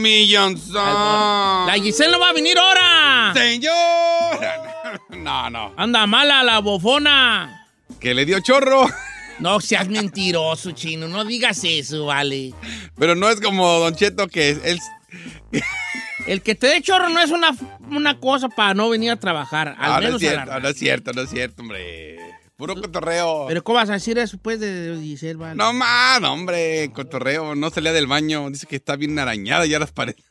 Millonzón. La Giselle no va a venir ahora. Señor. No, no. Anda mala la bofona. Que le dio chorro. No seas mentiroso, chino. No digas eso, vale. Pero no es como Don Cheto que él. El que te dé chorro no es una, una cosa para no venir a trabajar. Al Ah, no, menos es a la cierto, no es cierto, no es cierto, hombre. Puro cotorreo. Pero ¿cómo vas a decir eso pues de Giselle, vale? No no, hombre, cotorreo. No salía del baño. Dice que está bien arañada ya las paredes.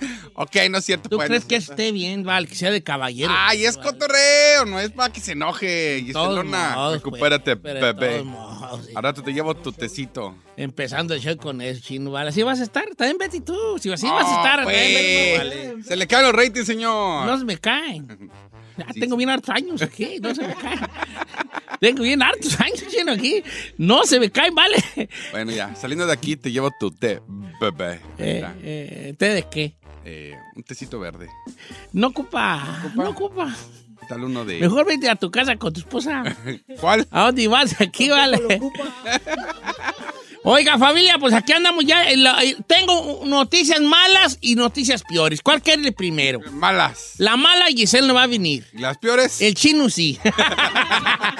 ok, no es cierto. ¿Tú pues, crees no que es cierto. esté bien, Val, que sea de caballero? Ay, es cotorreo, no es para que se enoje. Giselona, recupérate, pues, de bebé. rato te llevo tu tecito. Empezando el show con eso, chino, vale. Así vas a estar, también Betty tú. Si así vas a estar, también Betty, pues, vale. Se le caen los ratings, señor. No se me caen. Ya tengo bien hartos años aquí, no se me caen. tengo bien hartos años, chino, aquí. No se me caen, vale. Bueno, ya, saliendo de aquí te llevo tu té, bebé. Eh, eh, ¿Té de qué? eh, un tecito verde. No ocupa, no ocupa. ¿Qué tal uno de...? Mejor vete a tu casa con tu esposa. ¿Cuál? ¿A dónde vas? Aquí, vale. Oiga, familia, pues aquí andamos ya. en la- eh, tengo noticias malas y noticias peores. ¿Cuál quiere el primero? Malas. La mala Giselle no va a venir. ¿Y las peores? El chino sí.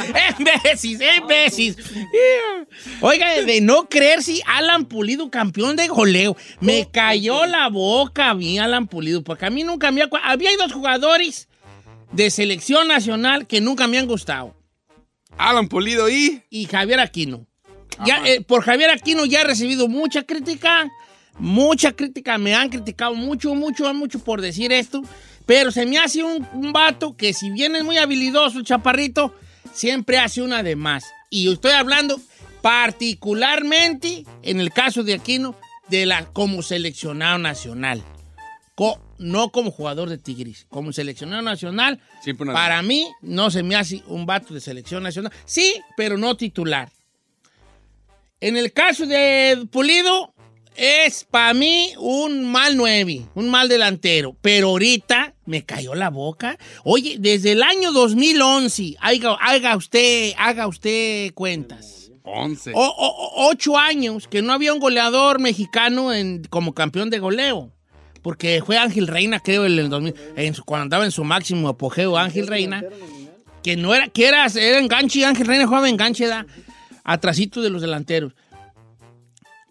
¡Embesis, embesis! Oiga, de no creer si Alan Pulido campeón de goleo. Me cayó la boca a mí, Alan Pulido, porque a mí nunca me... acu- Había dos jugadores de selección nacional que nunca me han gustado. Alan Pulido y... Y Javier Aquino. Ya, eh, por Javier Aquino ya he recibido mucha crítica, mucha crítica, me han criticado mucho, mucho, mucho por decir esto, pero se me hace un, un vato que si bien es muy habilidoso, el chaparrito, siempre hace una de más. Y estoy hablando particularmente, en el caso de Aquino, de la como seleccionado nacional. Co- no como jugador de Tigris, como seleccionado nacional. Para mí no se me hace un vato de selección nacional. Sí, pero no titular. En el caso de Pulido, es para mí un mal nueve, un mal delantero. Pero ahorita me cayó la boca. Oye, desde el año 2011, haga, haga usted, haga usted cuentas. 11. O- o- o- ocho años que no había un goleador mexicano en- como campeón de goleo. Porque fue Ángel Reina, creo, en el 2000, en su- cuando andaba en su máximo apogeo, Ángel Reina, que no era, que era, era enganche, Ángel Reina jugaba enganche, da, atrasito de los delanteros.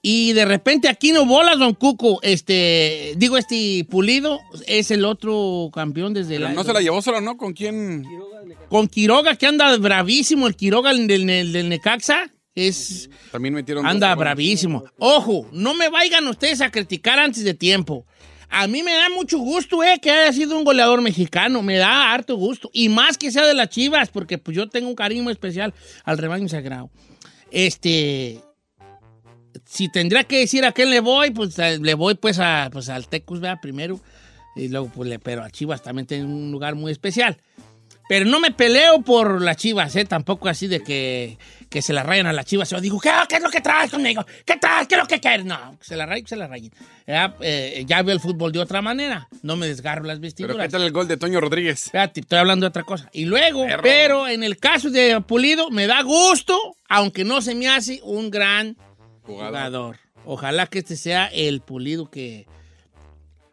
Y de repente aquí no bolas, don Cuco. Este, digo, este Pulido es el otro campeón desde Pero la. no se la llevó solo, ¿no? ¿Con quién? Con Quiroga, que anda bravísimo. El Quiroga del, del- del Necaxa es. También metieron. Anda dos bravísimo. Ojo, no me vayan ustedes a criticar antes de tiempo. A mí me da mucho gusto, eh, que haya sido un goleador mexicano. Me da harto gusto. Y más que sea de las chivas, porque pues yo tengo un cariño especial al rebaño sagrado. Este. Si tendría que decir a quién le voy, pues eh, le voy pues, a, pues al Tecus, primero. Y luego, pues, le, pero a Chivas también tiene un lugar muy especial. Pero no me peleo por las chivas, ¿eh? Tampoco así de que, que se la rayan a las chivas. Yo digo, ¿qué, ¿qué es lo que traes conmigo? ¿Qué traes? ¿Qué es lo que quieres? No, que se la rayen, que se la rayen. Ya, eh, ya veo el fútbol de otra manera. No me desgarro las Pero vestiduras. ¿qué tal el gol de Toño Rodríguez? Espérate, estoy hablando de otra cosa. Y luego, Perro. pero en el caso de Pulido, me da gusto, aunque no se me hace un gran Jugador. jugador. Ojalá que este sea el Pulido que...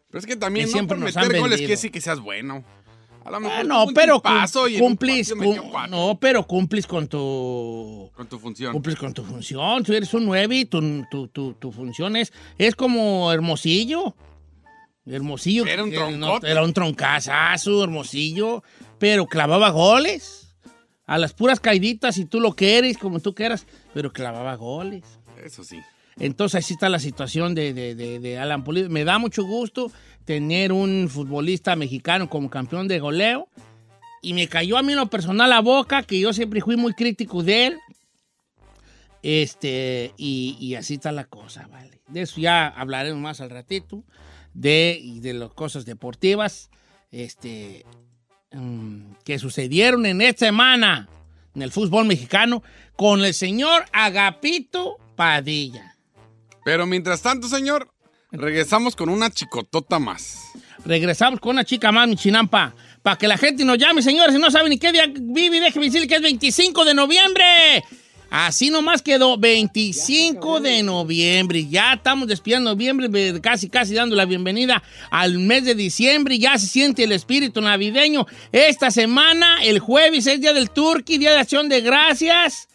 Pero es que también Que no siempre por meter goles que sí que seas bueno. A lo mejor Ah, tuvo no, pero cum- un cumplis, cum- no, pero cumplis con tu Con tu función. cumples con tu función. Tú eres un 9 y tu, tu, tu, tu función es, es como Hermosillo. Hermosillo. Era un troncote. era un troncazazo, Hermosillo. Pero clavaba goles. A las puras caiditas, si tú lo quieres, como tú quieras. Pero clavaba goles. Eso sí. Entonces así está la situación de, de- de- Alan Pulido. Me da mucho gusto tener un futbolista mexicano como campeón de goleo. Y me cayó a mí lo personal la boca, que yo siempre fui muy crítico de él. Este, y, y así está la cosa, ¿vale? De eso ya hablaremos más al ratito. De, de las cosas deportivas este, mm, que sucedieron en esta semana en el fútbol mexicano con el señor Agapito Padilla. Pero mientras tanto, señor, regresamos con una chicotota más. Regresamos con una chica más, mi chinampa. Para que la gente nos llame, señores, si no saben ni qué día vive, déjeme decirle que es 25 de noviembre. Así nomás quedó, 25 de noviembre. Ya estamos despidiendo noviembre, casi, casi dando la bienvenida al mes de diciembre. Ya se siente el espíritu navideño. Esta semana, el jueves, es día del Turkey, día de acción de gracias.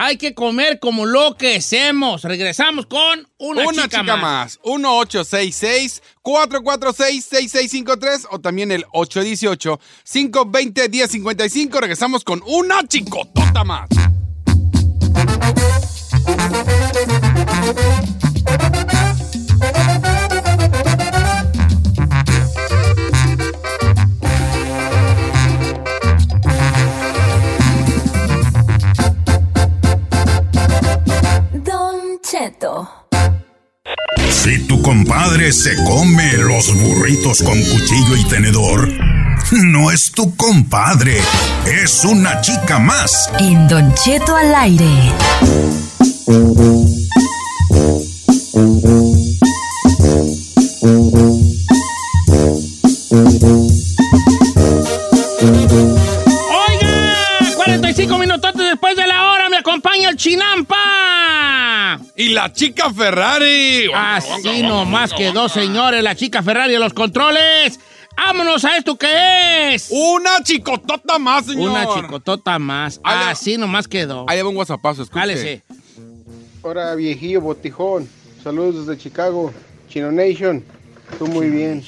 Hay que comer como lo que hacemos. Regresamos con una, Una, chica, más. 1866-446-6653 o también el 818-520-1055. Regresamos con una chicotota más. Si tu compadre se come los burritos con cuchillo y tenedor, no es tu compadre, es una chica más. En Don Cheto al aire. La chica Ferrari. Así nomás quedó, señores, la chica Ferrari a los controles. Vámonos a esto que es. Una chicotota más, señor. Una chicotota más. Ahí va. Así nomás quedó. Ahí va un whatsappazo, escuche. Cálese. Hola viejillo botijón, saludos desde Chicago, Chino Nation, tú muy bien.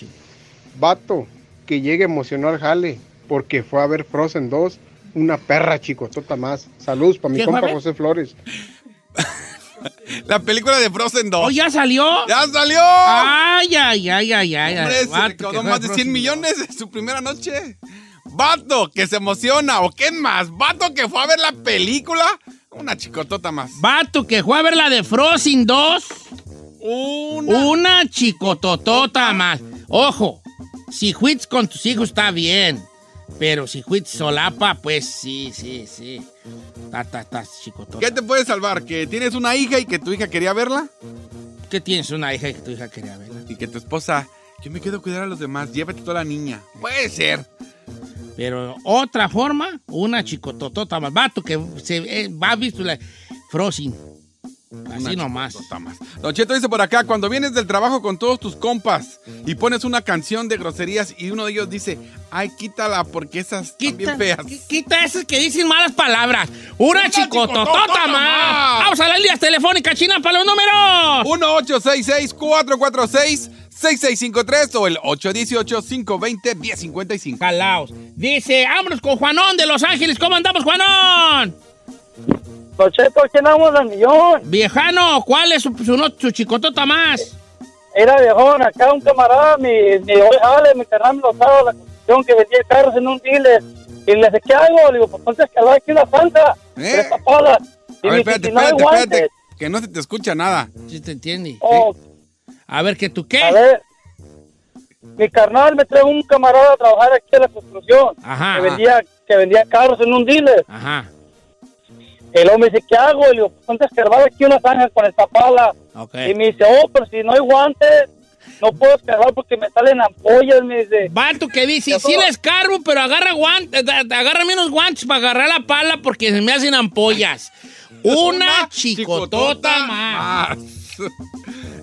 Vato, que llegue emocionado al jale, porque fue a ver Frozen 2, una perra chicotota más. Saludos para mi ¿Qué fue a compa? José Flores. La película de Frozen 2. ¿Oh, ya salió? ¡Ya salió! Ay, ay, ay, ay, ay. Hombre, se recaudó más de 100 Frozen millones en su primera noche. Vato, que se emociona. ¿O qué más? Vato, que fue a ver la película. Una chicotota más. Vato que fue a ver la de Frozen 2. Una. Una chicototota más. Ojo, si juits con tus hijos está bien. Pero si juits solapa, pues sí, sí, sí. Está, está, está chicotota. ¿Qué te puede salvar? ¿Que tienes una hija y que tu hija quería verla? ¿Qué tienes una hija que tu hija quería verla? Y que tu esposa, yo me quedo a cuidar a los demás, llévate toda la niña. Puede ser. Pero otra forma, una chicototota más. Vato que se eh, va visto la Frozen. Así nomás. Don Cheto dice por acá, cuando vienes del trabajo con todos tus compas y pones una canción de groserías y uno de ellos dice, ay, quítala porque esas bien feas. Qui- Quita esas que dicen malas palabras. Una, chicototota chicototota más. más. Vamos a las líneas telefónicas, China, para los números. 1-866-446-6653 o el 818-520-1055. Calaos. Dice, vámonos con Juanón de Los Ángeles. ¿Cómo andamos, Juanón? Don Cheto, ¿quién vamos al millón? Viejano, ¿cuál es su, su, chicotota más? Era viejón, acá un camarada, mi, mi jale, mi carnal me lo estaba la construcción que vendía carros en un dealer. Y le dije, ¿qué hago? Le digo, pues ponte a escalar aquí una santa. ¿Eh? Tres tapadas. Y A ver, espérate, espérate, espérate. Que no se te escucha nada. Sí, te entiende. Oh, A ver, ¿que tú qué? A ver, mi carnal me trae un camarada a trabajar aquí en la construcción. Ajá. Que vendía, que vendía carros en un dealer. Ajá. El hombre dice, ¿qué hago? Le digo, pues ponte a escarbar aquí una zanja con esta pala. Ok. Y me dice, oh, pero si no hay guantes, no puedo escarbar porque me salen ampollas, me dice. Vato que dice, sí le escarbo, pero agarra guantes, agarra menos guantes para agarrar la pala porque se me hacen ampollas. Una, chicotota más.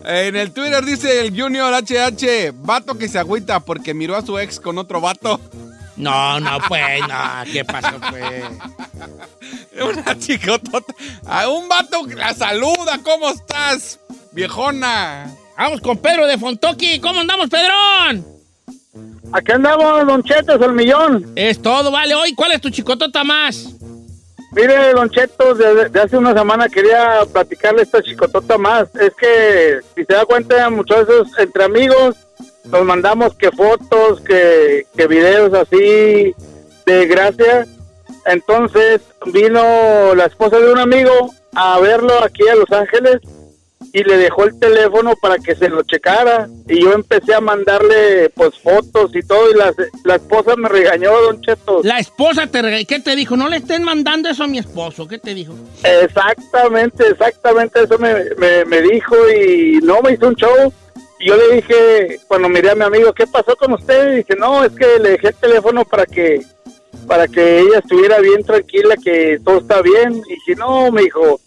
En el Twitter dice el Junior HH, vato que se agüita porque miró a su ex con otro vato. No, no, pues, no, ¿qué pasó, pues? Una chicotota. A un vato que la saluda, ¿cómo estás, viejona? Vamos con Pedro de Fontoki. ¿Cómo andamos, Pedrón? Aquí andamos, Don Cheto, es el millón. Es todo, vale. Hoy, ¿cuál es tu chicotota más? Mire, Don Cheto, desde de hace una semana quería platicarle esta chicotota más. Es que, si se da cuenta, muchas veces entre amigos nos mandamos que fotos, que, que videos así de gracia. Entonces vino la esposa de un amigo a verlo aquí a Los Ángeles y le dejó el teléfono para que se lo checara. Y yo empecé a mandarle pues fotos y todo y la, la esposa me regañó, Don Cheto. La esposa te rega- ¿Qué te dijo? No le estén mandando eso a mi esposo. ¿Qué te dijo? Exactamente, exactamente eso me, me, me dijo y no me hizo un show. Yo le dije, cuando miré a mi amigo, ¿qué pasó con usted? Y dije, no, es que le dejé el teléfono para que para que ella estuviera bien tranquila, que todo está bien. Y dije, no, me dijo.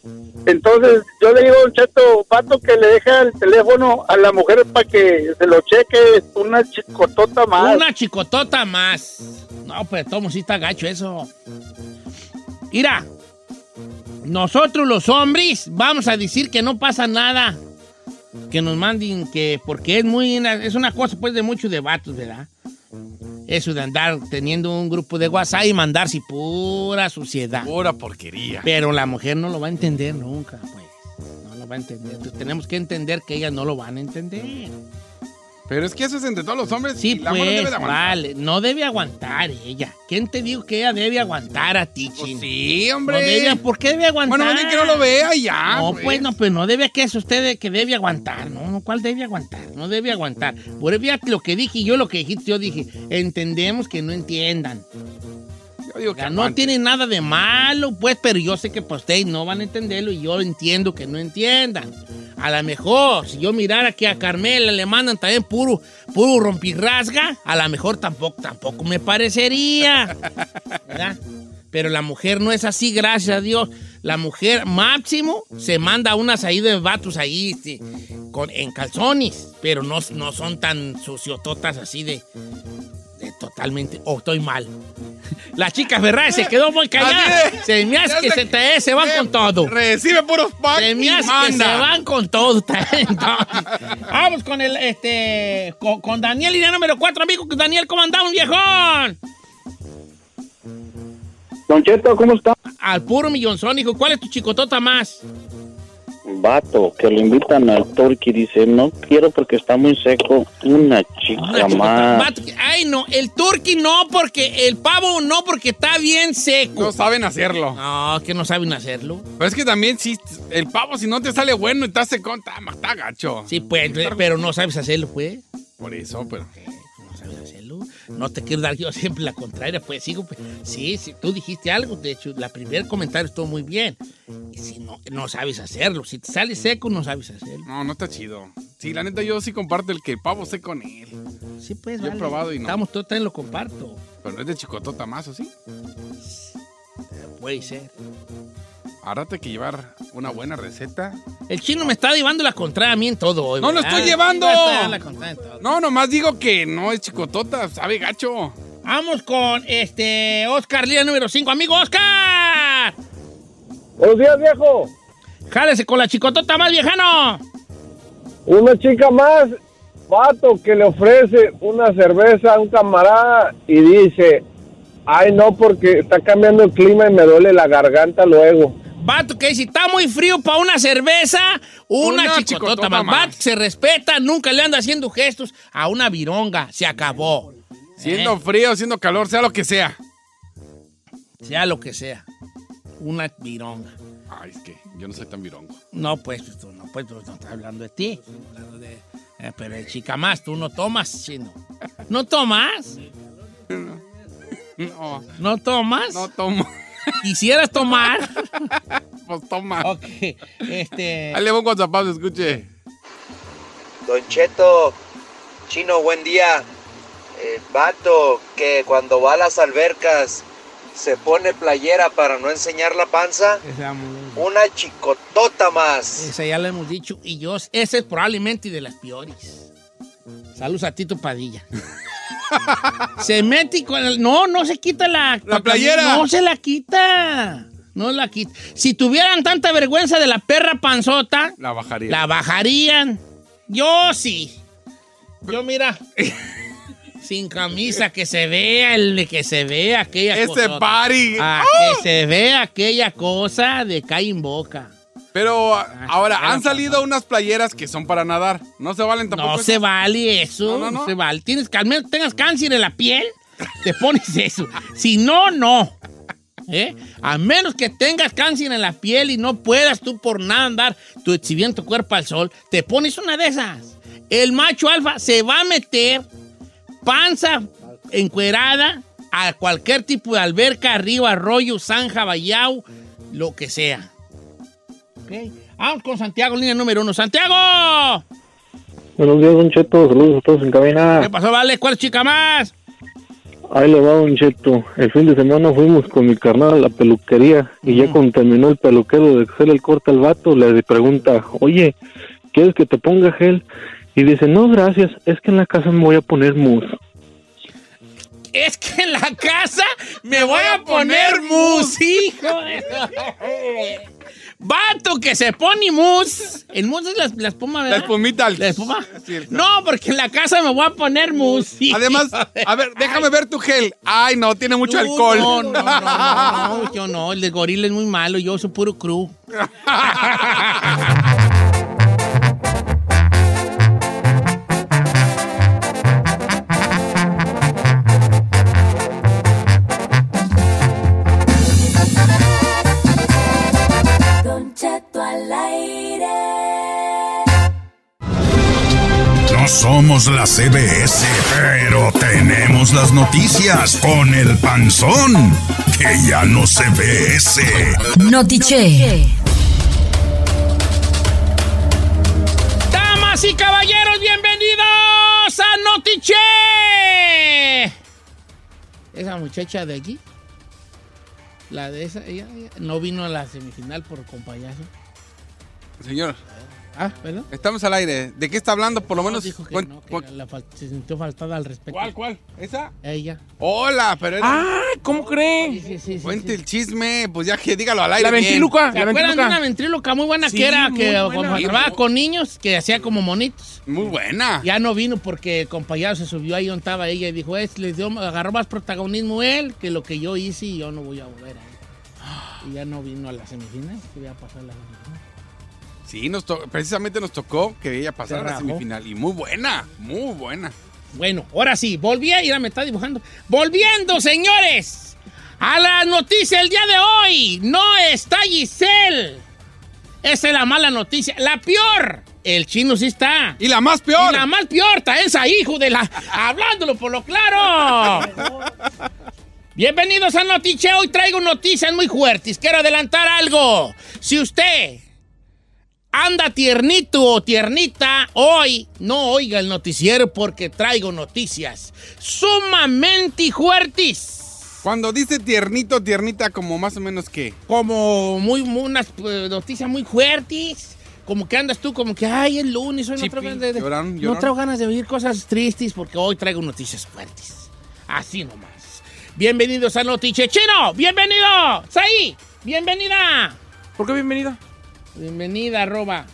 Entonces yo le digo a un cheto, pato, que le deja el teléfono a la mujer para que se lo cheque, una chicotota más. Una chicotota más. No, pues todo sí está gacho eso. Mira, nosotros los hombres vamos a decir que no pasa nada. Que nos manden que, porque es muy, es una cosa pues de muchos debates, ¿verdad? Eso de andar teniendo un grupo de WhatsApp y mandarse pura suciedad. Pura porquería. Pero la mujer no lo va a entender nunca, pues. No lo va a entender. Entonces, tenemos que entender que ellas no lo van a entender. Pero es que eso es entre todos los hombres. Sí, y la mujer pues, debe de vale. No debe aguantar ella. ¿Quién te dijo que ella debe aguantar a ti, chino? Pues sí, hombre. No debe- ¿Por qué debe aguantar? Bueno, bien que no lo vea y ya. No, pues no, pues no debe que eso usted que debe aguantar, ¿no? no ¿Cuál debe aguantar? No debe aguantar. Por eso, lo que dije yo lo que dijiste, yo dije, entendemos que no entiendan. Digo que no tiene nada de malo, pues, pero yo sé que pues, ustedes no van a entenderlo y yo entiendo que no entiendan. A lo mejor, si yo mirara que a Carmela le mandan también puro, puro rompirrasga, a lo mejor tampoco, tampoco me parecería. ¿Verdad? Pero la mujer no es así, gracias a Dios. La mujer máximo se manda unas ahí de vatos ahí este, con, en calzones, pero no, no son tan suciototas así de, de totalmente. Oh, estoy mal. La chica Ferrari se quedó muy callada. Se me hace que se, te, se van Eh, con todo. Recibe puros packs Se me hace que se van con todo. Vamos con el, este, con, con Daniel, línea número 4, amigo. Daniel, ¿cómo andamos, viejón? Don Cheto, ¿cómo está? Al puro millonzón, hijo. ¿Cuál es tu chicotota más? Vato, que lo invitan al turkey, dice, no quiero porque está muy seco, una chica Una más. Ay, no, el turkey no, porque el pavo no, porque está bien seco. No saben hacerlo. No, que no saben hacerlo. Pero es que también, si el pavo, si no te sale bueno y estás secón, está, está gacho. Sí, pues, pero no sabes hacerlo, pues. Por eso, pero. No sabes hacerlo. No te quiero dar yo siempre la contraria, pues sigo. pues, sí, sí, tú dijiste algo. De hecho, la primer comentario estuvo muy bien. Y si no, no sabes hacerlo. Si te sale seco, no sabes hacerlo. No, no está chido. Sí, la neta, yo sí comparto el que pavo sé con él. Sí, pues, Yo he vale. probado y no. Estamos, todo también lo comparto. Pero no es de chicotota más, ¿o sí? Puede ser. Ahora hay que llevar una buena receta. El chino me está llevando la contraria a mí en todo hoy. No lo estoy llevando. No, nomás digo que no es chicotota, sabe gacho. Vamos con este Oscar, línea número 5. Amigo Oscar. Buenos días, viejo. Jálese con la chicotota más viejano. Una chica más, vato, que le ofrece una cerveza a un camarada y dice, ay no, porque está cambiando el clima y me duele la garganta luego. Vato que si está muy frío para una cerveza, una, Una chicotota, chicotota más. más. Vato que se respeta, nunca le anda haciendo gestos a una vironga. Se acabó. Siendo Eh, frío, siendo calor, sea lo que sea. sea lo que sea. Una vironga. Ay, es que yo no soy tan virongo. No, pues tú no, pues tú no estás hablando de ti. Hablando de- eh, pero el chica más, tú no tomas, chino. ¿No tomas? No, ¿No tomas? no tomo. ¿Quisieras tomar? Pues toma. ok. Este. Ahí le pongo WhatsApp, escuche. Don Cheto, chino, buen día. El vato que cuando va a las albercas se pone playera para no enseñar la panza, Esa, una chicotota más. esa ya lo hemos dicho. Y yo, esa es probablemente de las peores. Saludos a Tito Padilla. se mete con el. No, no se quita la. La playera. No se la quita. No la quita. Si tuvieran tanta vergüenza de la perra panzota, La bajaría. la bajarían. Yo sí. Yo, mira. sin camisa, que se vea el que se vea aquella Ese cosota. party. Ah, ¡Oh! que se vea aquella cosa de cae en boca. Pero a- ahora era han salido unas playeras que son para nadar. No se valen tampoco. No esas? se vale eso. No, No, no, no. se vale. Tienes que al menos tengas cáncer en la piel, te pones eso. Si no, no. ¿Eh? A menos que tengas cáncer en la piel y no puedas tú por nada andar tu exhibiendo tu cuerpo al sol, te pones una de esas. El macho alfa se va a meter panza encuerada a cualquier tipo de alberca, río, arroyo, zanja, vallao, lo que sea. Ok. Vamos con Santiago, línea número uno. ¡Santiago! Buenos días, Don Cheto. Saludos a todos en cabina. ¿Qué pasó, Vale? ¿Cuál chica más? Ahí le va, Don Cheto. El fin de semana fuimos con mi carnal a la peluquería y ya cuando terminó el peluquero de hacerle el corte al vato, le pregunta, oye, ¿quieres que te ponga gel? Y dice, no, gracias, es que en la casa me voy a poner mousse. Es que en la casa me voy a poner mus, hijo. Vato que se pone mus. El mus es la, la espuma, ¿verdad? La espumita. ¿La espuma? cierto. No, porque en la casa me voy a poner mus. hijo Además, de- a ver, déjame ver tu gel. Ay, no, tiene mucho No, alcohol. No, no, no, no, no, yo no. El de gorila es muy malo. Yo soy puro cru. No somos la CBS, pero tenemos las noticias con el panzón, que ya no se ve ese. Notiche. Damas y caballeros, bienvenidos a Notiche. Esa muchacha de aquí, la de esa, ella, ella no vino a la semifinal por compañazo. Señor, Ah, ¿verdad? estamos al aire. ¿De qué está hablando? Por lo menos. dijo que no, la se sintió faltada al respeto. ¿Cuál, cuál? ¿Esa? Ella. Hola, pero era. Ah, ¿cómo cree? Sí, sí, sí, sí, Cuente sí. el chisme, pues ya que dígalo al aire. La bien. ventríloca. ¿Se La acuerdan de una ventríloca muy buena Sí, que era? Que trabajaba con niños, que hacía como monitos. Muy buena. Ya no vino porque el compañero se subió ahí donde estaba ella y dijo, es, les dio, agarró más protagonismo él que lo que yo hice y yo no voy a volver a ir. Y ya no vino a la semifinal, que iba a pasar a la semifinal. Sí, nos precisamente nos tocó que ella pasara a la semifinal. Y muy buena, muy buena. Bueno, ahora sí, volví a ir, me está dibujando. Volviendo, señores, a la noticia el día de hoy. No está Giselle. Esa es la mala noticia. La peor. El chino sí está. Y la más peor. Y la más peor está esa, hijo de la... Hablándolo por lo claro. Bienvenidos a Notiche. Hoy traigo noticias muy fuertes. Quiero adelantar algo. Si usted anda tiernito o tiernita, hoy no oiga el noticiero porque traigo noticias sumamente fuertes. Cuando dice tiernito, tiernita, como más o menos qué. Como muy, muy unas eh, noticias muy fuertes. Como que andas tú, como que, ay, el lunes, hoy no traigo, de, no traigo ganas de oír cosas tristes porque hoy traigo noticias fuertes. Así nomás. Bienvenidos a Notiche Chino. Bienvenido. Saí. Bienvenida. ¿Por qué bienvenida? Bienvenida, arroba.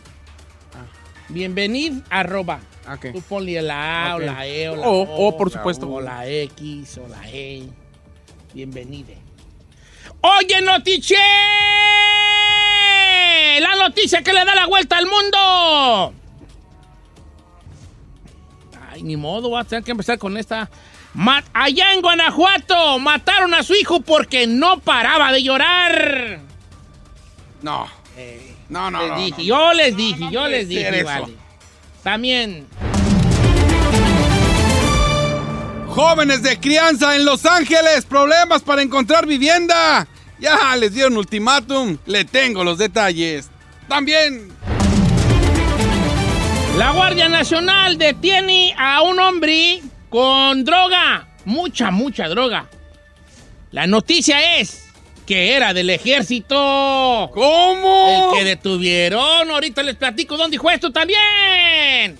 Bienvenid, arroba. Ah. Tú ponle la A, o la E, o la O, O, o, por supuesto. O la X, o la E. Bienvenide. Oye, Notiche. La noticia que le da la vuelta al mundo. Ay, ni modo, voy a tener que empezar con esta. Allá en Guanajuato mataron a su hijo porque no paraba de llorar. No. No, no, Les no, dije, no. yo les dije, no yo les dije, vale. También. Jóvenes de crianza en Los Ángeles, problemas para encontrar vivienda. Ya les dieron ultimátum, le tengo los detalles. También. La Guardia Nacional detiene a un hombre con droga. Mucha, mucha droga. La noticia es que era del ejército. ¿Cómo? El que detuvieron. Ahorita les platico dónde dijo esto también.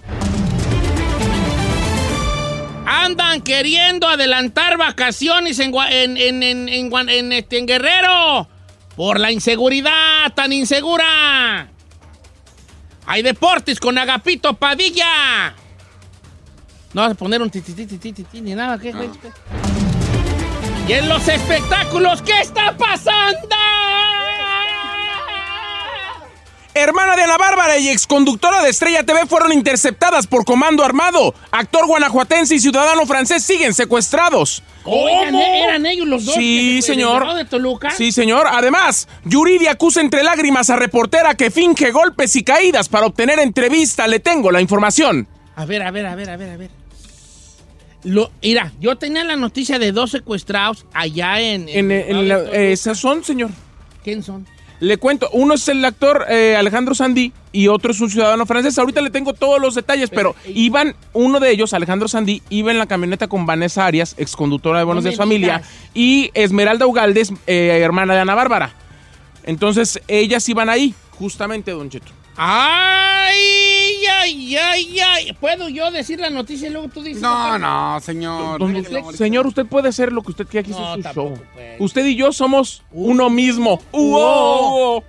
Andan queriendo adelantar vacaciones en, este, en Guerrero por la inseguridad tan insegura. Hay deportes con Agapito Padilla. No vas a poner un titititititi ni nada, ¿qué, güey? Y en los espectáculos, ¿qué está pasando? Hermana de Ana Bárbara y exconductora de Estrella TV fueron interceptadas por comando armado. Actor guanajuatense y ciudadano francés siguen secuestrados. Oigan, ¿eran ellos los dos Sí, señor. de Toluca? Sí, señor. Además, Yuridia acusa entre lágrimas a reportera que finge golpes y caídas para obtener entrevista. Le tengo la información. A ver, a ver, a ver, a ver, a ver. Lo, mira, yo tenía la noticia de dos secuestrados allá en... En, en la- eh, esas son, señor. ¿Quién son? Le cuento, uno es el actor eh, Alejandro Sandy y otro es un ciudadano francés. Ahorita le tengo todos los detalles, pero, iban, uno de ellos, Alejandro Sandy, iba en la camioneta con Vanessa Arias, exconductora de Buenos No Días Familia, y Esmeralda Ugaldes, eh, hermana de Ana Bárbara. Entonces, ellas iban ahí, justamente, Don Cheto. ¡Ay, ay, ay, ay! ¿Puedo yo decir la noticia y luego tú dices? No, no, señor. Don- señor, usted puede hacer lo que usted quiera, aquí No, es su show. puede. Usted y yo somos uno mismo. Uo. ¡Uo!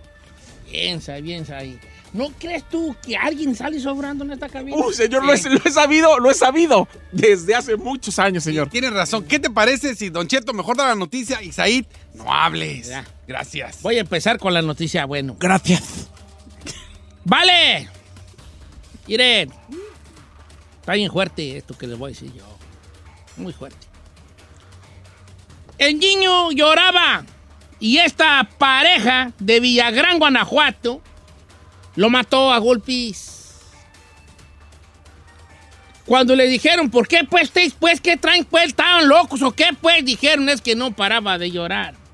Piensa, piensa ahí. ¿No crees tú que alguien sale sobrando en esta cabina? Uy, señor, lo, he, lo he sabido, lo he sabido desde hace muchos años, señor. Tienes razón. ¿Qué te parece si Don Cheto mejor da la noticia y Said no hables? Ya. Gracias. Voy a empezar con la noticia, bueno. Gracias. ¡Vale! Miren. Está bien fuerte esto que les voy a decir yo. Muy fuerte. El niño lloraba y esta pareja de Villagrán, Guanajuato, lo mató a golpes. Cuando le dijeron, ¿por qué pues, pues, qué traen, pues, estaban locos o qué, pues, dijeron, es que no paraba de llorar.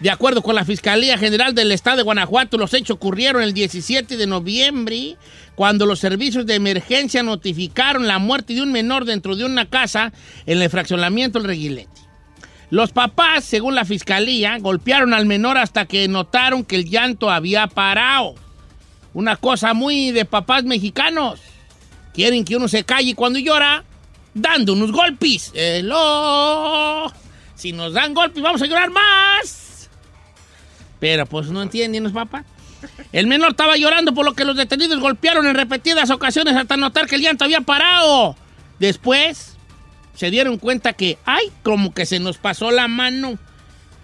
De acuerdo con la Fiscalía General del Estado de Guanajuato, los hechos ocurrieron el 17 de noviembre, cuando los servicios de emergencia notificaron la muerte de un menor dentro de una casa en el fraccionamiento El Reguilete. Los papás, según la Fiscalía, golpearon al menor hasta que notaron que el llanto había parado. Una cosa muy de papás mexicanos. Quieren que uno se calle cuando llora, dando unos golpes. Hello. Si nos dan golpes, vamos a llorar más. Pero pues no entienden los papás. El menor estaba llorando por lo que los detenidos golpearon en repetidas ocasiones hasta notar que el llanto había parado. Después se dieron cuenta que, ay, como que se nos pasó la mano.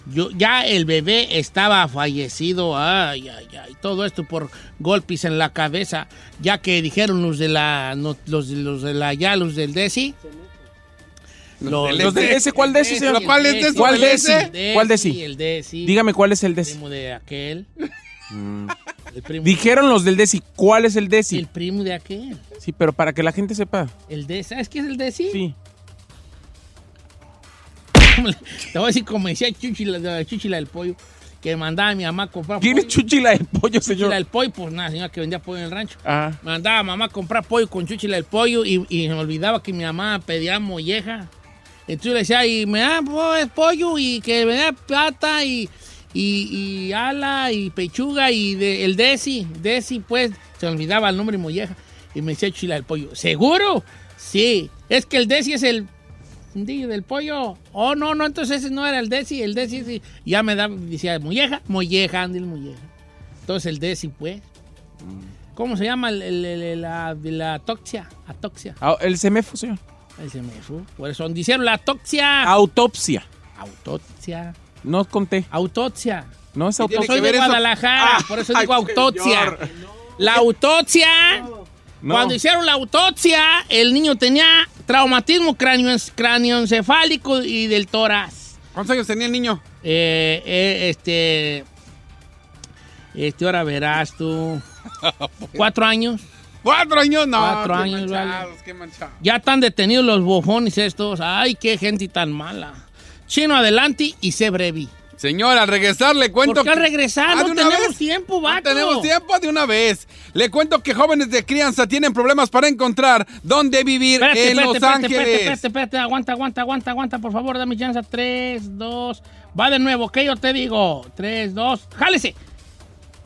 Yo, ya el bebé estaba fallecido, ay, ay, ay, todo esto por golpes en la cabeza, ya que dijeron los de la, no, los, los de la, ya los del DESI. Los Los de ese, ¿cuál de ese, señor? ¿Cuál es de ese? ¿Cuál de ¿El ese? ¿Cuál de ese? El. Dígame cuál es el El DESI. primo de aquel. El primo, Dijeron los del DESI. ¿Cuál es el DESI? el primo de aquel. Sí, pero para que la gente sepa. El DESI. ¿Sabes qué es el DESI? Sí. Te voy a decir como decía Chuchila, la Chuchila del pollo, que mandaba a mi mamá a comprar ¿Quién es. Chuchila del pollo, señor? Chuchila del pollo, pues nada, señora que vendía pollo en el rancho. Ah. Mandaba a mamá a comprar pollo con Chuchila del pollo y, me olvidaba que mi mamá pedía molleja. Entonces yo le decía, y me da pues, pollo y que me da plata y, y, y ala y pechuga y de- el desi, desi pues, se olvidaba el nombre molleja. Y me decía Chila el pollo, ¿seguro? Sí, es que el desi es el del pollo. Oh, no, no, entonces ese no era el desi, el desi sí. Ya me da, decía, molleja, molleja, Andy, el molleja. Entonces el desi pues. ¿Cómo se llama el, el- el- la, la toxia? Atoxia. Ah, El Por eso dijeron la toxia. Autopsia. Autopsia. No conté. Autopsia. No es Yo autopsia. soy de Guadalajara, por eso digo autopsia. La autopsia. No. Cuando hicieron la autopsia, el niño tenía traumatismo cráneo, cráneoencefálico y del tórax. ¿Cuántos años tenía el niño? Eh, eh, este. Este, ahora verás tú. ¿Cuatro años? ¿Cuatro años? No. Cuatro años, vale. manchados, qué manchados. Ya están detenidos los bofones estos. Ay, qué gente tan mala. Chino adelante y sé brevi. Señor, al regresar le cuento. ¿Por qué al que- regresar? Ah, No ¿de una tenemos vez? tiempo, vato. No tenemos tiempo de una vez. Le cuento que jóvenes de crianza tienen problemas para encontrar dónde vivir Espérate, en espérate, Los espérate, Ángeles. espérate, espérate, espérate, aguanta, aguanta, aguanta, aguanta, por favor, dame chance. Tres, dos, va de nuevo, ¿qué yo te digo? Tres, dos, jálese.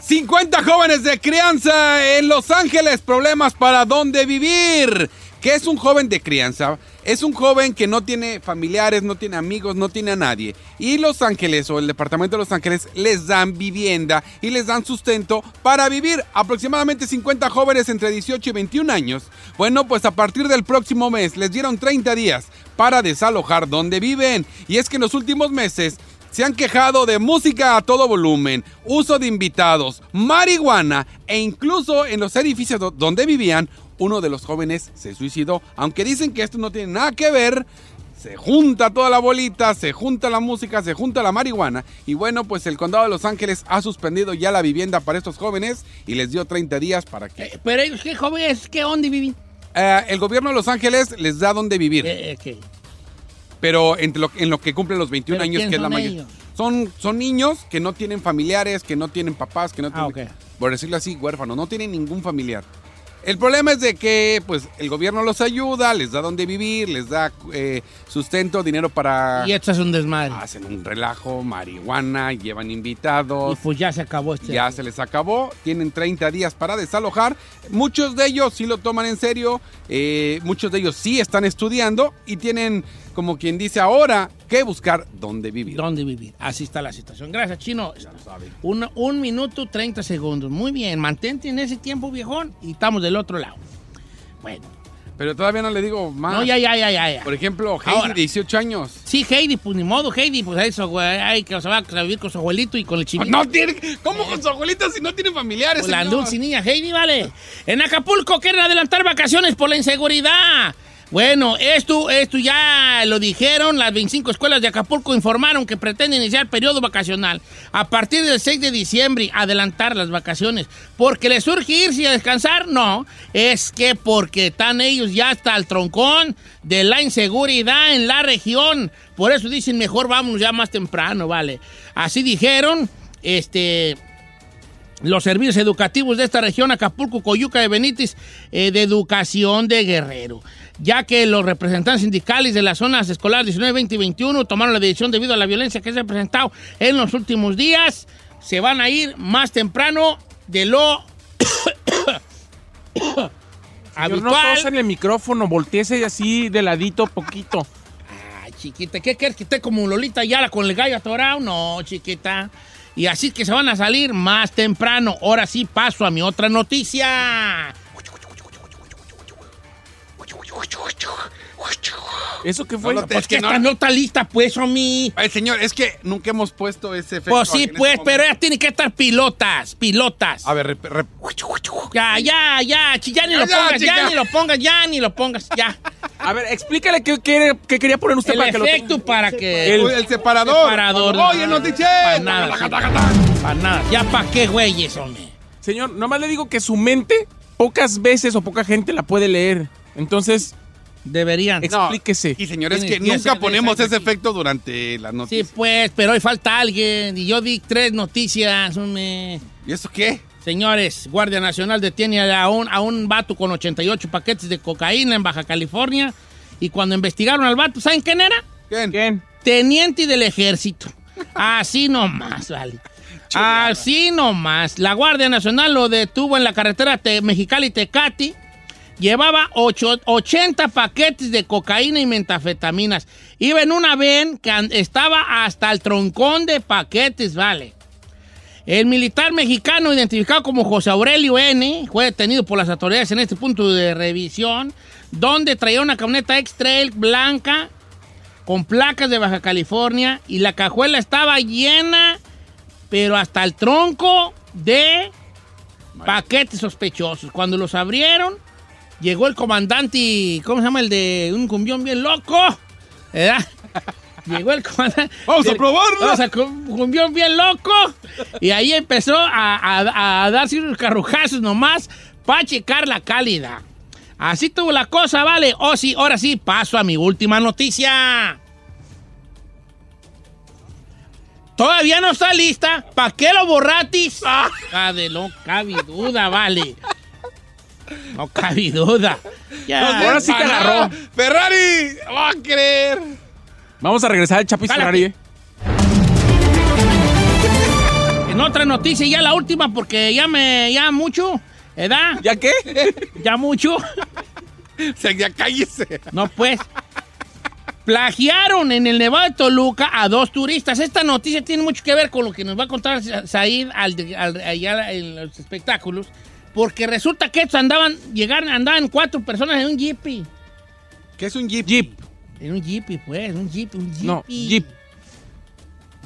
50 jóvenes de crianza en Los Ángeles, problemas para dónde vivir. ¿Qué es un joven de crianza? Es un joven que no tiene familiares, no tiene amigos, no tiene a nadie. Y Los Ángeles o el departamento de Los Ángeles les dan vivienda y les dan sustento para vivir. Aproximadamente 50 jóvenes entre 18 y 21 años. Bueno, pues a partir del próximo mes les dieron 30 días para desalojar donde viven. Y es que en los últimos meses se han quejado de música a todo volumen, uso de invitados, marihuana e incluso en los edificios do- donde vivían, uno de los jóvenes se suicidó. Aunque dicen que esto no tiene nada que ver, se junta toda la bolita, se junta la música, se junta la marihuana. Y bueno, pues el condado de Los Ángeles ha suspendido ya la vivienda para estos jóvenes y les dio 30 días para que... Pero ellos, ¿qué jóvenes? ¿Qué dónde viven? Eh, el gobierno de Los Ángeles les da dónde vivir. Eh, eh, ¿qué? Pero entre lo- en lo que cumplen los 21 ¿Pero años, que es la son mayor. ellos? Son, son niños que no tienen familiares, que no tienen papás, que no Ah, tienen, por decirlo así, huérfanos, no tienen ningún familiar. El problema es de que, pues, el gobierno los ayuda, les da donde vivir, les da eh, sustento, dinero para... Y esto es un desmadre. Hacen un relajo, marihuana, llevan invitados. Y pues ya se acabó este. Ya se les acabó, tienen 30 días para desalojar. Muchos de ellos sí lo toman en serio, eh, muchos de ellos sí están estudiando y tienen, como quien dice ahora, que buscar dónde vivir. ¿Dónde vivir? Así está la situación. Gracias, Chino. Un, un minuto 30 segundos. Muy bien, mantente en ese tiempo, viejón, y estamos del otro lado. Bueno. Pero todavía no le digo más. No, ya, ya, ya, ya. ya. Por ejemplo, Heidi, Ahora. 18 años. Sí, Heidi, pues ni modo, Heidi, pues eso, güey. Hay que se va a vivir con su abuelito y con el chinito. No tiene, ¿Cómo con su abuelita si no tiene familiares? Pues la dulce niña Heidi, vale. En Acapulco quieren adelantar vacaciones por la inseguridad. Bueno, esto, esto ya lo dijeron. Las 25 escuelas de Acapulco informaron que pretenden iniciar periodo vacacional a partir del 6 de diciembre, adelantar las vacaciones. ¿Porque les surge irse a descansar? No. Es que porque están ellos ya hasta el troncón de la inseguridad en la región. Por eso dicen, mejor vámonos ya más temprano, vale. Así dijeron, este los servicios educativos de esta región, Acapulco, Coyuca de Benítez, eh, de educación de Guerrero, ya que los representantes sindicales de las zonas escolares 19, 20 y 21 tomaron la decisión debido a la violencia que se ha presentado en los últimos días, se van a ir más temprano de lo Señor, no habitual. tosen el micrófono, volteese así de ladito poquito. Ay, chiquita, ¿qué quieres que esté como Lolita Yala con el gallo atorado? No, chiquita. Y así que se van a salir más temprano. Ahora sí paso a mi otra noticia. ¿Eso qué fue? No, no, Pues es que no- esta nota lista, pues, Omi. Ay, señor, es que nunca hemos puesto ese efecto. Pues sí, este pues, pero ya tiene que estar pilotas, pilotas. A ver, rep- rep- Ya, ya, ya, ya ni lo Ya, pongas, ya ni lo pongas, ya ni lo pongas, ya. A ver, explícale qué, qué- qué quería poner usted El para que lo efecto para que... el, el separador. Separador. Oye, no te Para nada. Para nada. Ya para qué, güeyes, hombre. Señor, nomás le digo que su mente pocas veces o poca gente la puede leer. Entonces, Deberían. explíquese. Y señores, que nunca ponemos ese aquí. efecto durante las Sí, noticias. pues, pero hoy falta alguien. Y yo di tres noticias, hombre. ¿Y eso qué? Señores, Guardia Nacional detiene a un, a un vato con 88 paquetes de cocaína en Baja California Y cuando investigaron al vato, ¿saben quién era? ¿Quién? Teniente del ejército. Así nomás, vale. Así nomás. La Guardia Nacional lo detuvo en la carretera Te- Mexicali-Tecati. Llevaba ocho- 80 paquetes de cocaína y metafetaminas. Iba en una ven que estaba hasta el troncón de paquetes, vale. El militar mexicano identificado como José Aurelio N. fue detenido por las autoridades en este punto de revisión, donde traía una camioneta X-Trail blanca con placas de Baja California y la cajuela estaba llena, pero hasta el tronco de paquetes sospechosos. Cuando los abrieron, llegó el comandante, ¿cómo se llama? El de un cumbión bien loco, ¿verdad? Llegó el comandante. Vamos a probarlo. Vamos a cum- cumbión bien loco. Y ahí empezó a, a- a darse unos carrujazos nomás para checar la cálida. Así tuvo la cosa, ¿vale? Oh, sí, ahora sí, paso a mi última noticia. Todavía no está lista. ¿Para qué lo borratis? Ah, de no cabe duda, vale. No cabe duda. Ya, Ahora sí te agarró. Ferrari, va a creer. Vamos a regresar al Chapis Jálate. Ferrari. ¿eh? En otra noticia, ya la última, porque ya me, ya mucho, ¿edad? ¿Ya qué? Ya mucho. O sea, ya cállese. No, pues. Plagiaron en el Nevado de Toluca a dos turistas. Esta noticia tiene mucho que ver con lo que nos va a contar Sa- Said al, al- allá en los espectáculos. Porque resulta que estos andaban, llegaron, andaban cuatro personas en un jeepy. ¿Qué es un Jeep? Jeep. En un jeepy, pues, un jeep, un jeepy. No, Jeep.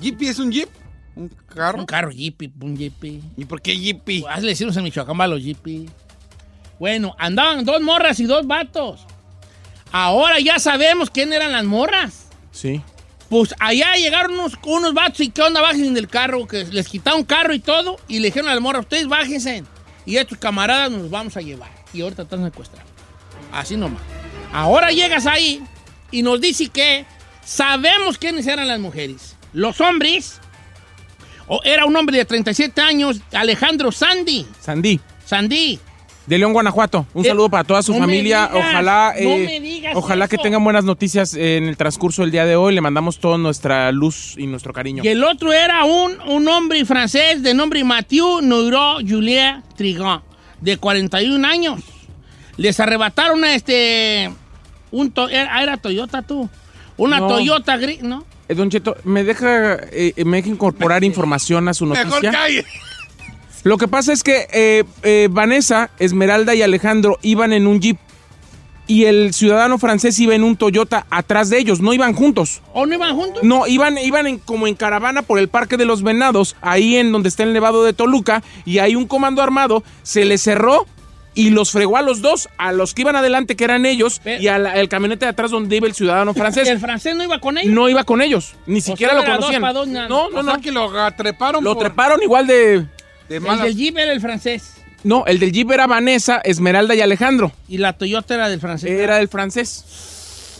¿Jeepy es un Jeep? ¿Un carro? Un carro jeepy, un jeepy. ¿Y por qué Jeepy? Hazle decimos en Michoacán va los jeepy. Bueno, andaban dos morras y dos vatos. Ahora ya sabemos quién eran las morras. Sí. Pues allá llegaron unos, unos vatos y qué onda, bájense del carro, que les quitaron carro y todo, y le dijeron a la morra, ustedes bájense, y estos camaradas nos vamos a llevar. Y ahorita están secuestrados. Así nomás. Ahora llegas ahí y nos dice que sabemos quiénes eran las mujeres. Los hombres, o era un hombre de 37 años, Alejandro Sandy. Sandy. Sandy. De León, Guanajuato. Un Eh, saludo para toda su no familia. digas, ojalá no eh, me digas ojalá que tengan buenas noticias en el transcurso del día de hoy. Le mandamos toda nuestra luz y nuestro cariño. Y el otro era un, un hombre francés de nombre Mathieu Noiro Julien Trigan, de 41 años. Les arrebataron a este. Un to- era, era Toyota, tú. Una No. Toyota gris, ¿no? Eh, don Cheto, ¿me deja, eh, me deja incorporar información a su Mejor noticia? calle. Lo que pasa es que eh, eh, Vanessa, Esmeralda y Alejandro iban en un jeep y el ciudadano francés iba en un Toyota atrás de ellos, no iban juntos. ¿O no iban juntos? No, iban, iban en- como en caravana por el Parque de los Venados, ahí en donde está el Nevado de Toluca, y hay un comando armado, se les cerró y los fregó a los dos, a los que iban adelante, que eran ellos, Pero- y al el camionete de atrás donde iba el ciudadano francés. ¿El francés no iba con ellos? No iba con ellos, ni siquiera sea, lo dos conocían. dos, no, no, O no. sea que lo treparon Lo por- treparon igual de... de El malas. del Jeep era el francés. No, el del Jeep era Vanessa, Esmeralda y Alejandro. Y la Toyota era del francés. Era el francés.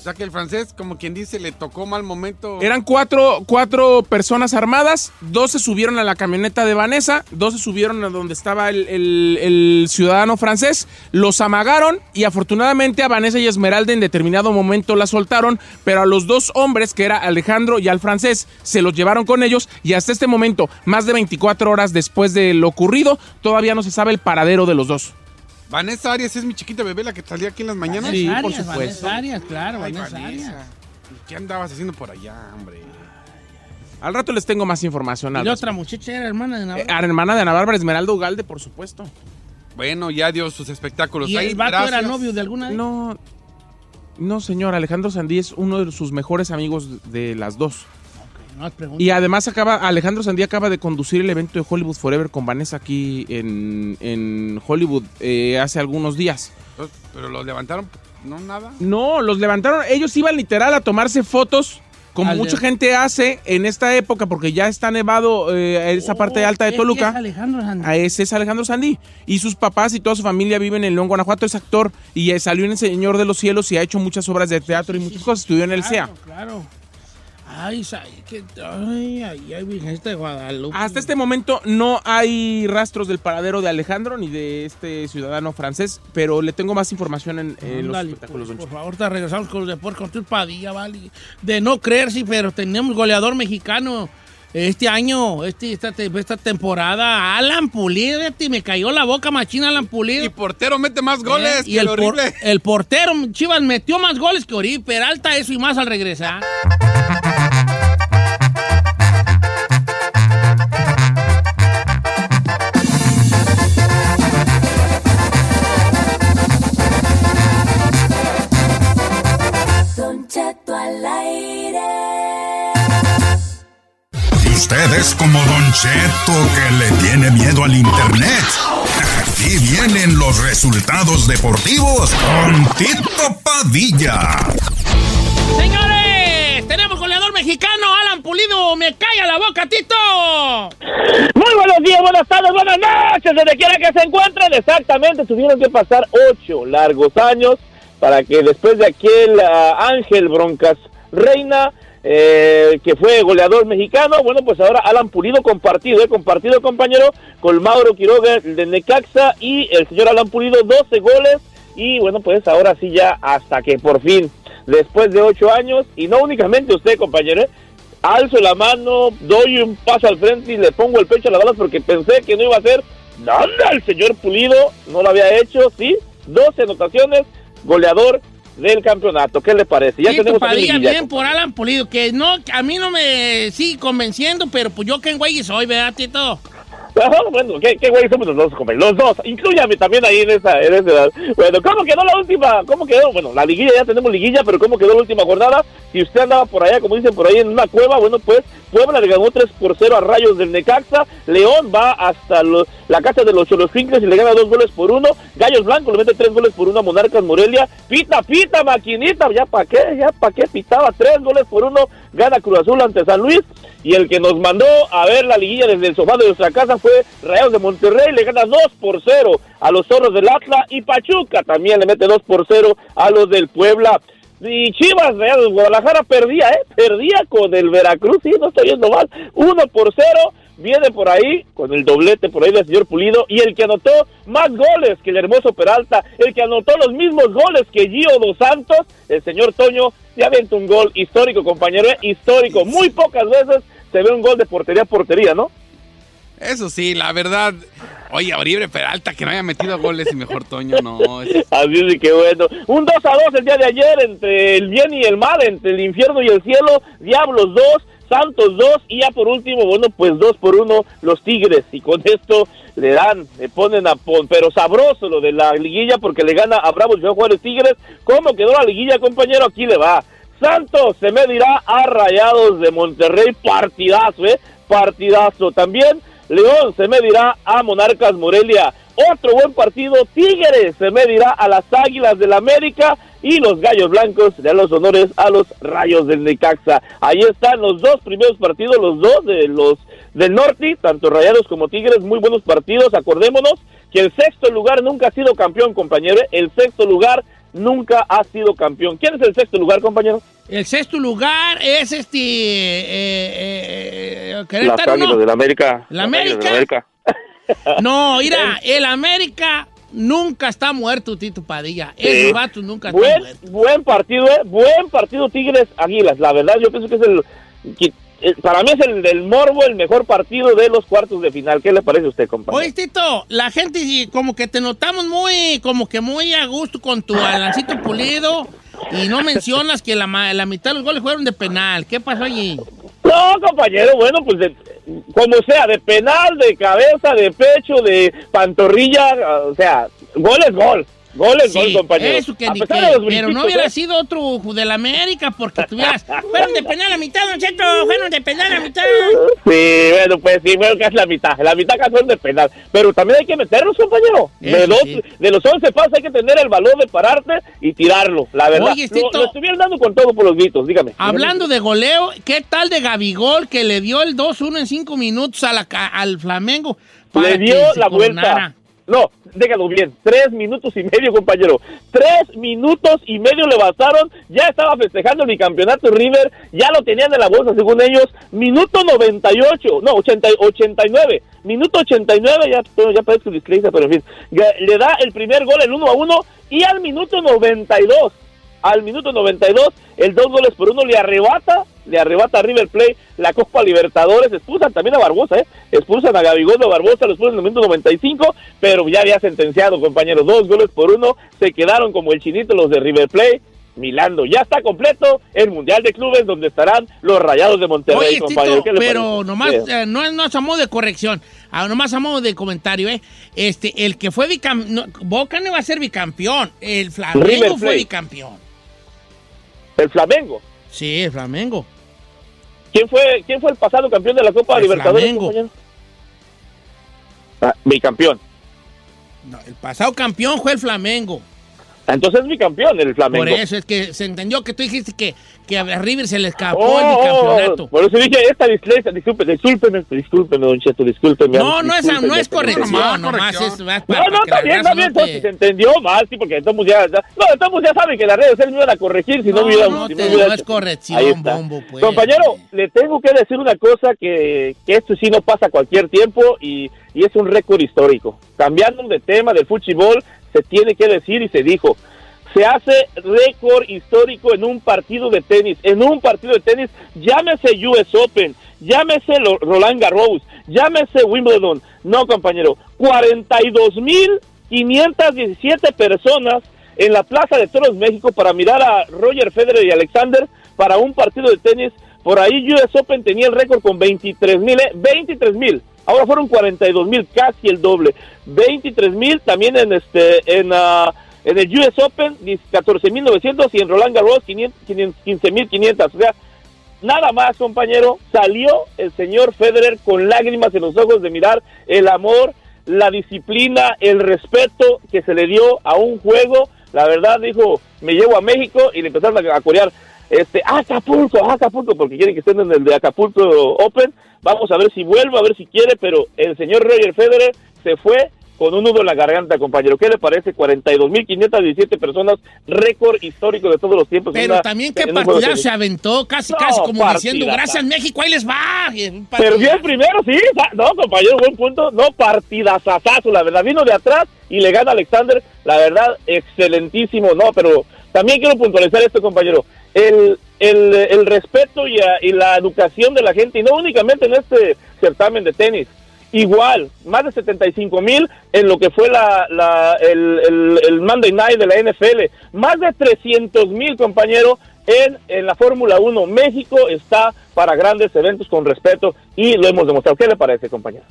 O sea que el francés, como quien dice, le tocó mal momento. Eran cuatro, cuatro personas armadas, dos se subieron a la camioneta de Vanessa, dos se subieron a donde estaba el, el- el ciudadano francés, los amagaron y afortunadamente a Vanessa y Esmeralda en determinado momento la soltaron, pero a los dos hombres, que era Alejandro y al francés, se los llevaron con ellos y hasta este momento, más de 24 horas después de lo ocurrido, todavía no se sabe el paradero de los dos. Vanessa Arias es mi chiquita bebé, la que salía aquí en las mañanas. Sí, por supuesto. Vanessa Arias, claro, Ay, Vanessa Vanessa. Arias. ¿Qué andabas haciendo por allá, hombre? Al rato les tengo más información. Y la otra muchacha era hermana de Eh, Navarra. hermana de Ana Bárbara Esmeralda Ugalde, por supuesto. Bueno, ya dio sus espectáculos. ¿Y Ahí, el vato era novio de alguna de No, no, señor. Alejandro Sandí es uno de sus mejores amigos de las dos. Y además acaba, Alejandro Sandí acaba de conducir el evento de Hollywood Forever con Vanessa aquí en, en Hollywood eh, hace algunos días. Pero los levantaron, no nada. No, los levantaron. Ellos iban literal a tomarse fotos. Como Al de- mucha gente hace en esta época, porque ya está nevado eh, esa parte alta de ¿Qué- Toluca. es Alejandro Sanz? A ese es Alejandro Sandí. Y sus papás y toda su familia viven en León, Guanajuato. Es actor y eh, salió en El Señor de los Cielos y ha hecho muchas obras de teatro y muchas cosas. Estudió en el CEA. Claro, claro. Ay, ay, que, ay, ay, ay, Virgencita de Guadalupe. Hasta este momento no hay rastros del paradero de Alejandro ni de este ciudadano francés, pero le tengo más información en, en los espectáculos. pues, por favor, te regresamos con los deportes con tu Padilla, ¿vale? De no creer, sí, pero tenemos goleador mexicano este año, este, esta, esta temporada. Alan Pulido, fíjate, me cayó la boca machina Alan Pulido. Y portero mete más goles Eh, y que el, el por- el portero, Chivas, metió más goles que Ori, Peralta, eso y más al regresar. Don Cheto al aire. Y usted es como Don Cheto que le tiene miedo al internet. Aquí vienen los resultados deportivos con Tito Padilla. Señores, tenemos goleador mexicano, Alan Pulido. Me calla la boca, Tito. Muy buenos días, buenas tardes, buenas noches, donde quiera que se encuentren. Exactamente, tuvieron que pasar ocho largos años para que después de aquel ah, Ángel Broncas Reina, eh, que fue goleador mexicano, bueno, pues ahora Alan Pulido compartido, eh, compartido compañero con Mauro Quiroga de Necaxa y el señor Alan Pulido, 12 goles. Y bueno, pues ahora sí ya hasta que por fin, después de ocho años, y no únicamente usted, compañero, eh, alzo la mano, doy un paso al frente y le pongo el pecho a las balas porque pensé que no iba a ser nada el señor Pulido, no lo había hecho, sí, 12 anotaciones, goleador del campeonato, ¿qué le parece? Ya Tito tenemos Padilla, liguilla. bien por Alan Pulido, que no, a mí no me sigue convenciendo, pero pues yo que güey soy, ¿verdad, Tito? Ajá, bueno, ¿qué, qué güey somos los dos? Los dos, incluyame también ahí en esa, en esa edad. Bueno, ¿cómo quedó la última? ¿Cómo quedó? Bueno, la liguilla, ya tenemos liguilla, pero ¿cómo quedó la última jornada? Si usted andaba por allá, como dicen por ahí, en una cueva, bueno, pues Puebla le ganó 3 por 0 a Rayos del Necaxa. León va hasta la casa de los Cholosfincles y le gana 2 goles por 1. Gallos Blancos le mete 3 goles por 1 a Monarcas Morelia. Pita, pita, maquinita, ya para qué, ya para qué pitaba 3 goles por 1. Gana Cruz Azul ante San Luis. Y el que nos mandó a ver la liguilla desde el sofá de nuestra casa fue Rayos de Monterrey. Le gana 2 por 0 a los Zorros del Atlas. Y Pachuca también le mete 2 por 0 a los del Puebla. Y Chivas de Guadalajara perdía, ¿eh? Perdía con el Veracruz, sí, no estoy viendo mal. 1 por 0. Viene por ahí, con el doblete por ahí del señor Pulido. Y el que anotó más goles que el hermoso Peralta. El que anotó los mismos goles que Gio Dos Santos. El señor Toño ya aventó un gol histórico, compañero. ¿eh? Histórico. Muy pocas veces se ve un gol de portería a portería, ¿no? Eso sí, la verdad. Oye, Oribe Peralta que no haya metido goles y mejor Toño, no. es- Así es que bueno. Un 2 a 2 el día de ayer entre el bien y el mal, entre el infierno y el cielo. Diablos 2, Santos 2 y ya por último, bueno, pues 2 por 1 los Tigres. Y con esto le dan, le ponen a pon, pero sabroso lo de la liguilla porque le gana a Bravos Joao Juárez Tigres. ¿Cómo quedó la liguilla, compañero? Aquí le va. Santos se medirá a Rayados de Monterrey. Partidazo, ¿eh? Partidazo. También León se medirá a Monarcas Morelia. Otro buen partido, Tigres se medirá a las Águilas del América y los Gallos Blancos de los honores a los Rayos del Necaxa. Ahí están los dos primeros partidos, los dos de los del norte, tanto Rayados como Tigres, muy buenos partidos. Acordémonos que el sexto lugar nunca ha sido campeón, compañero. El sexto lugar nunca ha sido campeón. ¿Quién es el sexto lugar, compañero? El sexto lugar es este. Eh, eh, eh, Las Águilas ¿no? del América. ¿La Las Águilas del América? No, mira, el América nunca está muerto, Tito Padilla. Sí. Esos vatos nunca están buen, muertos. buen partido, ¿eh? Buen partido Tigres Águilas. La verdad, yo pienso que es el. que- eh, para mí es el del Morbo, el mejor partido de los cuartos de final. ¿Qué le parece a usted, compañero? Oye, Tito, la gente como que te notamos muy, como que muy a gusto con tu alancito pulido y no mencionas que la, la mitad de los goles fueron de penal. ¿Qué pasó allí? No, compañero, bueno, pues de- como sea, de penal, de cabeza, de pecho, de pantorrilla, o sea, gol es gol. Gol es Sí, gol, compañero. Eso que de los pero no hubiera ¿eh? sido otro del América porque tuvieras. fueron de penal a mitad, Don Cheto, fueron de penal a mitad. Sí, bueno, pues sí, bueno, casi la mitad. La mitad casi son de penal. Pero también hay que meterlos, compañero. De, dos, sí. de los 11 pasos hay que tener el valor de pararte y tirarlo, la verdad. Oye, Lo- estuvieron dando con todo por los gritos, dígame. Hablando de goleo, ¿qué tal de Gabigol que le dio el 2-1 en 5 minutos a la ca- al Flamengo? Le dio que la vuelta. coronara? No, déjalo bien, tres minutos y medio, compañero. Tres minutos y medio le bastaron. Ya estaba festejando mi campeonato River. Ya lo tenían en la bolsa, según ellos. Minuto 98, no, 80, 89. Minuto 89, ya, ya parece dislexia, pero en fin. Le da el primer gol, el 1 a 1. Y al minuto 92, al minuto 92, el dos goles por uno le arrebata, le arrebata a River Plate la Copa Libertadores, expulsan también a Barbosa, ¿eh? expulsan a Gabigondo Barbosa, lo expulsan en el minuto 95, pero ya había sentenciado, compañeros, dos goles por uno, se quedaron como el chinito los de River Plate, Milando, ya está completo el Mundial de Clubes donde estarán los Rayados de Monterrey, Oye, compañero. Tito, ¿Qué le pero nomás, eh, no, no es a modo de corrección, ah, nomás a modo de comentario, ¿eh? Este, el que fue bicampeón, Boca no va a ser bicampeón, el Flamengo fue bicampeón. El Flamengo. Sí, el Flamengo. ¿Quién fue, ¿Quién fue el pasado campeón de la Copa El Libertadores, Flamengo. Ah, bicampeón. No, el pasado campeón fue el Flamengo. Entonces es bicampeón el Flamengo. Por eso es que se entendió que tú dijiste que, que a River se le escapó Oh, el bicampeonato. por eso dije esta dislexia, discúlpeme, discúlpeme, discúlpeme, don Cheto, discúlpeme. No, no es, discúlpeme, no es corrección, es No, para, no, la está bien, raza está bien, no te- entonces se entendió mal, sí, porque estamos ya, ya- no, estamos ya saben que las redes me iban a corregir si no, No, me hubiera, no si te- me no es corrección, Ahí está. bombo, pues. Compañero, le tengo que decir una cosa que, que esto sí no pasa cualquier tiempo y, y es un récord histórico. Cambiando de tema del fútbol, se tiene que decir y se dijo. Se hace récord histórico en un partido de tenis, en un partido de tenis, llámese US Open, llámese Roland Garros, llámese Wimbledon. No, compañero, 42.517 personas en la Plaza de Toros México para mirar a Roger Federer y Alexander para un partido de tenis. Por ahí US Open tenía el récord con 23 mil, ¿eh? 23 mil. Ahora fueron 42 mil, casi el doble. 23 mil también en este en ah, en el US Open 14 mil 900 y en Roland Garros 15 mil 500. O sea, nada más, compañero, salió el señor Federer con lágrimas en los ojos de mirar el amor, la disciplina, el respeto que se le dio a un juego. La verdad, dijo, me llevo a México y le empezaron a corear, este, Acapulco, Acapulco, porque quieren que estén en el de Acapulco Open. Vamos a ver si vuelve, a ver si quiere, pero el señor Roger Federer se fue con un nudo en la garganta, compañero. ¿Qué le parece? 42.517 personas, récord histórico de todos los tiempos. Pero Una- también qué partidazo se aventó, casi, No, casi como diciendo, gracias México, ahí les va. Perdió el primero, sí. No, compañero, buen punto. No, partidazazazo, la verdad. Vino de atrás y le gana Alexander. La verdad, excelentísimo. No, pero también quiero puntualizar esto, compañero. El, el, el respeto y, a- y la educación de la gente, y no únicamente en este certamen de tenis. Igual, más de 75 mil en lo que fue la, la- el, el- el Monday Night de la NFL. Más de 300 mil, compañero, en, en la Fórmula 1. México está para grandes eventos con respeto y lo hemos demostrado. ¿Qué le parece, compañero?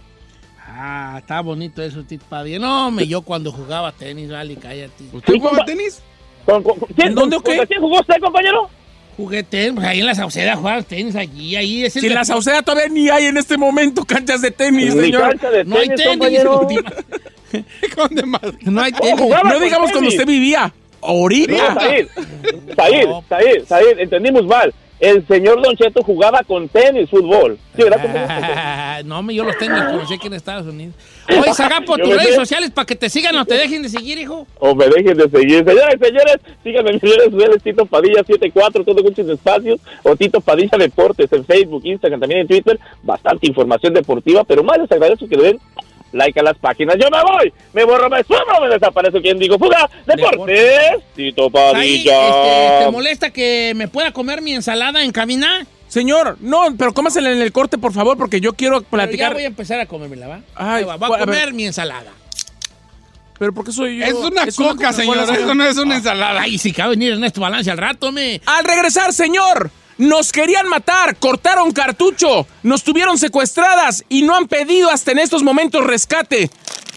Ah, está bonito eso, Tito Padilla. No, me yo cuando jugaba tenis, vale, cállate. ¿Usted jugaba tenis? ¿Con, con- ¿quién, ¿Dónde o qué? ¿Contra quién jugó usted, compañero? Jugué tenis, pues ahí en la Sauceda jugaban tenis allí, ahí. Es el Si en la. Sauceda todavía ni hay en este momento canchas de tenis, Ni señor. cancha de No hay tenis, tenis, compañero. última. No hay tenis. jugaba No digamos cuando tenis. usted vivía. No, Ahorita. Said, Said, Said, Said, entendimos mal. El señor Don Cheto jugaba con tenis, fútbol. Sí, ¿verdad? Ah, no, yo los tenis conocí aquí en Estados Unidos. Oye, Zagapo, tus redes sociales para que te sigan o te dejen de seguir, hijo. O me dejen de seguir. Señores, señores, síganme en mis redes sociales, Tito Padilla 74, todo muchos espacios, o Tito Padilla Deportes en Facebook, Instagram, también en Twitter. Bastante información deportiva, pero más les agradezco que le den like a las páginas. Yo me voy, me borro, me sumo, me desaparezco. ¿Quién digo? Fuga, Deportes, Tito Ahí, Padilla. este, ¿te molesta que me pueda comer mi ensalada en cabina? Señor, no, pero cómasela en el corte, por favor, porque yo quiero Pero ya platicar. voy a empezar a comérmela, ¿va? Ay, va, voy a a ver. comer mi ensalada. Pero ¿por qué soy yo? Es una coca, señor. Eso no es una ensalada. Ay, si cabe venir Ernesto Balance al rato, me. Al regresar, señor, nos querían matar, cortaron cartucho, nos tuvieron secuestradas y no han pedido hasta en estos momentos rescate.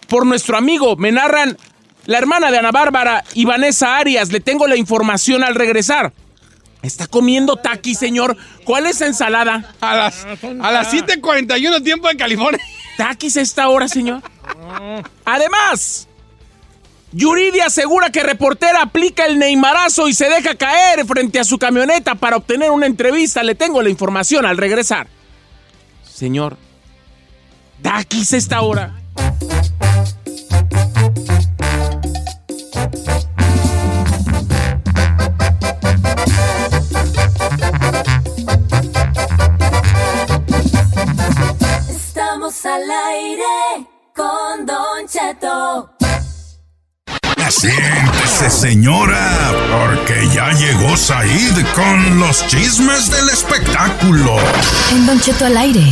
Por nuestro amigo, me narran la hermana de Ana Bárbara y Vanessa Arias. Le tengo la información al regresar. Está comiendo taqui, señor. ¿Cuál es ensalada? A las, a las 7.41 tiempo de California. ¿Taquis a esta hora, señor? Además, Yuridia asegura que reportera aplica el Neymarazo y se deja caer frente a su camioneta para obtener una entrevista. Le tengo la información al regresar. Señor, da esta hora. Estamos al aire con Don Cheto. Siéntese, señora, porque ya llegó Said con los chismes del espectáculo. En Don Cheto al aire.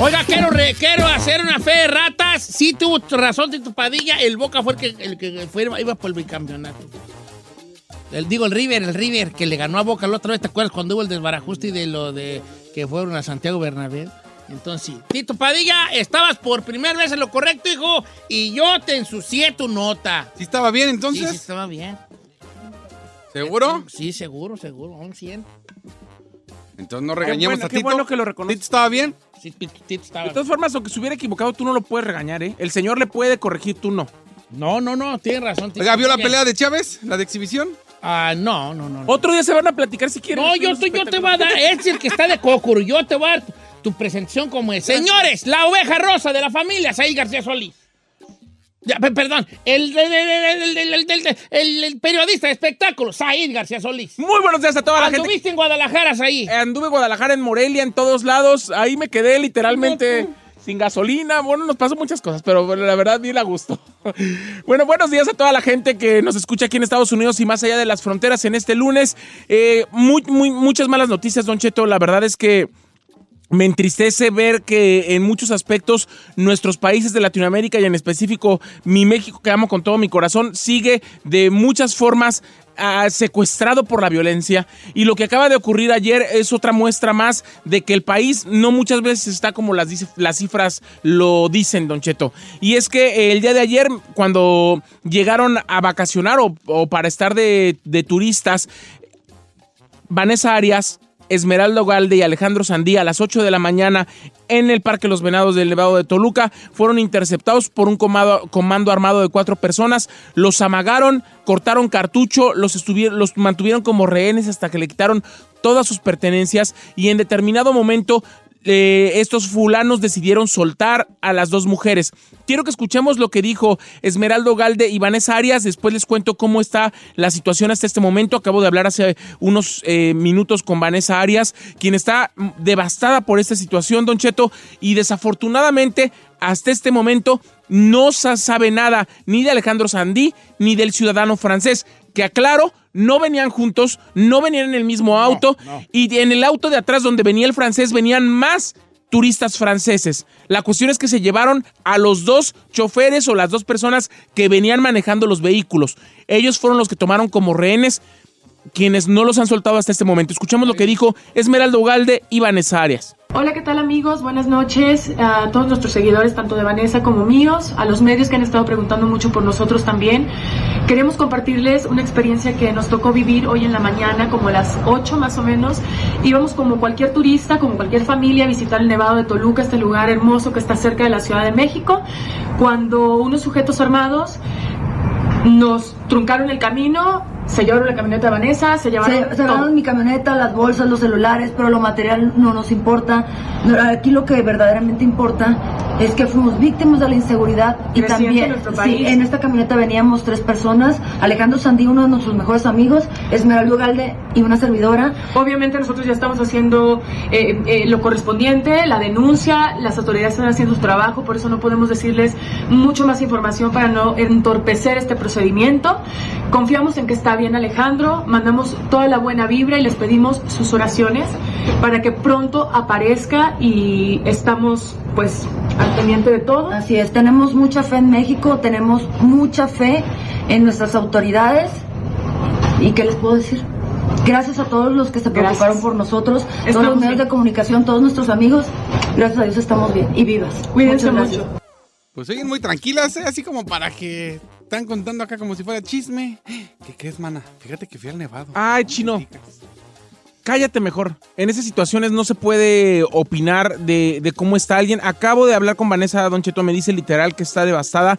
Oiga, quiero, re- quiero hacer una fe de ratas. Sí tuvo razón de tu padilla. El Boca fue el que, el que fue, iba por el bicampeonato. El, digo, el River, el River, que le ganó a Boca la otra vez. ¿Te acuerdas cuando hubo el desbarajuste y de lo de que fueron a Santiago Bernabéu? Entonces, sí. Tito Padilla, estabas por primera vez en lo correcto, hijo, y yo te ensucié tu nota. ¿Sí estaba bien entonces? Sí, sí estaba bien. ¿Seguro? Sí, seguro, seguro, un 100. Entonces no regañemos bueno, a qué Tito. bueno que lo reconoce. ¿Tito estaba bien? Sí, Tito, Tito estaba De todas formas, aunque se hubiera equivocado, tú no lo puedes regañar, ¿eh? El señor le puede corregir, tú no. No, no, no, tienes razón. Tito. Oiga, ¿vio la Bien. pelea de Chávez? ¿La de exhibición? Ah, no, no, no. no. Otro día se van a platicar si quieren. No, yo, te- yo te voy a dar, es el que está de cocoro. Yo te voy a dar tu presentación como es. Señores, la oveja rosa de la familia, Said García Solís. Ya, perdón, el, el, periodista de espectáculos, Said García Solís. Muy buenos días a toda la gente. Anduviste en Guadalajara, Said. Anduve en Guadalajara, en Morelia, en todos lados. Ahí me quedé literalmente sin gasolina. Bueno, nos pasó muchas cosas, pero la verdad bien a gusto. Bueno, buenos días a toda la gente que nos escucha aquí en Estados Unidos y más allá de las fronteras en este lunes. Eh, muy, muy, muchas malas noticias, Don Cheto. La verdad es que me entristece ver que en muchos aspectos nuestros países de Latinoamérica y en específico mi México que amo con todo mi corazón sigue de muchas formas ah, secuestrado por la violencia y lo que acaba de ocurrir ayer es otra muestra más de que el país no muchas veces está como las, las cifras lo dicen, Don Cheto. Y es que eh, el día de ayer cuando llegaron a vacacionar o, o para estar de, de turistas, Vanessa Arias, Esmeralda Galde y Alejandro Sandía a las 8 de la mañana en el Parque Los Venados del Nevado de Toluca fueron interceptados por un comando armado de cuatro personas. Los amagaron, cortaron cartucho, los, los mantuvieron como rehenes hasta que le quitaron todas sus pertenencias y en determinado momento estos fulanos decidieron soltar a las dos mujeres. Quiero que escuchemos lo que dijo Esmeraldo Galde y Vanessa Arias. Después les cuento cómo está la situación hasta este momento. Acabo de hablar hace unos eh, minutos con Vanessa Arias, quien está devastada por esta situación, Don Cheto, y desafortunadamente hasta este momento no sa- sabe nada ni de Alejandro Sandí ni del ciudadano francés, que aclaro, no venían juntos, no venían en el mismo auto, y en el auto de atrás donde venía el francés venían más turistas franceses. La cuestión es que se llevaron a los dos choferes o las dos personas que venían manejando los vehículos. Ellos fueron los que tomaron como rehenes, quienes no los han soltado hasta este momento. Escuchemos lo que dijo Esmeralda Ugalde y Vanessa Arias. Hola, ¿qué tal amigos? Buenas noches a todos nuestros seguidores, tanto de Vanessa como míos, a los medios que han estado preguntando mucho por nosotros también. Queremos compartirles una experiencia que nos tocó vivir hoy en la mañana, como a las 8 más o menos. Íbamos como cualquier turista, como cualquier familia, a visitar el Nevado de Toluca, este lugar hermoso que está cerca de la Ciudad de México, cuando unos sujetos armados nos truncaron el camino, se llevaron la camioneta de Vanessa, se llevaron... Se, se llevaron mi camioneta, las bolsas, los celulares, pero lo material no nos importa. Aquí lo que verdaderamente importa es que fuimos víctimas de la inseguridad y también en sí, en esta camioneta veníamos tres personas, Alejandro Sandí, uno de nuestros mejores amigos, Esmeralda Galde y una servidora. Obviamente nosotros ya estamos haciendo eh, eh, lo correspondiente, la denuncia, las autoridades están haciendo su trabajo, por eso no podemos decirles mucho más información para no entorpecer este procedimiento. Confiamos en que está bien Alejandro, mandamos toda la buena vibra y les pedimos sus oraciones para que pronto aparezca y estamos pues al pendiente de todo. Así es, tenemos mucha fe en México, tenemos mucha fe en nuestras autoridades. ¿Y qué les puedo decir? Gracias a todos los que se Gracias. preocuparon por nosotros, todos Estamos los medios bien. de comunicación, todos nuestros amigos. Gracias a Dios estamos bien y vivas. Cuídense Muchas gracias. mucho. Pues siguen muy tranquilas, ¿eh? así como para que están contando acá como si fuera chisme. ¿Qué crees, mana? Fíjate que fui al Nevado. Ay, chino. Cállate mejor. En esas situaciones no se puede opinar de, de cómo está alguien. Acabo de hablar con Vanessa Don Cheto, me dice literal que está devastada.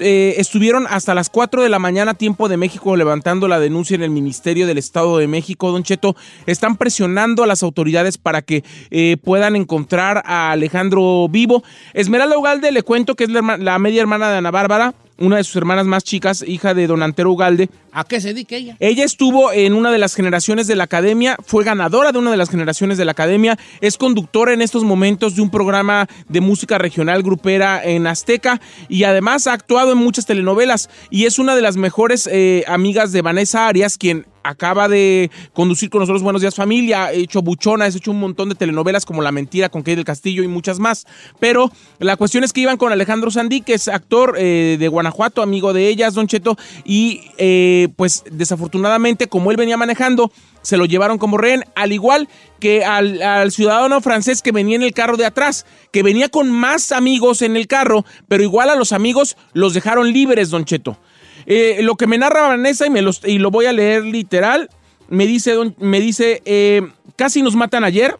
Eh, estuvieron hasta las 4 de la mañana, tiempo de México, levantando la denuncia en el Ministerio del Estado de México. Don Cheto, están presionando a las autoridades para que eh, puedan encontrar a Alejandro vivo. Esmeralda Ugalde, le cuento que es la, herma- la media hermana de Ana Bárbara. Una de sus hermanas más chicas, hija de don Antero Ugalde. ¿A qué se dedica ella? Ella estuvo en una de las generaciones de la academia, fue ganadora de una de las generaciones de la academia, es conductora en estos momentos de un programa de música regional grupera en Azteca y además ha actuado en muchas telenovelas y es una de las mejores eh, amigas de Vanessa Arias, quien acaba de conducir con nosotros Buenos Días Familia, ha hecho Buchona, ha hecho un montón de telenovelas como La Mentira con Kay del Castillo y muchas más. Pero la cuestión es que iban con Alejandro Sandí, que es actor eh, de Guanajuato, amigo de ellas, Don Cheto, y eh, pues desafortunadamente, como él venía manejando, se lo llevaron como rehén, al igual que al, al, ciudadano francés que venía en el carro de atrás, que venía con más amigos en el carro, pero igual a los amigos los dejaron libres, Don Cheto. Eh, lo que me narra Vanessa, y, lo voy a leer literal, me dice, me dice eh, casi nos matan ayer.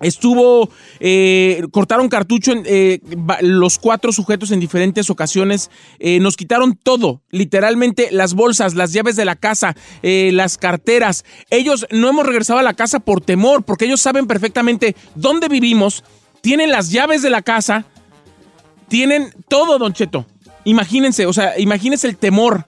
Estuvo, eh, cortaron cartucho en, eh, los cuatro sujetos en diferentes ocasiones, eh, nos quitaron todo, literalmente las bolsas, las llaves de la casa, las carteras. Ellos no hemos regresado a la casa por temor, porque ellos saben perfectamente dónde vivimos, tienen las llaves de la casa, tienen todo, don Cheto. Imagínense, o sea, imagínense el temor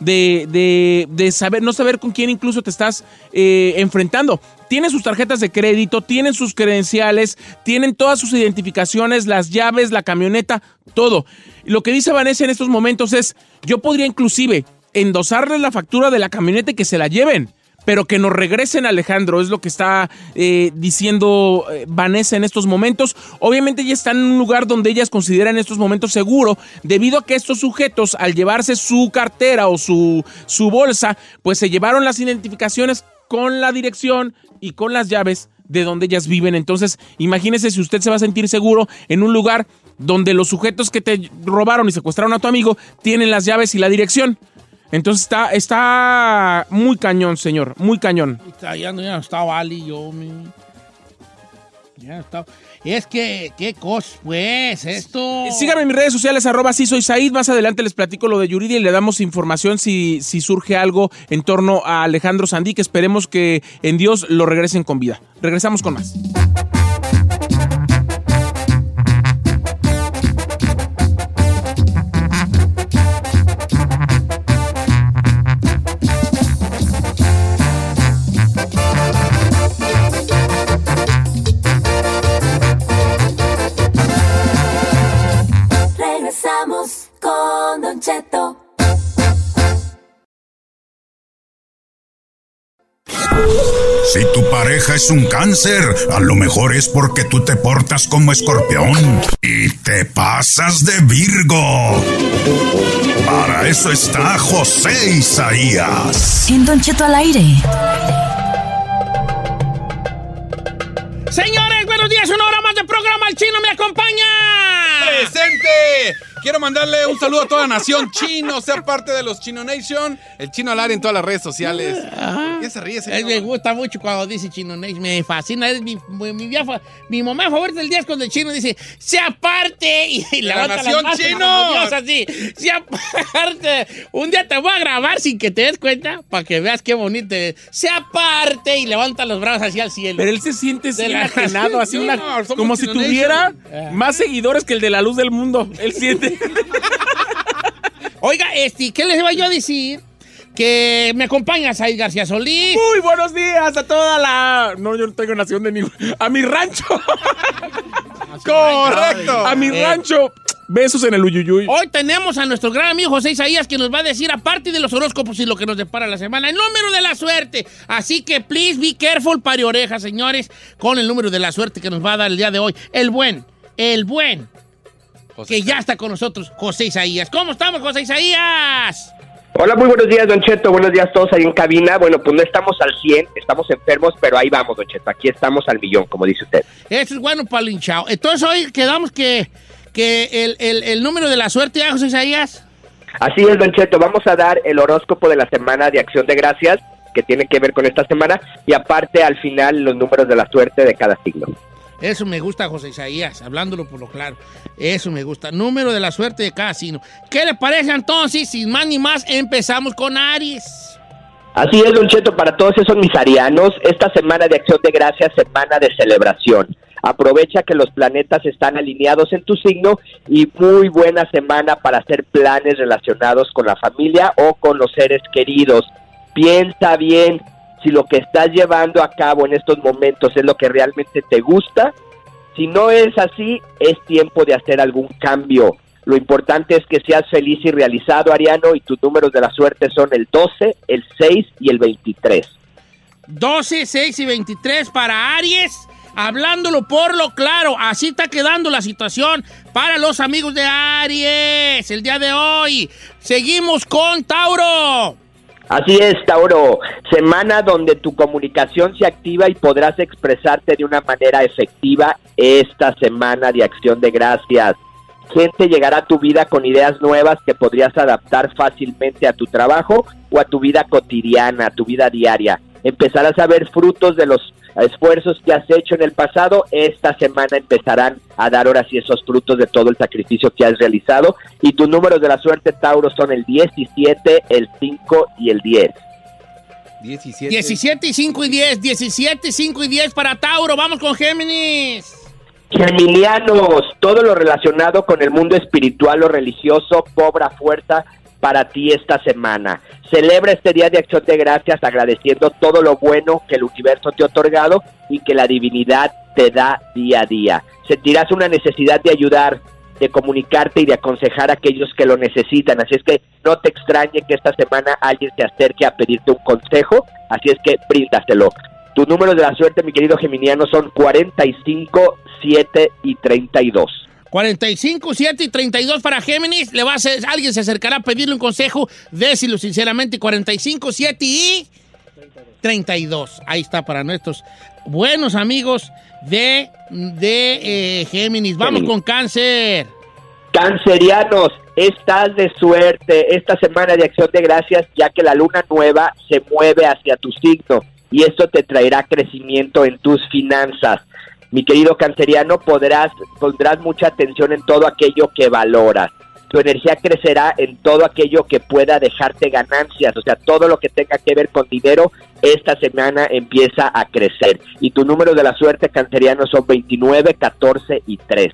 de, de, de saber, no saber con quién incluso te estás eh, enfrentando. Tienen sus tarjetas de crédito, tienen sus credenciales, tienen todas sus identificaciones, las llaves, la camioneta, todo. Lo que dice Vanessa en estos momentos es, yo podría inclusive endosarles la factura de la camioneta y que se la lleven pero que nos regresen Alejandro, es lo que está eh, diciendo eh, Vanessa en estos momentos. Obviamente ella está en un lugar donde ellas consideran estos momentos seguro, debido a que estos sujetos, al llevarse su cartera o su, su bolsa, pues se llevaron las identificaciones con la dirección y con las llaves de donde ellas viven. Entonces, imagínese si usted se va a sentir seguro en un lugar donde los sujetos que te robaron y secuestraron a tu amigo tienen las llaves y la dirección. Entonces está, está muy cañón, señor, muy cañón. Ya, ya, ya está Vali, yo, mi. Ya está. Es que, qué cosa, pues, esto. Síganme en mis redes sociales, arroba sí soy Said. Más adelante les platico lo de Yuridia y le damos información si, si surge algo en torno a Alejandro Sandí, que esperemos que en Dios lo regresen con vida. Regresamos con más. Si tu pareja es un cáncer, a lo mejor es porque tú te portas como escorpión y te pasas de Virgo. Para eso está José Isaías. En Don Cheto al aire. Señores, buenos días, una hora más de programa. El chino me acompaña. ¡Presente! Quiero mandarle un saludo a toda la nación chino, sea parte de los Chino Nation, el chino al área en todas las redes sociales. ¿Qué se ríe, señor? Es- me gusta mucho cuando dice Chino Nation, me fascina. Es mi, mi, mi, mi mamá favorita del día es cuando el chino dice, ¡se aparte! Y, y la levanta nación las chino! Dios, así, ¡se aparte! Un día te voy a grabar sin que te des cuenta, para que veas qué bonito es. ¡Se aparte! Y levanta los brazos hacia el cielo. Pero él se siente enajenado, así una, No, somos como si tuviera más seguidores que el de la luz del mundo. Él siente. Oiga, este, ¿qué les iba yo a decir? Que me acompaña Said García Solís. Muy buenos días a toda la. No, yo no tengo nación de ningún. A mi rancho. ¡Correcto! A mi Eh. rancho. Besos en el uyuyuy. Hoy tenemos a nuestro gran amigo José Isaías que nos va a decir, aparte de los horóscopos y lo que nos depara la semana, el número de la suerte. Así que, please, be careful, pari oreja, señores, con el número de la suerte que nos va a dar el día de hoy. El buen, el buen, José que ya está con nosotros, José Isaías. ¿Cómo estamos, José Isaías? Hola, muy buenos días, Don Cheto. Buenos días a todos ahí en cabina. Bueno, pues no estamos al 100, estamos enfermos, pero ahí vamos, Don Cheto. Aquí estamos al millón, como dice usted. Eso es bueno para el hinchao. Entonces, hoy quedamos que, que el, el- el número de la suerte, ¿ya, José Isaías? Así es, Don Cheto. Vamos a dar el horóscopo de la semana de Acción de Gracias, que tiene que ver con esta semana, y aparte, al final, los números de la suerte de cada signo. Eso me gusta, José Isaías, hablándolo por lo claro. Eso me gusta. Número de la suerte de cada signo. ¿Qué le parece entonces? Sin más ni más, empezamos con Aries. Así es, Don para todos esos misarianos, esta semana de Acción de Gracias, semana de celebración. Aprovecha que los planetas están alineados en tu signo y muy buena semana para hacer planes relacionados con la familia o con los seres queridos. Piensa bien si lo que estás llevando a cabo en estos momentos es lo que realmente te gusta. Si no es así, es tiempo de hacer algún cambio. Lo importante es que seas feliz y realizado, Ariano, y tus números de la suerte son el 12, el 6 y el 23. 12, 6 y 23 para Aries. Hablándolo por lo claro, así está quedando la situación para los amigos de Aries el día de hoy. Seguimos con Tauro. Así es, Tauro. Semana donde tu comunicación se activa y podrás expresarte de una manera efectiva esta semana de acción de gracias. Gente llegará a tu vida con ideas nuevas que podrías adaptar fácilmente a tu trabajo o a tu vida cotidiana, a tu vida diaria. Empezarás a ver frutos de los esfuerzos que has hecho en el pasado. Esta semana empezarán a dar ahora sí esos frutos de todo el sacrificio que has realizado. Y tus números de la suerte, Tauro, son el 17, el 5 y el 10. 17. 17 y 5 y 10. 17, 5 y 10 para Tauro. Vamos con Géminis. Geminianos, todo lo relacionado con el mundo espiritual o religioso cobra fuerza para ti esta semana. Celebra este día de acción de gracias agradeciendo todo lo bueno que el universo te ha otorgado y que la divinidad te da día a día. Sentirás una necesidad de ayudar, de comunicarte y de aconsejar a aquellos que lo necesitan. Así es que no te extrañe que esta semana alguien se acerque a pedirte un consejo. Así es que bríndaselo. Tus números de la suerte, mi querido Geminiano, son 45, 7 y 32. 45, 7 y 32 para Géminis. Le va a hacer, alguien se acercará a pedirle un consejo. Désilo sinceramente. 45, 7 y 32. Ahí está para nuestros buenos amigos de, de eh, Géminis. Vamos con cáncer. Cancerianos, estás de suerte esta semana de acción de gracias ya que la luna nueva se mueve hacia tu signo y esto te traerá crecimiento en tus finanzas. Mi querido canceriano, podrás, pondrás mucha atención en todo aquello que valoras. Tu energía crecerá en todo aquello que pueda dejarte ganancias, o sea, todo lo que tenga que ver con dinero, esta semana empieza a crecer. Y tu número de la suerte canceriano son 29, 14 y 3.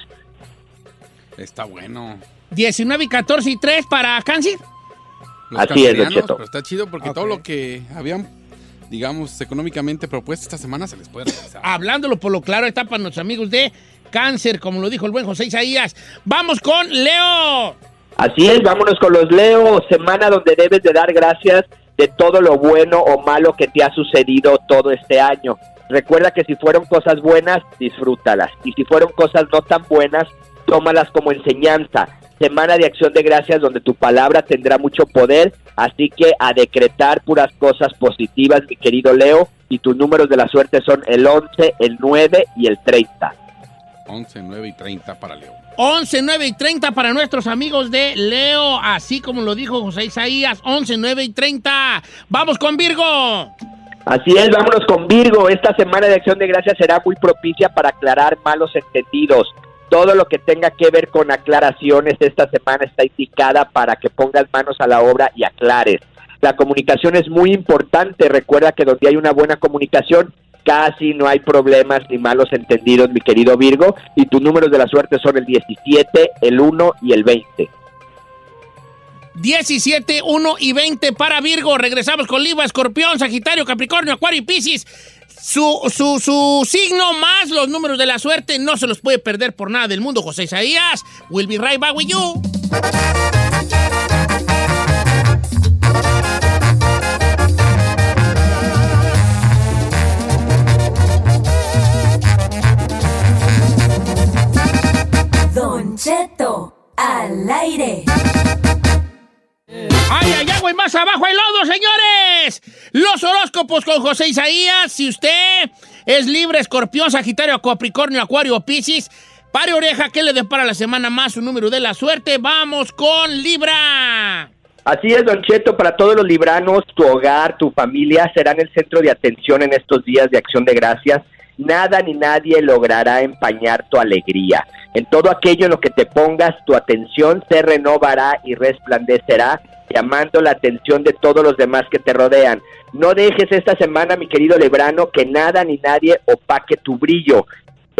Está bueno. 19 y 14 y 3 para cáncer. Los Así es, Don Cheto. pero está chido porque todo lo que habían, digamos, económicamente propuesto esta semana se les puede realizar. Hablándolo por lo claro, está para nuestros amigos de cáncer, como lo dijo el buen José Isaías. Vamos con Leo. Así es, vámonos con los Leo, semana donde debes de dar gracias de todo lo bueno o malo que te ha sucedido todo este año. Recuerda que si fueron cosas buenas, disfrútalas. Y si fueron cosas no tan buenas, tómalas como enseñanza. Semana de acción de gracias donde tu palabra tendrá mucho poder, así que a decretar puras cosas positivas, mi querido Leo, y tus números de la suerte son el 11, el 9 y el 30. 11, 9 y 30 para Leo. 11, 9 y 30 para nuestros amigos de Leo, así como lo dijo José Isaías, 11, 9 y 30. Vamos con Virgo. Así es, vámonos con Virgo. Esta semana de acción de gracias será muy propicia para aclarar malos entendidos. Todo lo que tenga que ver con aclaraciones esta semana está indicada para que pongas manos a la obra y aclares. La comunicación es muy importante. Recuerda que donde hay una buena comunicación, casi no hay problemas ni malos entendidos, mi querido Virgo. Y tus números de la suerte son el 17, el 1 y el 20. 17, 1 y 20 para Virgo. Regresamos con Libra, Escorpión, Sagitario, Capricornio, Acuario y Piscis. Su, su, su signo más los números de la suerte no se los puede perder por nada del mundo. José Isaías, will be right back with you. Don Cheto, al aire. ¡Ay, ay, agua y más abajo hay lodo, señores! Los horóscopos con José Isaías. Si usted es libre, escorpión, sagitario, capricornio, acuario piscis, pare oreja, ¿qué le depara la semana más su número de la suerte? ¡Vamos con Libra! Así es, Don Cheto, para todos los libranos, tu hogar, tu familia serán el centro de atención en estos días de acción de gracias. Nada ni nadie logrará empañar tu alegría. En todo aquello en lo que te pongas, tu atención se renovará y resplandecerá, llamando la atención de todos los demás que te rodean. No dejes esta semana, mi querido Lebrano, que nada ni nadie opaque tu brillo.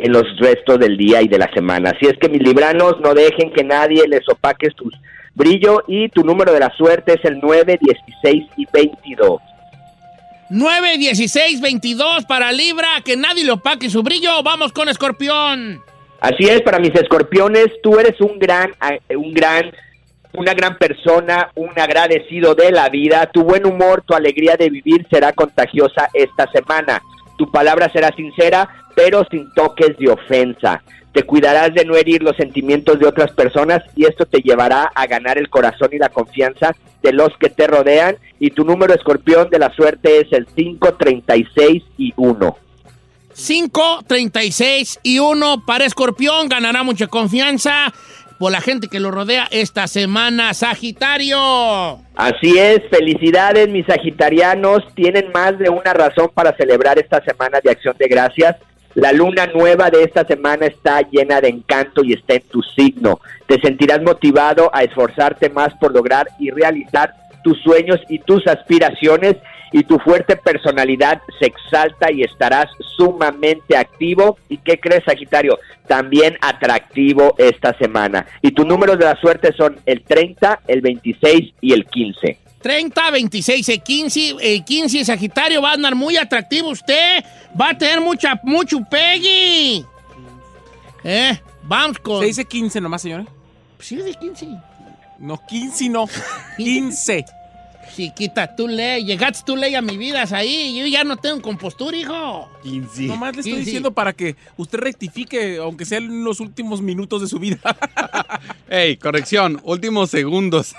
en los restos del día y de la semana. Así es que mis libranos, no dejen que nadie les opaque sus brillo y tu número de la suerte es el 9, 16 y 22. 9, 16, 22 para Libra, que nadie le opaque su brillo. Vamos con Escorpión. Así es, para mis escorpiones, tú eres un gran, un gran, una gran persona, un agradecido de la vida. Tu buen humor, tu alegría de vivir será contagiosa esta semana. Tu palabra será sincera, pero sin toques de ofensa. Te cuidarás de no herir los sentimientos de otras personas y esto te llevará a ganar el corazón y la confianza de los que te rodean. Y tu número escorpión de la suerte es el 5, 36 y 1. 5, 36 y 1 para Escorpión. Ganará mucha confianza por la gente que lo rodea esta semana. Sagitario. Así es, felicidades mis sagitarianos, tienen más de una razón para celebrar esta semana de acción de gracias. La luna nueva de esta semana está llena de encanto y está en tu signo. Te sentirás motivado a esforzarte más por lograr y realizar tus sueños y tus aspiraciones y tu fuerte personalidad se exalta y estarás sumamente activo. ¿Y qué crees, Sagitario? También atractivo esta semana. Y tus números de la suerte son el 30, el 26 y el 15. 30, 26, el 15, el 15 Sagitario va a andar muy atractivo usted. Va a tener mucha, mucho peggy. Eh, vamos con... Se dice 15 nomás, señora. Sí, de 15. No, 15 no. 15. Chiquita, tú ley, llegaste tú ley a mi vida ahí. Yo ya no tengo compostura, hijo. 15. Nomás le estoy diciendo para que usted rectifique, aunque sea en los últimos minutos de su vida. Ey, corrección, últimos segundos.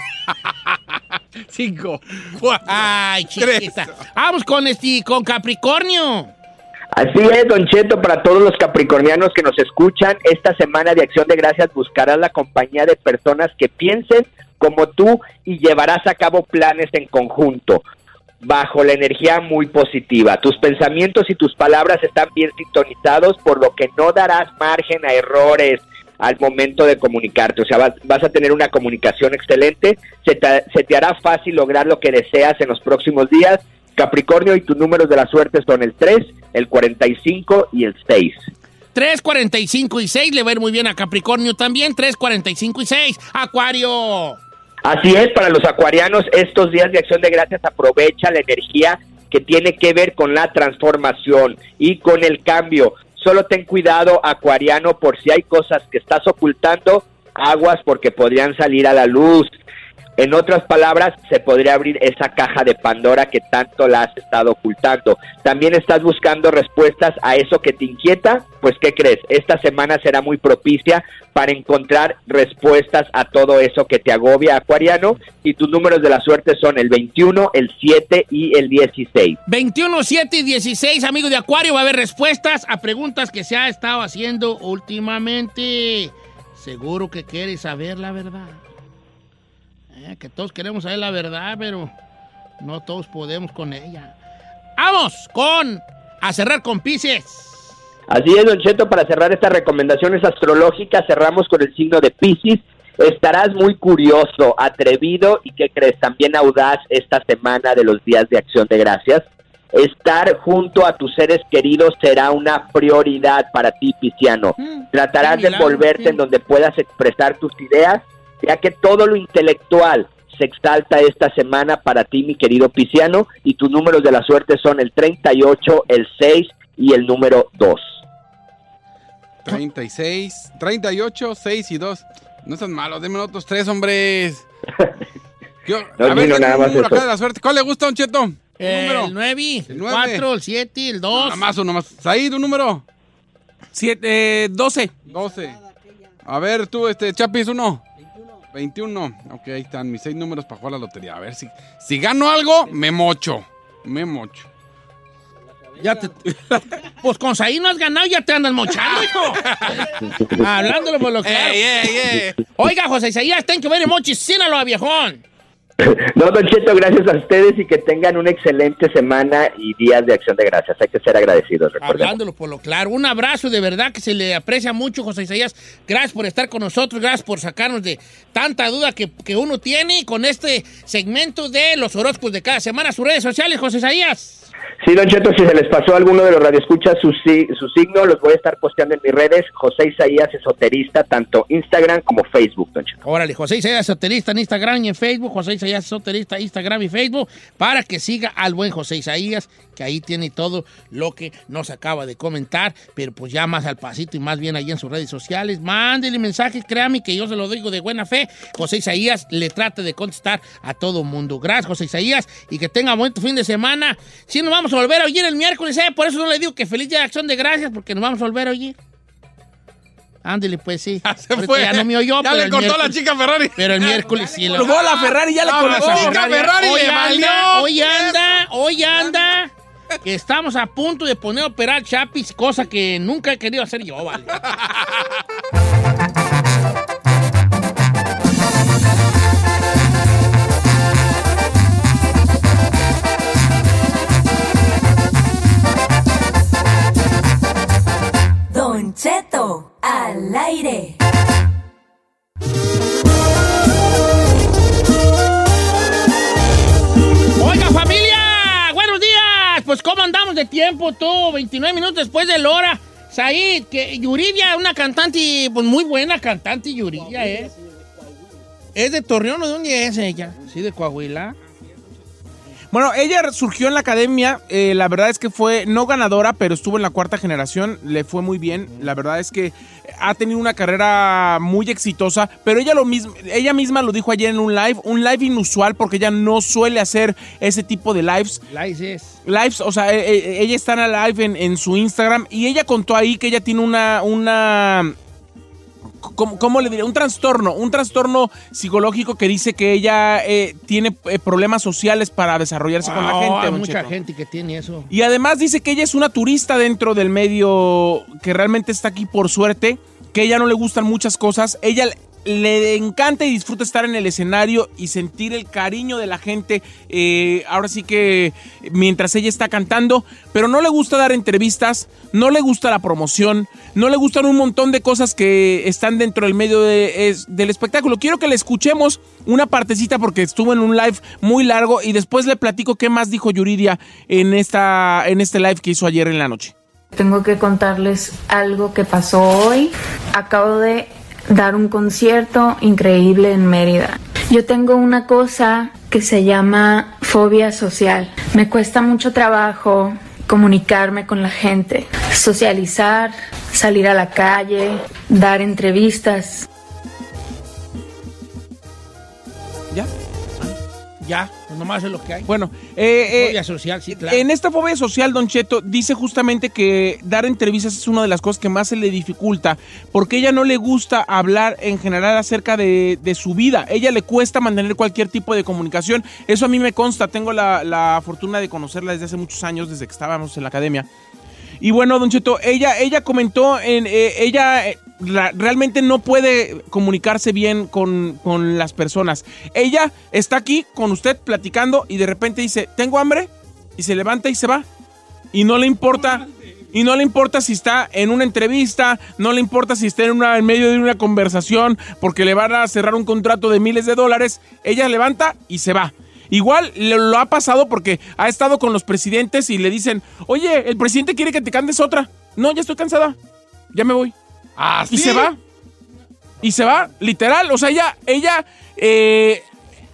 Cinco, cuatro, Ay, chiquita. Vamos con este, con Capricornio. Así es, Don Cheto, para todos los capricornianos que nos escuchan, esta semana de Acción de Gracias buscarás la compañía de personas que piensen como tú y llevarás a cabo planes en conjunto bajo la energía muy positiva. Tus pensamientos y tus palabras están bien sintonizados, por lo que no darás margen a errores al momento de comunicarte. O sea, vas, a tener una comunicación excelente, se te, se te hará fácil lograr lo que deseas en los próximos días. Capricornio y tus números de la suerte son el 3, el 45 y el 6. 3, 45 y 6 le va a ir muy bien a Capricornio también. 3, 45 y 6. Acuario. Así es, para los acuarianos, estos días de acción de gracias aprovecha la energía que tiene que ver con la transformación y con el cambio. Solo ten cuidado, acuariano, por si hay cosas que estás ocultando, aguas porque podrían salir a la luz. En otras palabras, se podría abrir esa caja de Pandora que tanto la has estado ocultando. También estás buscando respuestas a eso que te inquieta. Pues, ¿qué crees? Esta semana será muy propicia para encontrar respuestas a todo eso que te agobia, Acuariano. Y tus números de la suerte son el 21, el 7 y el 16. 21, 7 y 16, amigo de Acuario, va a haber respuestas a preguntas que se ha estado haciendo últimamente. Seguro que quieres saber la verdad. Eh, que todos queremos saber la verdad, pero no todos podemos con ella. Vamos con a cerrar con Pisces. Así es, Don Cheto, para cerrar estas recomendaciones astrológicas, cerramos con el signo de Pisces. Estarás muy curioso, atrevido y, ¿qué crees? También audaz esta semana de los días de acción de gracias. Estar junto a tus seres queridos será una prioridad para ti, Pisciano. Tratarás qué de envolverte sí. en donde puedas expresar tus ideas, ya que todo lo intelectual se exalta esta semana para ti, mi querido Pisciano, y tus números de la suerte son el 38, el 6 y el número 2. 36, 38, 6 y 2. No están malos, denme otros tres, hombres. Yo- No, a ver, nada más acá de la suerte. ¿Cuál le gusta, Don Cheto? El 9, el nueve. 4, el 7, el 2. Nada más, uno más. Said, un número. Siete, eh, 12. 12. A ver, tú, este, Chapis, uno. 21. Ok, ahí están mis seis números para jugar la lotería. A ver si, si gano algo, me mocho. Me mocho. Ya te... Pues con Saí no has ganado, ya te andas mochando, hijo. Hablándolo por lo que. Oiga, José Isaías, thank you very much. Sínalo, viejón. No, Don Cheto, gracias a ustedes y que tengan una excelente semana y días de acción de gracias. Hay que ser agradecidos, recordemos. Hablándolo por lo claro. Un abrazo de verdad que se le aprecia mucho, José Isaías. Gracias por estar con nosotros, gracias por sacarnos de tanta duda que, que uno tiene con este segmento de los horóscopos de cada semana. Sus redes sociales, José Isaías. Sí, Don Cheto, si se les pasó a alguno de los radioescuchas su, su signo, los voy a estar posteando en mis redes. José Isaías Esoterista, tanto Instagram como Facebook, Don Cheto. Órale, José Isaías Soterista en Instagram y en Facebook, José Isaías Soterista, Instagram y Facebook, para que siga al buen José Isaías, que ahí tiene todo lo que nos acaba de comentar, pero pues ya más al pasito y más bien ahí en sus redes sociales. Mándele mensajes, créame que yo se lo digo de buena fe. José Isaías le trata de contestar a todo mundo. Gracias, José Isaías, y que tenga buen fin de semana. Si nos vamos a volver a oír el miércoles, ¿eh? por eso no le digo que feliz día de acción de gracias, porque nos vamos a volver a oír. Ándele, pues sí. Fue. Ya no me oyó. Ya pero le el cortó la miércoles- chica Ferrari. Pero el miércoles sí. lo- Colgó la Ferrari, ya le Ah, colgó la chica Ferrari, Hoy le anda, valió. hoy anda, hoy anda. Que estamos a punto de poner a operar Chapis, cosa que nunca he querido hacer yo, vale. tiempo tú? 29 minutos después de la hora. Said, que Yuridia, una cantante, pues muy buena cantante, Yuridia, ¿eh? ¿Es de Torreón o de dónde es ella? Sí, de Coahuila. Bueno, ella surgió en la academia, eh, la verdad es que fue no ganadora, pero estuvo en la cuarta generación, le fue muy bien, la verdad es que ha tenido una carrera muy exitosa, pero ella, lo mismo, ella misma lo dijo ayer en un live, un live inusual porque ella no suele hacer ese tipo de lives. Lives es. Lives, o sea, eh, eh, ella está en live en, en su Instagram y ella contó ahí que ella tiene una, una ¿Cómo, cómo le diré? Un trastorno, un trastorno psicológico que dice que ella eh, tiene eh, problemas sociales para desarrollarse con la gente. Hay mucha Cheto. gente que tiene eso. Y además dice que ella es una turista dentro del medio que realmente está aquí por suerte, que a ella no le gustan muchas cosas. Ella le encanta y disfruta estar en el escenario y sentir el cariño de la gente. eh, ahora sí que mientras ella está cantando, pero no le gusta dar entrevistas, no le gusta la promoción, no le gustan un montón de cosas que están dentro del medio es- del espectáculo. Quiero que le escuchemos una partecita porque estuvo en un live muy largo y después le platico qué más dijo Yuridia en, esta, en este live que hizo ayer en la noche. Tengo que contarles algo que pasó hoy. Acabo de dar un concierto increíble en Mérida. Yo tengo una cosa que se llama fobia social. Me cuesta mucho trabajo comunicarme con la gente, socializar, salir a la calle, dar entrevistas. ¿Ya? Ya, pues nomás es lo que hay. Bueno, eh, eh, Fobia social, sí, claro. En esta fobia social, Don Cheto dice justamente que dar entrevistas es una de las cosas que más se le dificulta, porque ella no le gusta hablar en general acerca de, de su vida. Ella le cuesta mantener cualquier tipo de comunicación. Eso a mí me consta. Tengo la, la fortuna de conocerla desde hace muchos años, desde que estábamos en la academia. Y bueno, Don Cheto, ella, ella comentó, en, eh, ella eh, la- realmente no puede comunicarse bien con, con las personas. Ella está aquí con usted platicando y de repente dice, tengo hambre, y se levanta y se va. Y no le importa, y no le importa si está en una entrevista, no le importa si está en, una, en medio de una conversación, porque le van a cerrar un contrato de miles de dólares. Ella levanta y se va. Igual lo, ha pasado porque ha estado con los presidentes y le dicen, oye, el presidente quiere que te cantes otra. No, ya estoy cansada. Ya me voy. Y se va. Y se va, literal. O sea, ella, ella eh,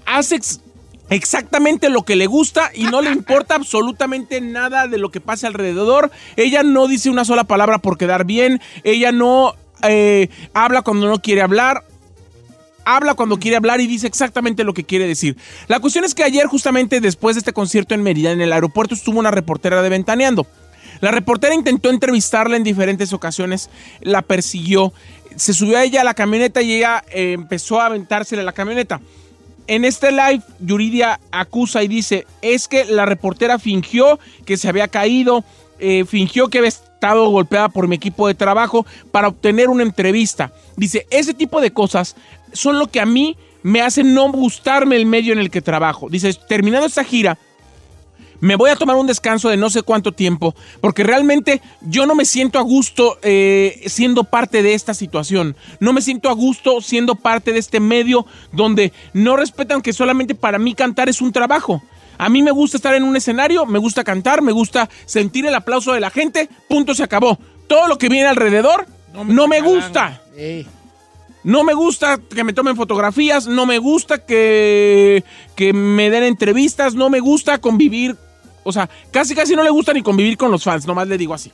hace ex- exactamente lo que le gusta y no le importa absolutamente nada de lo que pase alrededor. Ella no dice una sola palabra por quedar bien. Ella no eh, habla cuando no quiere hablar habla cuando quiere hablar y dice exactamente lo que quiere decir. La cuestión es que ayer, justamente después de este concierto en Mérida, en el aeropuerto, estuvo una reportera de Ventaneando. La reportera intentó entrevistarla en diferentes ocasiones, la persiguió, se subió a ella a la camioneta y ella eh, empezó a aventársela a la camioneta. En este live, Yuridia acusa y dice, es que la reportera fingió que se había caído, eh, fingió que había estado golpeada por mi equipo de trabajo para obtener una entrevista. Dice, ese tipo de cosas son lo que a mí me hacen no gustarme el medio en el que trabajo. Dice, terminando esta gira, me voy a tomar un descanso de no sé cuánto tiempo, porque realmente yo no me siento a gusto eh, siendo parte de esta situación. No me siento a gusto siendo parte de este medio donde no respetan que solamente para mí cantar es un trabajo. A mí me gusta estar en un escenario, me gusta cantar, me gusta sentir el aplauso de la gente, punto, se acabó. Todo lo que viene alrededor no me, gusta. Ey. No me gusta que me tomen fotografías, no me gusta que, que me den entrevistas, no me gusta convivir. O sea, casi casi no le gusta ni convivir con los fans, nomás le digo así.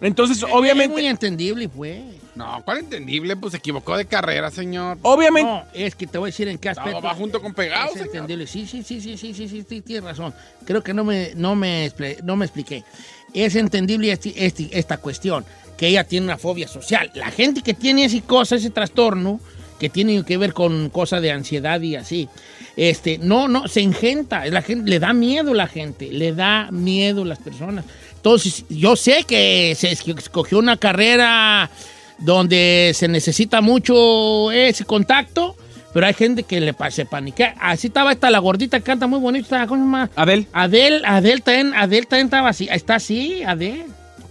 Entonces, Es obviamente, muy entendible, pues. No, ¿cuál entendible? Pues se equivocó de carrera, señor. obviamente, No, es que te voy a decir en qué aspecto. va junto con pegado, Es señor. entendible. Sí, sí, sí, sí, sí, sí, sí, sí, tienes razón. Creo que no me, no me, no me expliqué. Es entendible este- este- esta cuestión, que ella tiene una fobia social. La gente que tiene esa cosa, ese trastorno, que tiene que ver con cosas de ansiedad y así, este, no, no, se engenta. La gente, le da miedo a la gente, le da miedo a las personas. Entonces, yo sé que se escogió una carrera donde se necesita mucho ese contacto, pero hay gente que le se paniquea. Así estaba esta la gordita que canta muy bonito, esta, ¿cómo se llama? Adel. Adel, Adel también, Adel también estaba así, está así, Adel.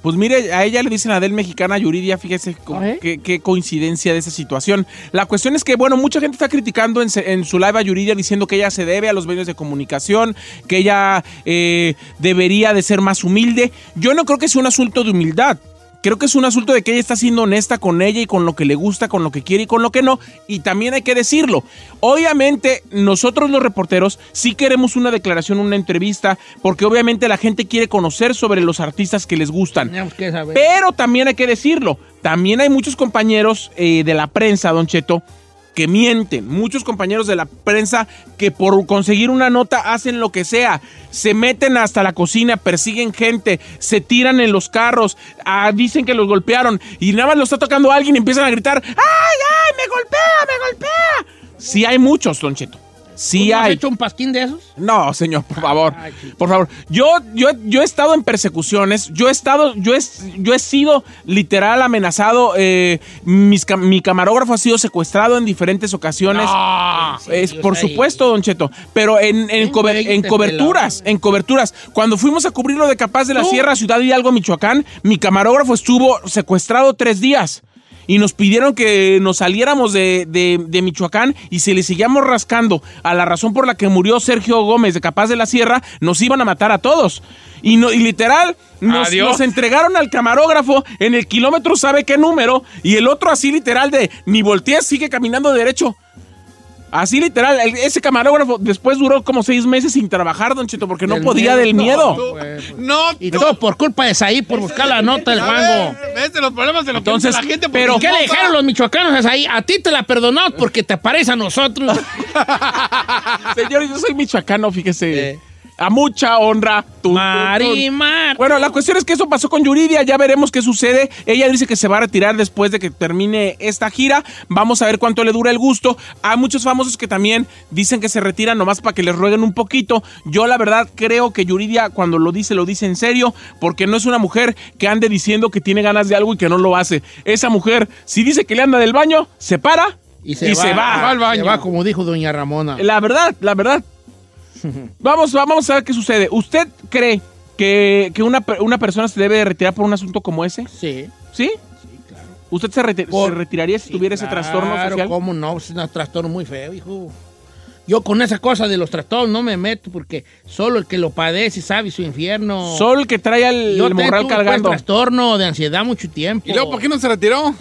Pues mire, a ella le dicen Adel mexicana, Yuridia, fíjese qué, qué coincidencia de esa situación. La cuestión es que, bueno, mucha gente está criticando en su live a Yuridia diciendo que ella se debe a los medios de comunicación, que ella eh, debería de ser más humilde. Yo no creo que sea un asunto de humildad. Creo que es un asunto de que ella está siendo honesta con ella y con lo que le gusta, con lo que quiere y con lo que no. Y también hay que decirlo. Obviamente, nosotros los reporteros sí queremos una declaración, una entrevista, porque obviamente la gente quiere conocer sobre los artistas que les gustan. Tenemos que saber. Pero también hay que decirlo, también hay muchos compañeros eh, de la prensa, Don Cheto, que mienten. Muchos compañeros de la prensa que por conseguir una nota hacen lo que sea. Se meten hasta la cocina, persiguen gente, se tiran en los carros, ah, dicen que los golpearon y nada más lo está tocando alguien y empiezan a gritar, ¡ay, ay, me golpea, me golpea! Sí hay muchos, Don Cheto. Sí ¿Tú no has hay. hecho un pasquín de esos? No, señor, por favor. Por favor. Yo, yo, yo he estado en persecuciones. Yo he estado, yo he, yo he sido literal amenazado. eh, mis mi camarógrafo ha sido secuestrado en diferentes ocasiones. es, por ahí. supuesto, Don Cheto. Pero en, en, cober- en coberturas, en coberturas. Cuando fuimos a cubrir lo de Capaz de la ¿Tú? Sierra, Ciudad Hidalgo, Michoacán, mi camarógrafo estuvo secuestrado tres días. Y nos pidieron que nos saliéramos de, de- de Michoacán y si le seguíamos rascando a la razón por la que murió Sergio Gómez de Capaz de la Sierra, nos iban a matar a todos. Y, no, y literal, nos, nos entregaron al camarógrafo en el kilómetro sabe qué número y el otro así literal de ni voltees, sigue caminando derecho. Así literal, el- ese camarógrafo después duró como seis meses sin trabajar, Don Cheto, porque no Del podía miedo. del miedo. No, Y todo por culpa de Saí, por buscar la nota del mango. ¿Ves de los problemas de lo Entonces, la gente? pero ¿qué le dijeron los michoacanos a Saí? A ti te la perdonamos porque te parece a nosotros. Señor, yo soy michoacano, fíjese. A mucha honra. Tú, Marimar. Bueno, la cuestión es que eso pasó con Yuridia. Ya veremos qué sucede. Ella dice que se va a retirar después de que termine esta gira. Vamos a ver cuánto le dura el gusto. Hay muchos famosos que también dicen que se retiran nomás para que les rueguen un poquito. Yo, la verdad, creo que Yuridia, cuando lo dice, lo dice en serio. Porque no es una mujer que ande diciendo que tiene ganas de algo y que no lo hace. Esa mujer, si dice que le anda del baño, se para y se, va. al baño. Se va, como dijo doña Ramona. La verdad, la verdad. Vamos, vamos a ver qué sucede. ¿Usted cree que, que una, per- una persona se debe de retirar por un asunto como ese? Sí. ¿Sí? ¿Usted se, reti- se retiraría si tuviera ese trastorno Claro, social? cómo no, es un trastorno muy feo, hijo. Yo con esa cosa de los trastornos no me meto porque solo el que lo padece sabe su infierno. Solo el que trae al Yo el morral tengo, pues, cargando. trastorno de ansiedad mucho tiempo. ¿Y luego por qué no se retiró?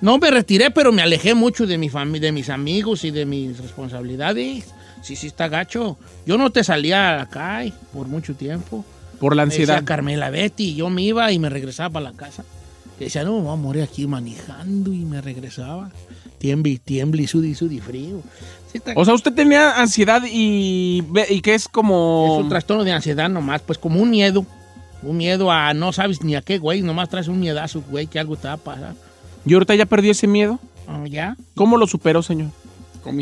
No me retiré, pero me alejé mucho de mi de mis amigos y de mis responsabilidades. Sí, sí, está gacho. Yo no te salía acá eh, por mucho tiempo. Por la Me decía ansiedad. Carmela Betty, yo me iba y me regresaba para la casa. Decía, no, me voy a morir aquí manejando y me regresaba. Tiemble, tiemble, sudi, sudi, frío. Sí, está- O sea, usted tenía ansiedad y, y que es como... es un trastorno de ansiedad nomás, pues como un miedo. Un miedo a no sabes ni a qué, güey. Nomás traes un miedazo, güey, que algo te va a pasar. ¿Y ahorita ya perdió ese miedo? Ah, ¿Ya? ¿Cómo lo superó, señor?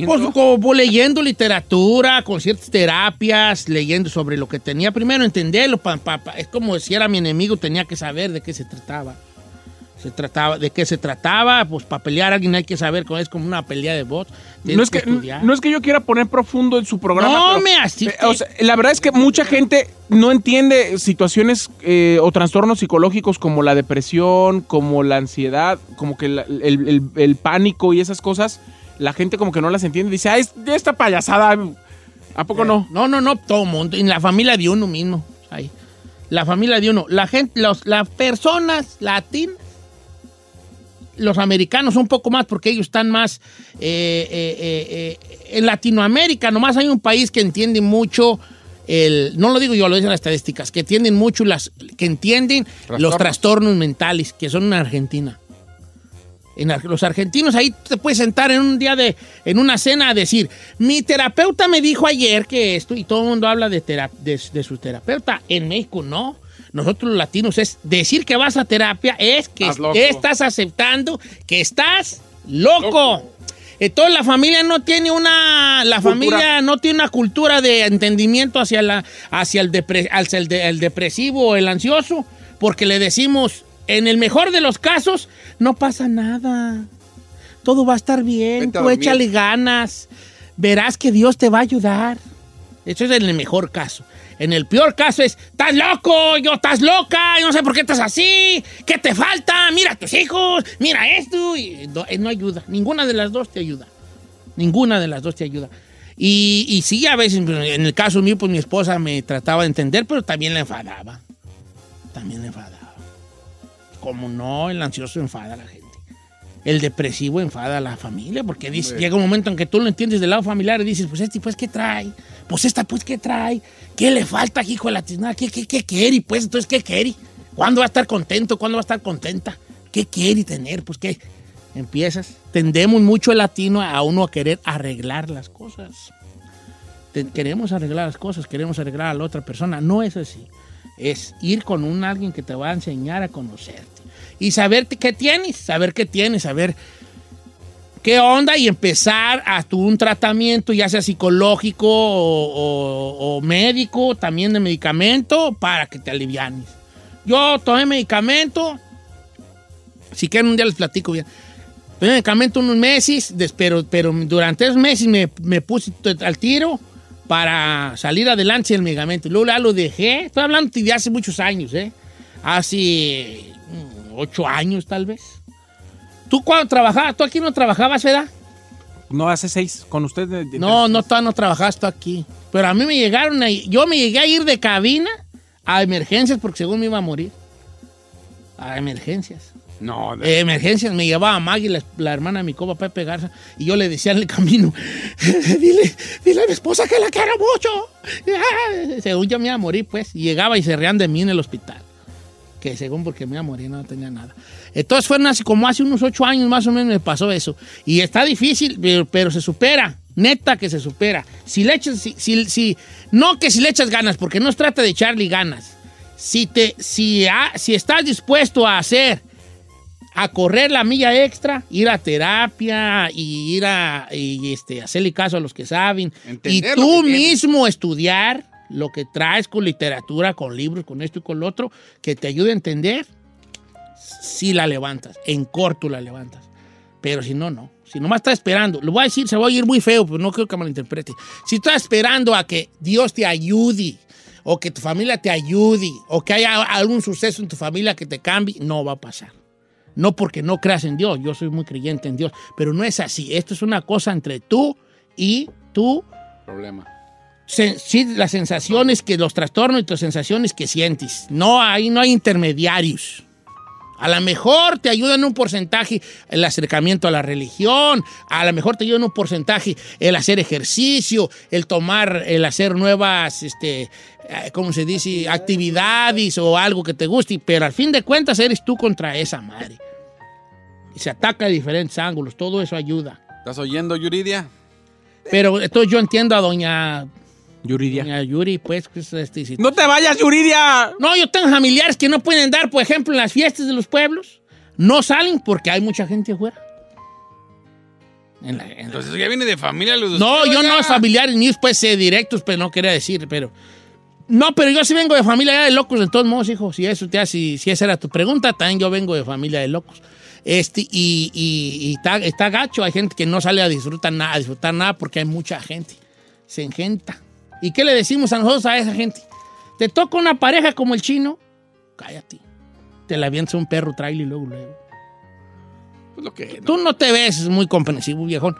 Pues como leyendo literatura, con ciertas terapias, leyendo sobre lo que tenía. Primero entenderlo, pa- pa- pa- es como si era mi enemigo, tenía que saber de qué se trataba. Se trataba, de qué se trataba, pues para pelear a alguien hay que saber, cómo es como una pelea de bots. No es, que, no es que yo quiera poner profundo en su programa. No pero- me asiste. Eh, o sea, la verdad es que mucha gente no entiende situaciones eh, o trastornos psicológicos como la depresión, como la ansiedad, como que la- el, el- el pánico y esas cosas. La gente como que no las entiende. Dice, ah, es, esta payasada. ¿A poco no? No, no, no, todo mundo. En la familia de uno mismo. Ahí. La familia de uno. La gente, los, las personas latinas, los americanos un poco más porque ellos están más eh, eh, eh, eh, en Latinoamérica. Nomás hay un país que entiende mucho el, no lo digo yo, lo dicen las estadísticas, que entienden mucho las, que entienden los trastornos mentales, que son en Argentina. En los argentinos ahí te puedes sentar en un día de, en una cena a decir, mi terapeuta me dijo ayer que esto, y todo el mundo habla de, tera- de, de su terapeuta. En México no. Nosotros los latinos es decir que vas a terapia es que Estás loco. estás aceptando que estás loco. Entonces la familia no tiene una, la Cultura. familia no tiene una cultura de entendimiento hacia la, hacia el, depre- hacia el, de- el depresivo o el ansioso, porque le decimos, en el mejor de los casos, no pasa nada. Todo va a estar bien, tú échale ganas, verás que Dios te va a ayudar. Eso es en el mejor caso. En el peor caso es, estás loco, yo estás loca, yo no sé por qué estás así, ¿qué te falta? Mira a tus hijos, mira esto. Y no, eh, no ayuda, ninguna de las dos te ayuda. Ninguna de las dos te ayuda. Y, y sí, a veces, pues, en el caso mío, pues mi esposa me trataba de entender, pero también la enfadaba. También la enfadaba. Como no, el ansioso enfada a la gente. El depresivo enfada a la familia, porque dice, llega un momento en que tú lo entiendes del lado familiar y dices, pues este, pues, ¿qué trae? Pues esta, pues, ¿qué trae? ¿Qué le falta, hijo de la tiznada? ¿Qué, qué, qué quiere? Pues, entonces, ¿qué quiere? ¿Cuándo va a estar contento? ¿Cuándo va a estar contenta? ¿Qué quiere tener? Pues, ¿qué? Empiezas. Tendemos mucho el latino a uno a querer arreglar las cosas. Queremos arreglar las cosas, queremos arreglar a la otra persona. No es así. Es ir con un alguien que te va a enseñar a conocerte. Y saber qué tienes, saber qué tienes, saber qué onda y empezar a tu un tratamiento, ya sea psicológico o, o- o médico, también de medicamento, para que te alivianes. Yo tomé medicamento, si quieren un día les platico bien. Tomé medicamento unos meses, pero, pero durante esos meses me, me puse al tiro para salir adelante el medicamento. Luego ya lo dejé, estoy hablando de hace muchos años, ¿eh? Hace mm, ocho años tal vez. ¿Tú cuando trabajabas? ¿Tú aquí no trabajabas, verdad? No, hace seis. Con usted. de- de- No, no, todavía no trabajabas tú aquí. Pero a mí me llegaron a, yo me llegué a ir de cabina a emergencias porque según me iba a morir. A emergencias. No, de- Eh, emergencias, me llevaba Maggie, la, hermana de mi copa Pepe Garza, y yo le decía en el camino, dile, dile a mi esposa que la quiero mucho. Ah, Según yo me iba a morir, pues, y llegaba y se reían de mí en el hospital. Que según porque me iba a morir no tenía nada. Entonces fueron así como hace unos ocho años más o menos me pasó eso. Y está difícil, pero, se supera. Neta que se supera. Si le echas, si, si- no que si le echas ganas, porque no se trata de echarle ganas. Si, te, si, ha- si estás dispuesto a hacer a correr la milla extra, ir a terapia y ir a y, este, hacerle caso a los que saben. Entender y tú mismo estudiar lo que traes con literatura, con libros, con esto y con lo otro, que te ayude a entender, si la levantas. En corto la levantas. Pero si no, no. Si nomás estás esperando, lo voy a decir, se va a oír muy feo, pero no creo que malinterprete. Si estás esperando a que Dios te ayude, o que tu familia te ayude, o que haya algún suceso en tu familia que te cambie, no va a pasar. No porque no creas en Dios, yo soy muy creyente en Dios, pero no es así. Esto es una cosa entre tú y tú. Problema. Sí, las sensaciones que los trastornos y tus sensaciones que sientes. No hay, no hay intermediarios. A lo mejor te ayuda en un porcentaje el acercamiento a la religión, a lo mejor te ayuda en un porcentaje el hacer ejercicio, el tomar, el hacer nuevas, este, ¿cómo se dice? Actividades o algo que te guste, pero al fin de cuentas eres tú contra esa madre. Y se ataca de diferentes ángulos, todo eso ayuda. ¿Estás oyendo, Yuridia? Pero entonces yo entiendo a doña Yuridia. Doña Yuri, pues, pues, este, si- ¡No te vayas, Yuridia! No, yo tengo familiares que no pueden dar, por ejemplo, en las fiestas de los pueblos. No salen porque hay mucha gente afuera. En la- en la- Entonces ya viene de familia los No, yo no oiga. es familiares ni pues eh, directos, pero no quería decir, pero. No, pero yo sí vengo de familia de locos, de todos modos, hijo. Si eso te hace, si esa era tu pregunta, también yo vengo de familia de locos. Este, y, y- y está, está gacho, hay gente que no sale a disfrutar nada, a disfrutar nada porque hay mucha gente. Se engenta. ¿Y qué le decimos a nosotros a esa gente? Te toca una pareja como el chino, cállate. Te la avienta un perro trailer y luego, luego. Pues lo que, Tú no te ves muy comprensivo, viejón.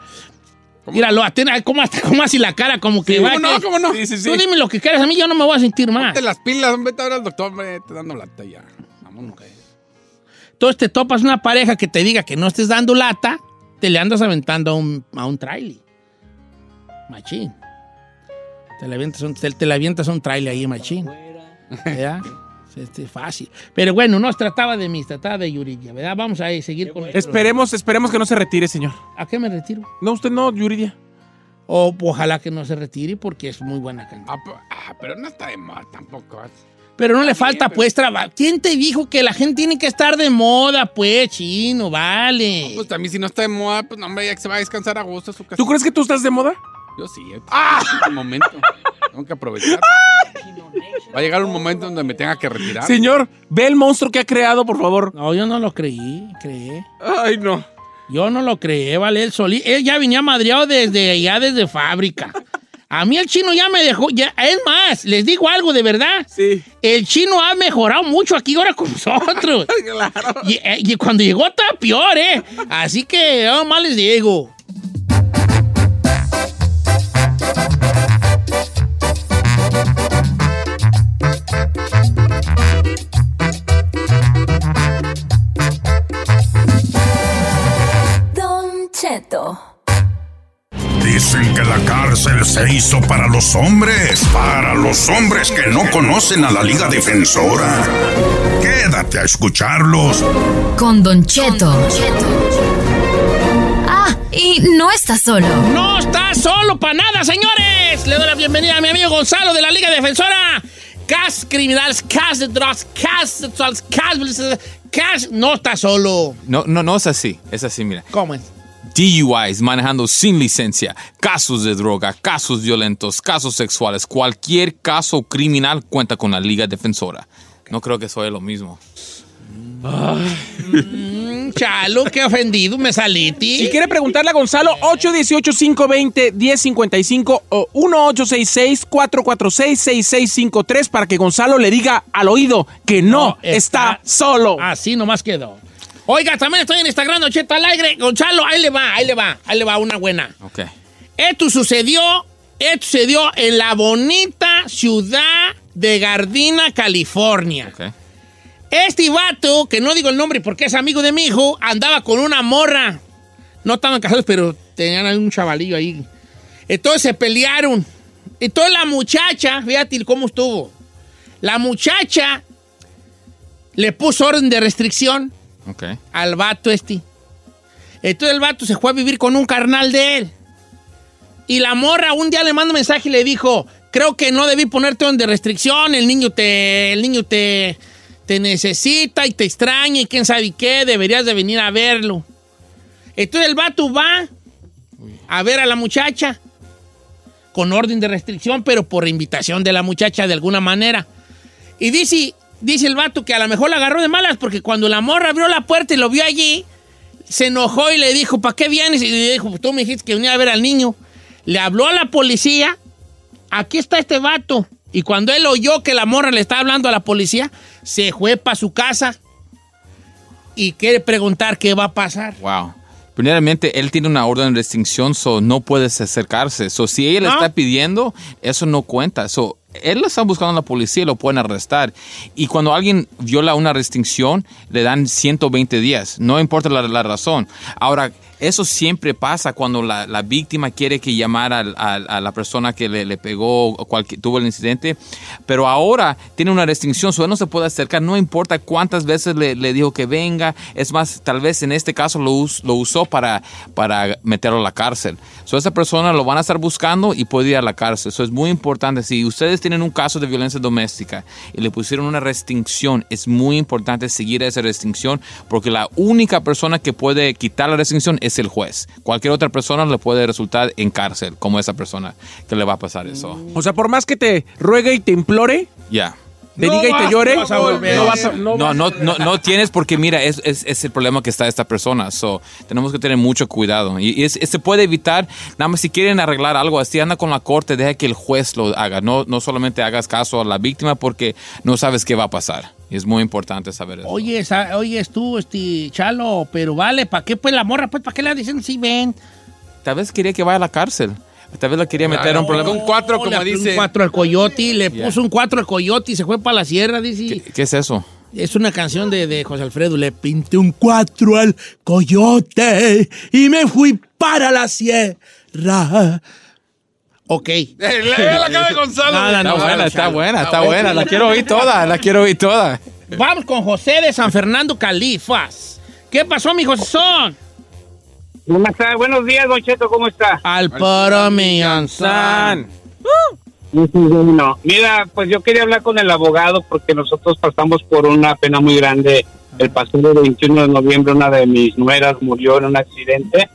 Míralo, atena- ¿cómo, hasta, ¿cómo así la cara? Como que Sí, va. ¿cómo no? ¿Cómo no? Tú dime lo que quieras, a mí yo no me voy a sentir mal. Ponte las pilas, vete a ver al doctor, hombre, te dando lata ya. Vámonos. Entonces te topas una pareja que te diga que no estés dando lata, te le andas aventando a un, a un trailer. Machín. Te le avientas un, te, te le avientas a un trailer ahí, machín. ¿Ya? Este, fácil. Pero bueno, no se trataba de mí, se trataba de Yuridia, ¿verdad? Vamos a eh, seguir con Esperemos, esperemos que no se retire, señor. ¿A qué me retiro? No, usted no, Yuridia. O ojalá que no se retire porque es muy buena canción. Ah, pero no está de moda tampoco. Pero no le falta, pues, trabajo. ¿Quién te dijo que la gente tiene que estar de moda, pues, chino? Vale. Pues también si no está de moda, pues no, hombre, ya que se va a descansar a gusto a su casa. ¿Tú crees que tú estás de moda? Yo sí, eh, es un momento. Tengo que aprovechar. Va a llegar un momento donde me tenga que retirar. Señor, ve el monstruo que ha creado, por favor. No, yo no lo creí, creé. Ay, no. Yo no lo creé, vale, él solí. Él ya venía madreado desde ya desde fábrica. A mí el chino ya me dejó, ya, es más, les digo algo de verdad. Sí. El chino ha mejorado mucho aquí ahora con nosotros. claro. Y, eh, y cuando llegó estaba peor, ¿eh? Así que, yo más les digo. Cheto. Dicen que la cárcel se hizo para los hombres, para los hombres que no conocen a la Liga Defensora. Quédate a escucharlos. Con Don Cheto. Ah, y no está solo. No está solo para nada, señores. Le doy la bienvenida a mi amigo Gonzalo de la Liga Defensora. Cas criminales, cas de drogas, cas sexuales, cas... cas- No está solo. No, no, no es así. Es así, mira. ¿Cómo es? DUIs, manejando sin licencia, casos de droga, casos violentos, casos sexuales, cualquier caso criminal cuenta con la Liga Defensora. No creo que soy lo mismo. Mm, chalo, qué ofendido me salí, ti. Si quiere preguntarle a Gonzalo, 818-520-1055 o 1866-446-6653 para que Gonzalo le diga al oído que no, está, solo. Así nomás quedó. Oiga, también estoy en Instagram, Don Cheto al aire. Gonzalo, ahí le va, ahí le va, ahí le va una buena. Ok. Esto sucedió, esto sucedió en la bonita ciudad de Gardina, California. Ok. Este vato, que no digo el nombre porque es amigo de mi hijo, andaba con una morra. No estaban casados, pero tenían un chavalillo ahí. Entonces se pelearon. Entonces la muchacha, fíjate cómo estuvo. La muchacha le puso orden de restricción Ok. al vato este. Entonces el vato se fue a vivir con un carnal de él. Y la morra un día le manda un mensaje y le dijo, creo que no debí ponerte orden de restricción, el niño te, el niño te, te necesita y te extraña y quién sabe qué, deberías de venir a verlo. Entonces el vato va a ver a la muchacha con orden de restricción, pero por invitación de la muchacha de alguna manera. Y dice, dice el vato que a lo mejor la agarró de malas porque cuando la morra abrió la puerta y lo vio allí, se enojó y le dijo, ¿para qué vienes? Y le dijo, tú me dijiste que venía a ver al niño. Le habló a la policía, aquí está este vato. Y cuando él oyó que la morra le estaba hablando a la policía, se fue para su casa y quiere preguntar qué va a pasar. Wow. Primeramente, él tiene una orden de restricción, so no puedes acercarse. So, si ella le está pidiendo, eso no cuenta. So, él lo está buscando a la policía y lo pueden arrestar. Y cuando alguien viola una restricción, le dan 120 días. No importa la, la razón. Ahora, eso siempre pasa cuando la, la víctima quiere que llamar a, la persona que le, le pegó o tuvo el incidente. Pero ahora tiene una restricción, él no se puede acercar. No importa cuántas veces le, dijo que venga. Es más, tal vez en este caso lo usó para, para meterlo a la cárcel. So esa persona lo van a estar buscando y puede ir a la cárcel. Eso es muy importante. Si ustedes tienen un caso de violencia doméstica y le pusieron una restricción, es muy importante seguir esa restricción porque la única persona que puede quitar la restricción es el juez. Cualquier otra persona le puede resultar en cárcel, como esa persona que le va a pasar eso. O sea, por más que te ruegue y te implore, Ya. Te No diga y te llore, no vas a volver. no vas a- no No, vas- no, no, no tienes porque mira, es, es, es el problema que está esta persona. So, tenemos que tener mucho cuidado. Y, y es- se puede evitar, nada más si quieren arreglar algo así, anda con la corte, deja que el juez lo haga. No, no solamente hagas caso a la víctima porque no sabes qué va a pasar. Y es muy importante saber eso. Oye, oyes tú, este, Chalo, pero vale, ¿para qué pues la morra? Pues, ¿para qué le dicen sí, ven? Tal vez quería que vaya a la cárcel. Tal vez la quería meter a un problema. Con cuatro, le como puso dice. Un cuatro al coyote, le puso un cuatro al coyote y se fue para la sierra, dice. ¿Qué es eso? Es una canción de, de José Alfredo. Le pinté un cuatro al coyote y me fui para la sierra. Ok. La- la cara de Gonzalo. Nada, Está no, buena, está chale. buena, está buena. La quiero oír toda, la quiero oír toda. Vamos con José de San Fernando Califas. ¿Qué pasó, mi José Son? ¿Cómo está? Buenos días, Don Cheto, ¿cómo está? Al paro millonzán. No, mira, pues yo quería hablar con el abogado porque nosotros pasamos por una pena muy grande. El pasado 21 de noviembre una de mis nueras murió en un accidente.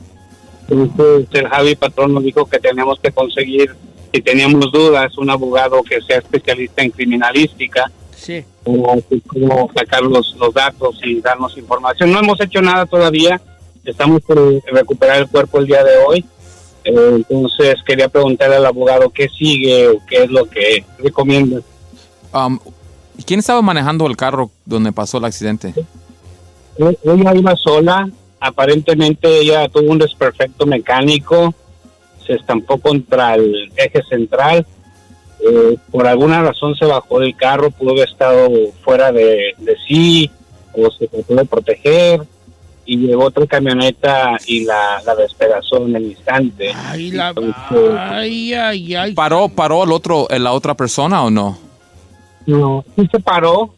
Entonces el Javi Patrón nos dijo que teníamos que conseguir, si teníamos dudas, un abogado que sea especialista en criminalística. Sí. Como, como sacar los, los datos y darnos información. No hemos hecho nada todavía. Estamos por recuperar el cuerpo el día de hoy. Eh, entonces quería preguntarle al abogado qué sigue o qué es lo que recomienda. Um, ¿Quién estaba manejando el carro donde pasó el accidente? E- Ella iba sola, aparentemente ella tuvo un desperfecto mecánico, se estampó contra el eje central, eh, por alguna razón se bajó del carro, pudo haber estado fuera de, de sí o se trató de proteger y llegó otra camioneta y la, la despedazó en el instante. Ay, la- Entonces, ay, ay, ay. ¿Paró, paró el otro, la otra persona o no? No, sí se paró,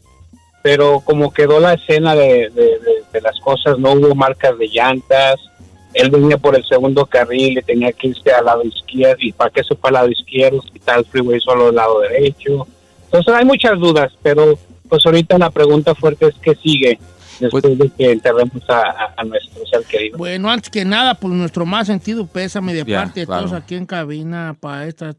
pero como quedó la escena de, de- de- de las cosas, no hubo marcas de llantas. Él venía por el segundo carril y tenía que irse al lado izquierdo. ¿Y para qué se fue al lado izquierdo? Si el freeway solo al lado derecho. Entonces hay muchas dudas, pero pues ahorita la pregunta fuerte es qué sigue después de que enterremos a, nuestro ser querido. Bueno, antes que nada, por nuestro más sentido pésame de parte de claro. todos aquí en cabina para esta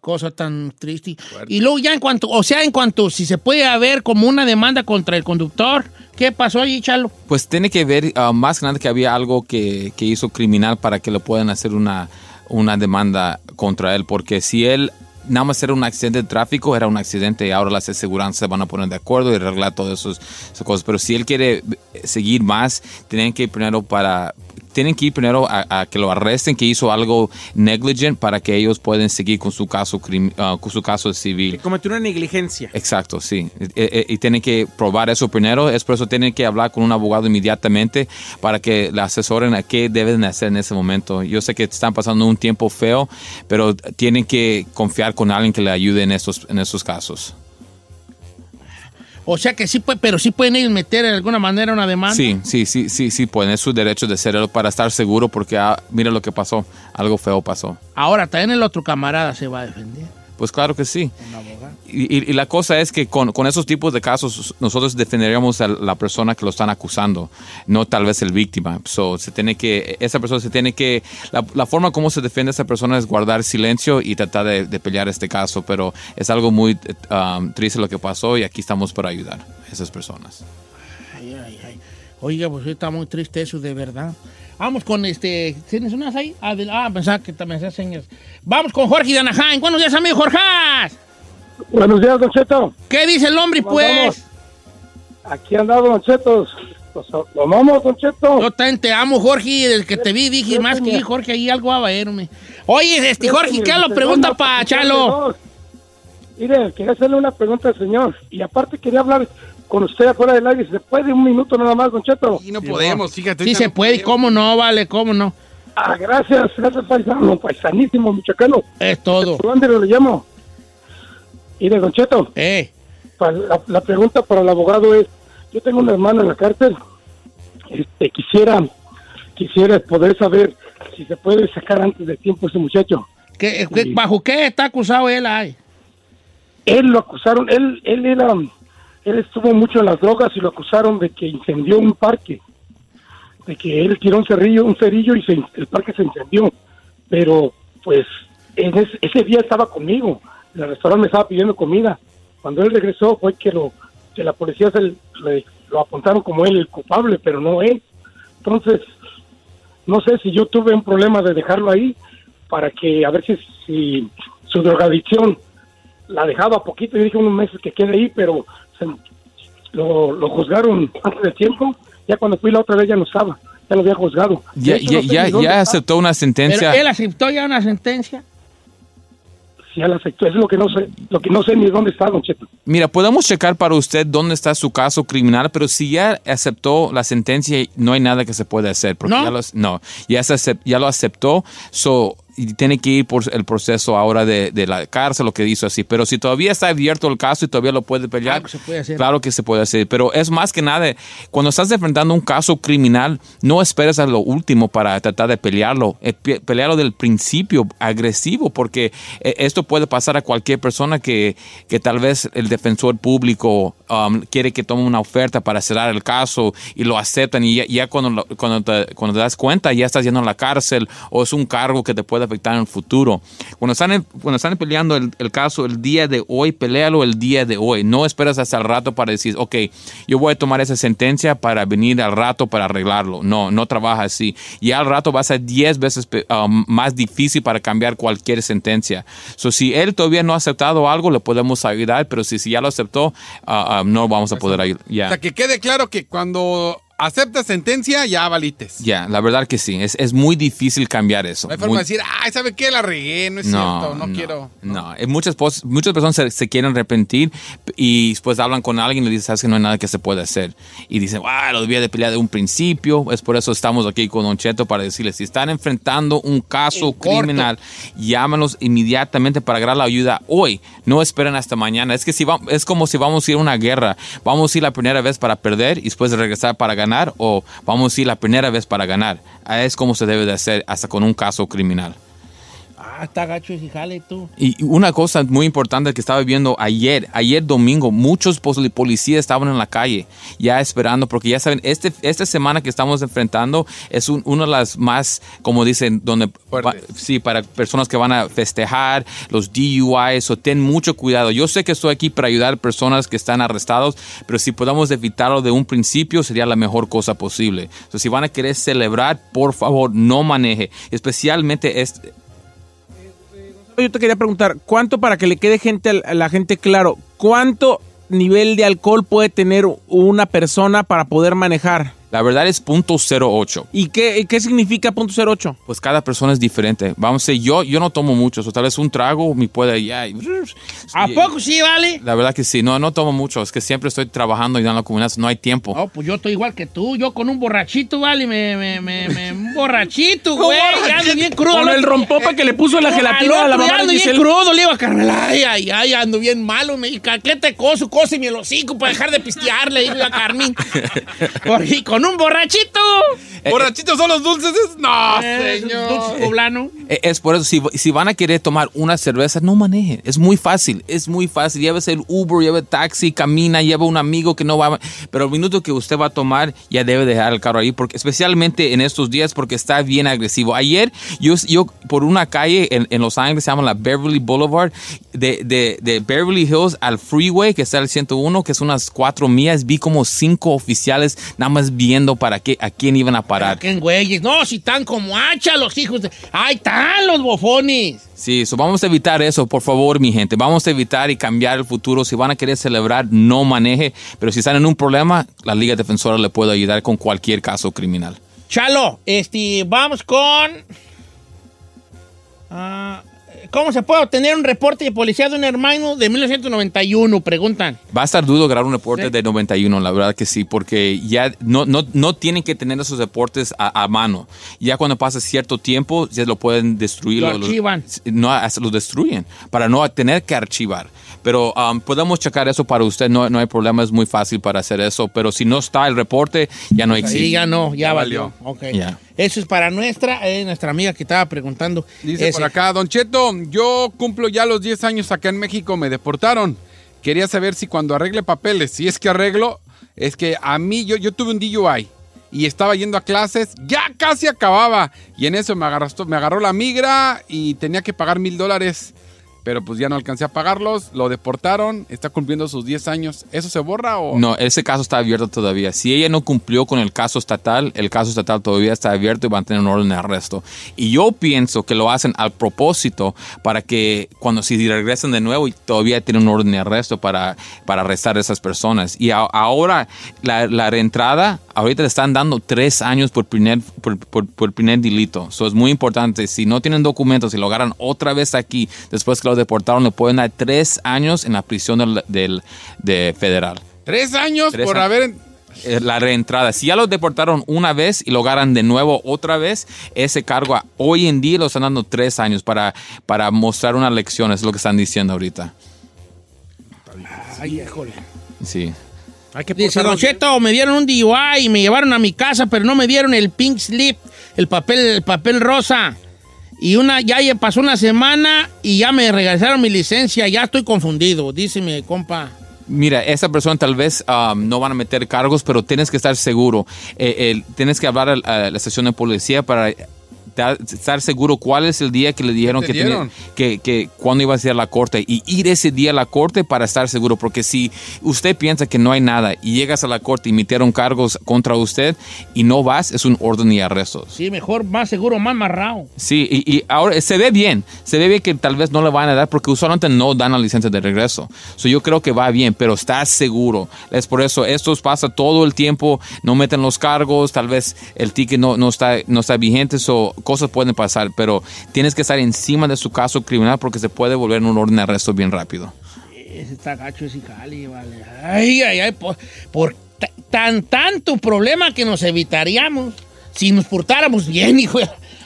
cosa tan triste. Y luego ya en cuanto, o sea, en cuanto si se puede haber como una demanda contra el conductor, ¿qué pasó allí, Chalo? Pues tiene que ver ah, más que nada que había algo que, que hizo criminal para que le puedan hacer una, una demanda contra él, porque si él nada más era un accidente de tráfico, era un accidente y ahora las aseguranzas se van a poner de acuerdo y arreglar todas esos- esas cosas. Pero si él quiere seguir más, tienen que ir primero para... Tienen que ir primero a, a que lo arresten, que hizo algo negligent para que ellos puedan seguir con su caso, ah, con su caso civil. Cometió una negligencia. Exacto, sí. Eh, eh, Y, tienen que probar eso primero. Es por eso tienen que hablar con un abogado inmediatamente para que le asesoren a qué deben hacer en ese momento. Yo sé que están pasando un tiempo feo, pero tienen que confiar con alguien que le ayude en estos, en estos casos. O sea que sí pero sí pueden ellos meter de alguna manera una demanda. Sí, sí, sí, sí, sí, pueden. Es su derecho de hacerlo para estar seguro porque ah, mira lo que pasó. Algo feo pasó. Ahora también el otro camarada se va a defender. Pues claro que sí. Y, y- y la cosa es que con, con esos tipos de casos nosotros defenderíamos a la persona que lo están acusando, no tal vez el víctima. So, se tiene que, esa persona se tiene que, la, la forma como se defiende a esa persona es guardar silencio y tratar de, de pelear este caso, pero es algo muy um, triste lo que pasó y aquí estamos para ayudar a esas personas. Ay, ay, ay. Oiga, pues está muy triste eso, de verdad. Vamos con este. ¿Tienes unas ahí? Ah, de- ah, pensaba que también hacías señas. Vamos con Jorge de Anaheim. Buenos días, amigo Jorge. Buenos días, Don Cheto. ¿Qué dice el hombre, ¿Cómo pues? Aquí andado, Don Cheto. Los, los amamos, Don Cheto. Yo también te amo, Jorge. Desde que te vi dije más que Jorge, ahí algo va a verme. Oye, este Jorge, ¿qué lo pregunta para Chalo? Mire, quería hacerle una pregunta al señor. Y aparte quería hablar con usted afuera del aire. ¿Se puede un minuto nada más, Don Cheto? Y no podemos, fíjate. Sí se no puede. ¿cómo no? Vale, ¿cómo no? Ah, gracias, gracias, paisano, paisanísimo, michoacano. Es todo. ¿Por dónde le llamo? Mire, Don Cheto. Eh. La, la pregunta para el abogado es, yo tengo una hermana en la cárcel. Este, quisiera, quisiera poder saber si se puede sacar antes de tiempo ese muchacho. ¿Qué, qué- ¿Bajo qué está acusado él ahí? Él lo acusaron, él, él era, él estuvo mucho en las drogas y lo acusaron de que incendió un parque, de que él tiró un cerrillo, un cerillo y se- el parque se incendió. Pero, pues, en ese, ese día estaba conmigo, en el restaurante me estaba pidiendo comida. Cuando él regresó fue que lo, que la policía se le- lo apuntaron como él el culpable, pero no él. Entonces, no sé si yo tuve un problema de dejarlo ahí para que a ver si, si su drogadicción la dejaba poquito y dije unos meses que quede ahí, pero lo, lo juzgaron antes de tiempo. Ya cuando fui la otra vez ya no estaba. ya lo había juzgado. Ya, hecho, ya, no sé ya, ya aceptó una Pero sentencia. él aceptó ya una sentencia. Sí, ya la aceptó. Eso es lo que no sé, lo que no sé ni dónde está, Don Cheto. Mira, podemos checar para usted dónde está su caso criminal, pero si ya aceptó la sentencia, no hay nada que se puede hacer. Porque ¿No? Ya, los- no, ya, se ya lo aceptó, so, y tiene que ir por el proceso ahora de, de la cárcel, lo que hizo así. Pero si todavía está abierto el caso y todavía lo puede pelear, Claro que se puede hacer. claro que se puede hacer. Pero es más que nada, cuando estás enfrentando un caso criminal, no esperes a lo último para tratar de pelearlo. Eh, pe- Pelearlo del principio, agresivo, porque eh, esto puede pasar a cualquier persona que, que tal vez el defensor público um, quiere que tome una oferta para cerrar el caso y lo aceptan y ya, ya cuando, cuando, te, cuando te das cuenta ya estás yendo a la cárcel o es un cargo que te puede afectar en el futuro. Cuando están, cuando están peleando el, el caso el día de hoy, pelealo el día de hoy. No esperas hasta el rato para decir, ok, yo voy a tomar esa sentencia para venir al rato para arreglarlo. No, no trabaja así. Y al rato va a ser 10 veces um, más difícil para cambiar cualquier sentencia. So, si él todavía no ha aceptado algo, le podemos ayudar, pero si, si ya lo aceptó, ah, ah, no vamos a poder ayudar. Ya. O sea, que quede claro que cuando aceptas sentencia, ya valites. Ya, la verdad que sí. Es, es muy difícil cambiar eso. No hay forma Muy- de decir, ay, ¿sabe qué? La regué, no es cierto, no, quiero. No, eh, muchas, muchas personas se, se quieren arrepentir y después hablan con alguien y le dicen, sabes que no hay nada que se puede hacer. Y dicen, ah, lo debía de pelear de un principio. Es por eso estamos aquí con Don Cheto para decirles, si están enfrentando un caso criminal, llámanos inmediatamente para agarrar la ayuda hoy. No esperen hasta mañana. Es que si va- es como si vamos a ir a una guerra. Vamos a ir la primera vez para perder y después de regresar para ganar o vamos a ir la primera vez para ganar. Es como se debe de hacer hasta con un caso criminal. Ah, está gacho ese jale tú. Y una cosa muy importante que estaba viendo ayer, ayer domingo, muchos poli- policías estaban en la calle ya esperando, porque ya saben, este, esta semana que estamos enfrentando es un- una de las más, como dicen, donde, va- sí, para personas que van a festejar, los DUIs, o ten mucho cuidado. Yo sé que estoy aquí para ayudar a personas que están arrestados, pero si podemos evitarlo de un principio sería la mejor cosa posible. Entonces, si van a querer celebrar, por favor, no maneje, especialmente este, Yo te quería preguntar, ¿cuánto para que le quede gente a la gente claro? ¿Cuánto nivel de alcohol puede tener una persona para poder manejar? La verdad es .08. ¿Y qué, qué significa punto .08? Pues cada persona es diferente. Vamos a decir, yo, yo no tomo mucho, o tal vez un trago me puede ya. ¿A poco sí, vale? La verdad que sí, no, no tomo mucho, es que siempre estoy trabajando y dando la comunidad, no hay tiempo. No, pues yo estoy igual que tú. Yo con un borrachito, vale, me, me, me, me- un borrachito, güey. Ando bien crudo. Con el rompopa que le puso la gelatina a la mamá ando bien crudo, le iba a Carmela. Ay, ay, ay, ando bien malo. Me dijo, ¿qué te coso? Cóseme el hocico para dejar de pistear, le digo yo a Carmen. Porque con un borrachito. ¿Borrachitos son los dulces? No, Eh, señor. dulce poblano. Eh, Es por eso, si, si van a querer tomar una cerveza, no manejen. Es muy fácil, es muy fácil. Llévese el Uber, lleve taxi, camina, lleva un amigo que no va. Pero el minuto que usted va a tomar, ya debe dejar el carro ahí, porque especialmente en estos días, porque está bien agresivo. Ayer, yo, yo por una calle en, en Los Ángeles, se llama la Beverly Boulevard, de, de, de Beverly Hills al Freeway, que está el 101, que es unas cuatro millas, vi como cinco oficiales nada más viendo para qué, a quién iban a parar. ¿Qué güeyes? No, si están como hacha los hijos de... ¡Ahí están los bofones! Sí, so vamos a evitar eso, por favor, mi gente. Vamos a evitar y cambiar el futuro. Si van a querer celebrar, no maneje. Pero si están en un problema, la Liga Defensora le puede ayudar con cualquier caso criminal. Chalo, este, vamos con... ah, ¿Cómo se puede obtener un reporte de policía de un hermano de 1991? Preguntan. Va a estar duro grabar un reporte Sí. de 91, la verdad que sí, porque ya no, no, no tienen que tener esos reportes a, a mano. Ya cuando pasa cierto tiempo, ya lo pueden destruir. Lo los- archivan. no, hasta lo destruyen para no tener que archivar. Pero um, podemos checar eso para usted, no, no hay problema, es muy fácil para hacer eso. Pero si no está el reporte, ya no existe. Sí, ya no, ya, valió. Ok. Ya. Eso es para nuestra, eh, nuestra amiga que estaba preguntando. Dice Ese. por acá, Don Cheto, yo cumplo ya los 10 años acá en México, me deportaron. Quería saber si cuando arregle papeles, si es que arreglo, es que a mí, yo, yo tuve un DUI y estaba yendo a clases, ya casi acababa. Y en eso me agarró, me agarró la migra y tenía que pagar mil dólares. Pero pues ya no alcancé a pagarlos, lo deportaron, está cumpliendo sus 10 años. ¿Eso se borra o...? No, ese caso está abierto todavía. Si ella no cumplió con el caso estatal, el caso estatal todavía está abierto y van a tener un orden de arresto. Y yo pienso que lo hacen al propósito para que cuando si regresan de nuevo y todavía tienen un orden de arresto para, para arrestar a esas personas. Y a- ahora la, la reentrada ahorita le están dando tres años por primer, por, por- por primer delito. Eso es muy importante. Si no tienen documentos y lo agarran otra vez aquí, después que lo deportaron, le pueden dar tres años en la prisión del, del- de federal. Tres años Tres por años. haber... Eh, La reentrada. Si ya lo deportaron una vez y lo agarran de nuevo otra vez, ese cargo hoy en día lo están dando tres años para, para mostrar una lección. Es lo que están diciendo ahorita. Ay, híjole. Sí. Dice, Don Cheto, me dieron un DUI y me llevaron a mi casa, pero no me dieron el pink slip, el papel, el papel rosa. Y una, ya pasó una semana y ya me regresaron mi licencia, ya estoy confundido, dice mi compa. Mira, esa persona tal vez um, no van a meter cargos, pero tienes que estar seguro. Eh, tienes que hablar al- a, la estación de policía para da- estar seguro cuál es el día que le dijeron ¿Te que, tenía- que, que cuándo iba a ser la corte y ir ese día a la corte para estar seguro. Porque si usted piensa que no hay nada y llegas a la corte y metieron cargos contra usted y no vas, es un orden y arrestos. Sí, mejor, más seguro, más marrado. Sí, y, y ahora se ve bien. Se ve bien que tal vez no le van a dar porque usualmente no dan la licencia de regreso. So, yo creo que va bien, pero está seguro. Es por eso, esto pasa todo el tiempo. No meten los cargos, tal vez el ticket no, no, está, no está vigente, so, cosas pueden pasar, pero tienes que estar encima de su caso criminal porque se puede volver un orden de arresto bien rápido. Ese está gacho ese jali, vale. Ay, ay, ay, por, por ta- tan tanto problema que nos evitaríamos si nos portáramos bien, hijo.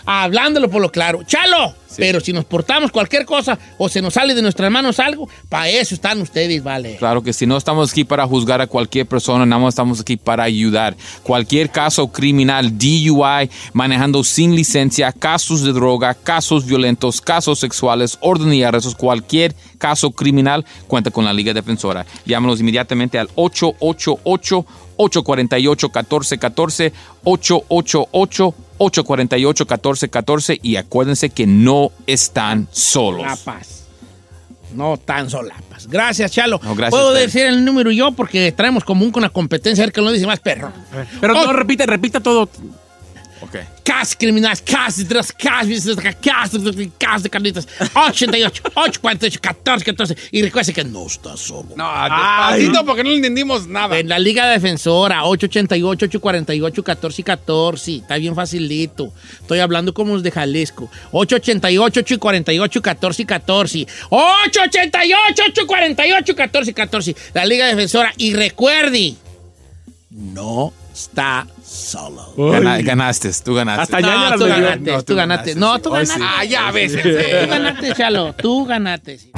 Hablándolo por lo claro. ¡Chalo! Pero si nos portamos cualquier cosa o se nos sale de nuestras manos algo, para eso están ustedes, vale. Claro que si no estamos aquí para juzgar a cualquier persona, nada más estamos aquí para ayudar. Cualquier caso criminal, DUI, manejando sin licencia, casos de droga, casos violentos, casos sexuales, orden y arrestos, cualquier caso criminal, cuenta con la Liga Defensora. Llámanos inmediatamente al 888 848 1414 888 848-1414 y acuérdense que no están solos. Lapas. No tan solapas. Gracias, Chalo. No, gracias Puedo decir el número yo porque traemos como un- una competencia a ver que lo dice más perro. Pero Oh. no, repite, repita todo. Cas criminales, cas de drogas, cas de cas de cas de carnitas. 88, 848, 14, 14. Y recuerde que no está solo. No, despacito porque no entendimos nada. En la Liga Defensora, 888, 848, 14 y 14. Está bien facilito. Estoy hablando como los de Jalisco. 888, 848, 14 y 14. 888, 848, 14 y 14. La Liga Defensora. Y recuerde, no está solo. Gana- ganaste, tú ganaste. Hasta no, tú ganaste, tú ganaste. No, tú ganaste. sí. Ah, ya ves. Tú ganaste, Chalo. Tú ganaste. sí.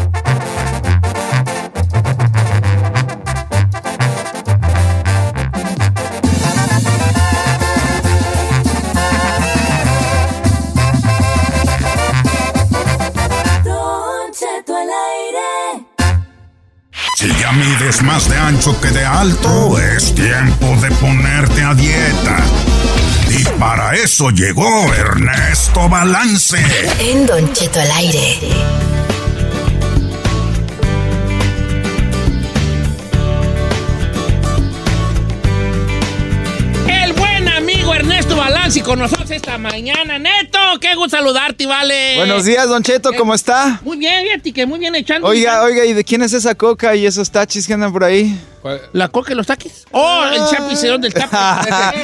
Si ya mides más de ancho que de alto, es tiempo de ponerte a dieta. Y para eso llegó Ernesto Balance. En Don Cheto al aire. Balanci con nosotros esta mañana. Neto, qué gusto saludarte, vale. Buenos días, Don Cheto, ¿cómo está? Muy bien, fíjate que muy bien echando. Oiga, oiga, ¿y de quién es esa coca y esos tachis que andan por ahí? ¿La coca y los taquis? Oh, el chapicero del taco.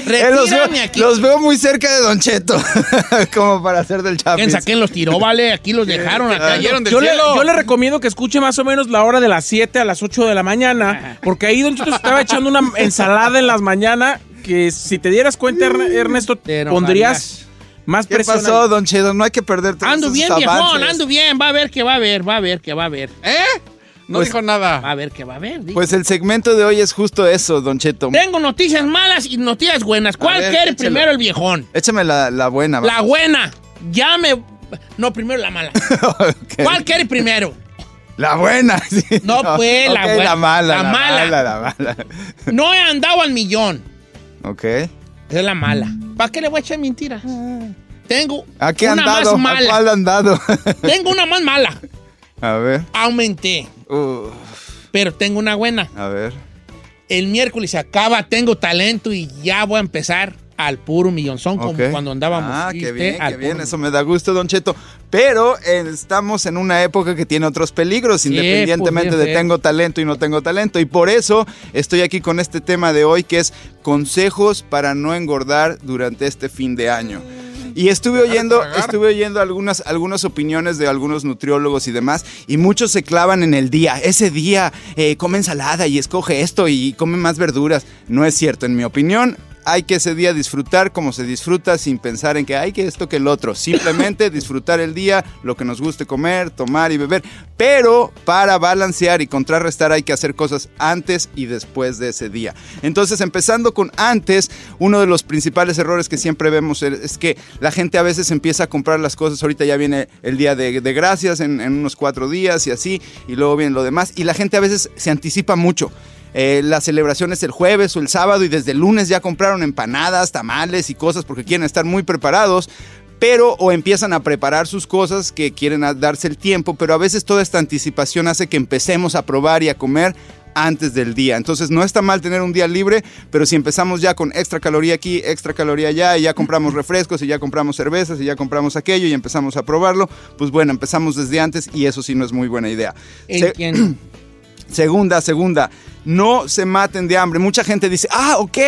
Eh, los, veo, aquí. los veo muy cerca de Don Cheto, como para hacer del chapis. ¿Quién, sa- quién los tiró, vale? Aquí los dejaron. Acá yo, le, yo le recomiendo que escuche más o menos la hora de las 7 a las 8 de la mañana, porque ahí Don Cheto se estaba echando una ensalada en las mañanas que si te dieras cuenta, Ern- Ernesto, pondrías más ¿Qué presión. pasó, Don Cheto? No hay que perder todos Ando bien, avances. viejón, ando bien. Va a ver que va a ver, va a ver que va a ver. ¿Eh? No Pues- dijo nada. Va a ver que va a ver. di. Pues el segmento de hoy es justo eso, Don Cheto. Tengo noticias malas y noticias buenas. ¿Cuál ver, quiere échalo. primero el viejón? Échame la, la buena. va. La buena. Ya me... No, primero la mala. ¿Cuál quiere primero? La buena. sí. No, pues, la buena. La mala, La la, mala. mala. La mala, No he andado al millón. Ok. Es la mala. ¿Para qué le voy a echar mentiras? Tengo ¿A qué una dado? más ¿A mala. cuál han dado? Tengo una más mala. a ver. Aumenté. Uh, Pero tengo una buena. a ver. El miércoles se acaba, tengo talento y ya voy a empezar al puro millonzón, como Ok. cuando andábamos. Ah, ¿sí qué bien, Al qué bien. Eso me da gusto, Don Cheto. Pero eh, estamos en una época que tiene otros peligros, Sí, independientemente pues, de tengo talento y no tengo talento. Y por eso estoy aquí con este tema de hoy, que es consejos para no engordar durante este fin de año. Y estuve oyendo, estuve oyendo algunas, algunas opiniones de algunos nutriólogos y demás, y muchos se clavan en el día. Ese día eh, come ensalada y escoge esto y come más verduras. No es cierto, en mi opinión. Hay que ese día disfrutar como se disfruta sin pensar en que hay que esto que el otro. Simplemente disfrutar el día, lo que nos guste comer, tomar y beber. Pero para balancear y contrarrestar hay que hacer cosas antes y después de ese día. Entonces, empezando con antes, uno de los principales errores que siempre vemos es que la gente a veces empieza a comprar las cosas. Ahorita ya viene el día de, de gracias en, en unos cuatro días y así, y luego viene lo demás. Y la gente a veces se anticipa mucho. Eh, la celebración es el jueves o el sábado y desde el lunes ya compraron empanadas, tamales y cosas porque quieren estar muy preparados. Pero o empiezan a preparar sus cosas que quieren darse el tiempo, pero a veces toda esta anticipación hace que empecemos a probar y a comer antes del día. Entonces no está mal tener un día libre, pero si empezamos ya con extra caloría aquí, extra caloría allá, y ya compramos refrescos, y ya compramos cervezas, y ya compramos aquello, y empezamos a probarlo, pues bueno, empezamos desde antes y eso sí no es muy buena idea. Se-. Segunda, segunda, no se maten de hambre. Mucha gente dice, ah, ok,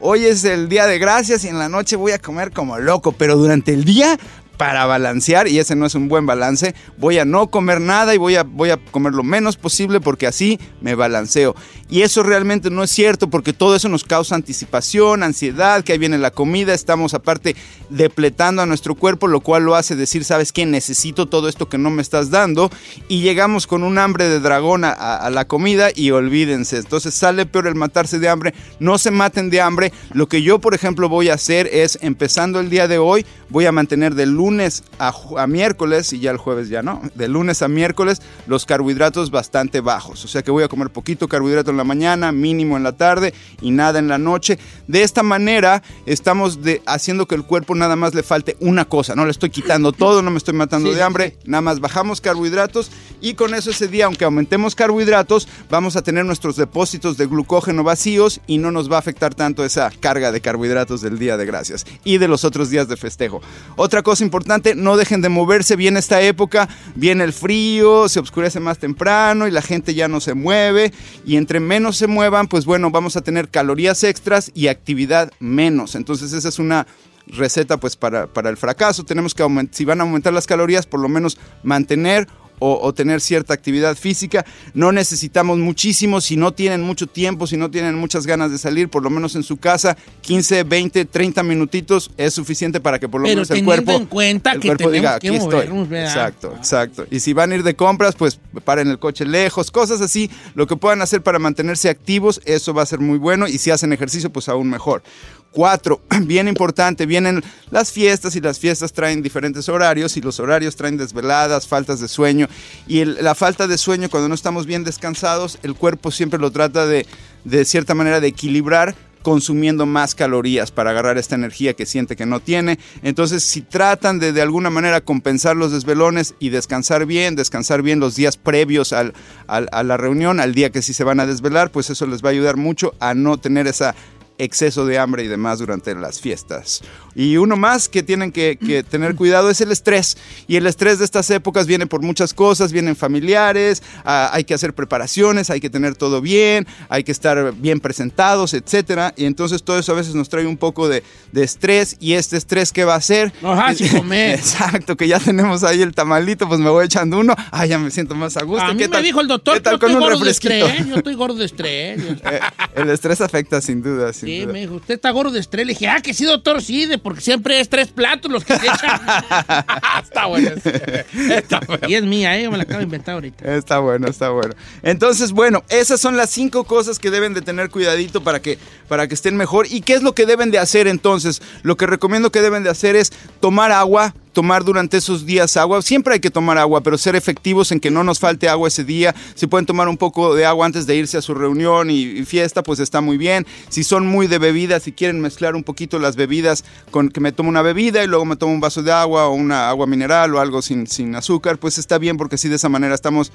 hoy es el día de gracias y en la noche voy a comer como loco, pero durante el día, para balancear, y ese no es un buen balance, voy a no comer nada y voy a, voy a comer lo menos posible porque así me balanceo. Y eso realmente no es cierto porque todo eso nos causa anticipación, ansiedad, que ahí viene la comida, estamos aparte depletando a nuestro cuerpo, lo cual lo hace decir, ¿sabes qué? Necesito todo esto que no me estás dando y llegamos con un hambre de dragón a, a- a la comida y olvídense. Entonces sale peor el matarse de hambre, no se maten de hambre. Lo que yo, por ejemplo, voy a hacer es, empezando el día de hoy, voy a mantener de lunes a, ju- a miércoles y ya el jueves ya no, de lunes a miércoles los carbohidratos bastante bajos. O sea que voy a comer poquito carbohidrato en la mañana, mínimo en la tarde y nada en la noche. De esta manera estamos de, haciendo que el cuerpo nada más le falte una cosa, no le estoy quitando todo, no me estoy matando Sí, de sí, hambre, nada más bajamos carbohidratos y con eso ese día, aunque aumentemos carbohidratos, vamos a tener nuestros depósitos de glucógeno vacíos y no nos va a afectar tanto esa carga de carbohidratos del día de gracias y de los otros días de festejo. Otra cosa importante, no dejen de moverse, viene esta época, viene el frío, se oscurece más temprano y la gente ya no se mueve y entre menos se muevan, pues bueno, vamos a tener calorías extras y actividad menos. Entonces esa es una receta pues para, para el fracaso. Tenemos que aumentar, si van a aumentar las calorías, por lo menos mantener o, o tener cierta actividad física. No necesitamos muchísimo, si no tienen mucho tiempo, si no tienen muchas ganas de salir, por lo menos en su casa, 15, 20, 30 minutitos es suficiente para que por lo Pero menos el cuerpo, en cuenta el que cuerpo diga, aquí estoy. Exacto, exacto. Y si van a ir de compras, pues paren el coche lejos, cosas así. Lo que puedan hacer para mantenerse activos, eso va a ser muy bueno. Y si hacen ejercicio, pues aún mejor. Cuatro, bien importante, vienen las fiestas y las fiestas traen diferentes horarios y los horarios traen desveladas, faltas de sueño. Y la falta de sueño, cuando no estamos bien descansados, el cuerpo siempre lo trata de, de cierta manera, de equilibrar consumiendo más calorías para agarrar esta energía que siente que no tiene. Entonces, si tratan de de alguna manera compensar los desvelones y descansar bien, descansar bien los días previos al- a la reunión, al día que sí se van a desvelar, pues eso les va a ayudar mucho a no tener esa exceso de hambre y demás durante las fiestas. Y uno más que tienen que, que tener cuidado es el estrés. Y el estrés de estas épocas viene por muchas cosas, vienen familiares, ah, hay que hacer preparaciones, hay que tener todo bien, hay que estar bien presentados, etcétera. Y entonces todo eso a veces nos trae un poco de, de estrés. Y este estrés, ¿qué va a hacer? Ajá, sin comer. Exacto, que ya tenemos ahí el tamalito, pues me voy echando uno. Ay, ya me siento más a gusto. A mí ¿Qué me tal- dijo el doctor qué tal yo con estoy un gordo de estrés. Yo estoy gordo de estrés. Eh, el estrés afecta sin duda, sin Sí, me dijo, usted está gordo de estrés. Le dije, ah, que sí, doctor, sí, de porque siempre es tres platos los que se echan. Está bueno. ese. Está bueno. y es mía, ¿eh? Yo me la acabo de inventar ahorita. Está bueno, está bueno. Entonces, bueno, esas son las cinco cosas que deben de tener cuidadito para que, para que estén mejor. ¿Y qué es lo que deben de hacer entonces? Lo que recomiendo que deben de hacer es tomar agua, tomar durante esos días agua. Siempre hay que tomar agua, pero ser efectivos en que no nos falte agua ese día. Si pueden tomar un poco de agua antes de irse a su reunión y, fiesta, pues está muy bien. Si son muy de bebidas, si quieren mezclar un poquito las bebidas con que me tomo una bebida y luego me tomo un vaso de agua o una agua mineral o algo sin, sin azúcar, pues está bien porque así de esa manera estamos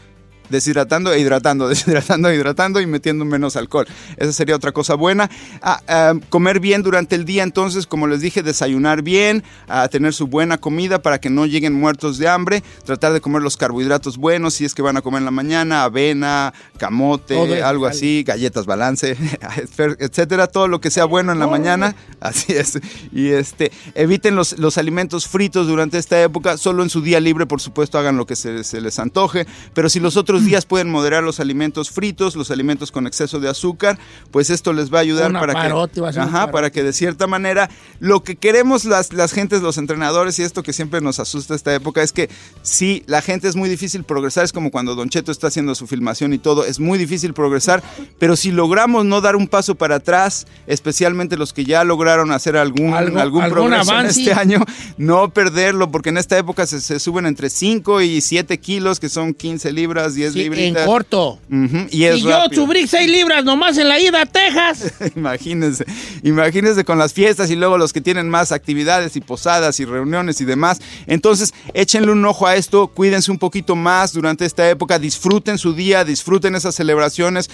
deshidratando e hidratando, deshidratando e hidratando y metiendo menos alcohol. Esa sería otra cosa buena. Ah, ah, comer bien durante el día, entonces, como les dije, desayunar bien, a tener su buena comida para que no lleguen muertos de hambre, tratar de comer los carbohidratos buenos, si es que van a comer en la mañana, avena, camote, Todo algo así, galletas balance, etcétera, todo lo que sea bueno en la mañana, así es. Y este, eviten los, los alimentos fritos durante esta época, solo en su día libre, por supuesto, hagan lo que se, se les antoje, pero si los otros días pueden moderar los alimentos fritos, los alimentos con exceso de azúcar, pues esto les va a ayudar para aparote, que, ajá, para que de cierta manera lo que queremos las, las gentes, los entrenadores y esto que siempre nos asusta esta época es que sí, la gente es muy difícil progresar, es como cuando Don Cheto está haciendo su filmación y todo, es muy difícil progresar, pero si logramos no dar un paso para atrás, especialmente los que ya lograron hacer algún, Algo- algún algún progreso en este año, no perderlo, porque en esta época se, se suben entre 5 y 7 kilos, que son 15 libras, 10 Sí, libritas. en corto. Y es y yo rápido. subí 6 libras nomás en la ida a Texas. imagínense, imagínense con las fiestas y luego los que tienen más actividades y posadas y reuniones y demás. Entonces, échenle un ojo a esto, cuídense un poquito más durante esta época, disfruten su día, disfruten esas celebraciones.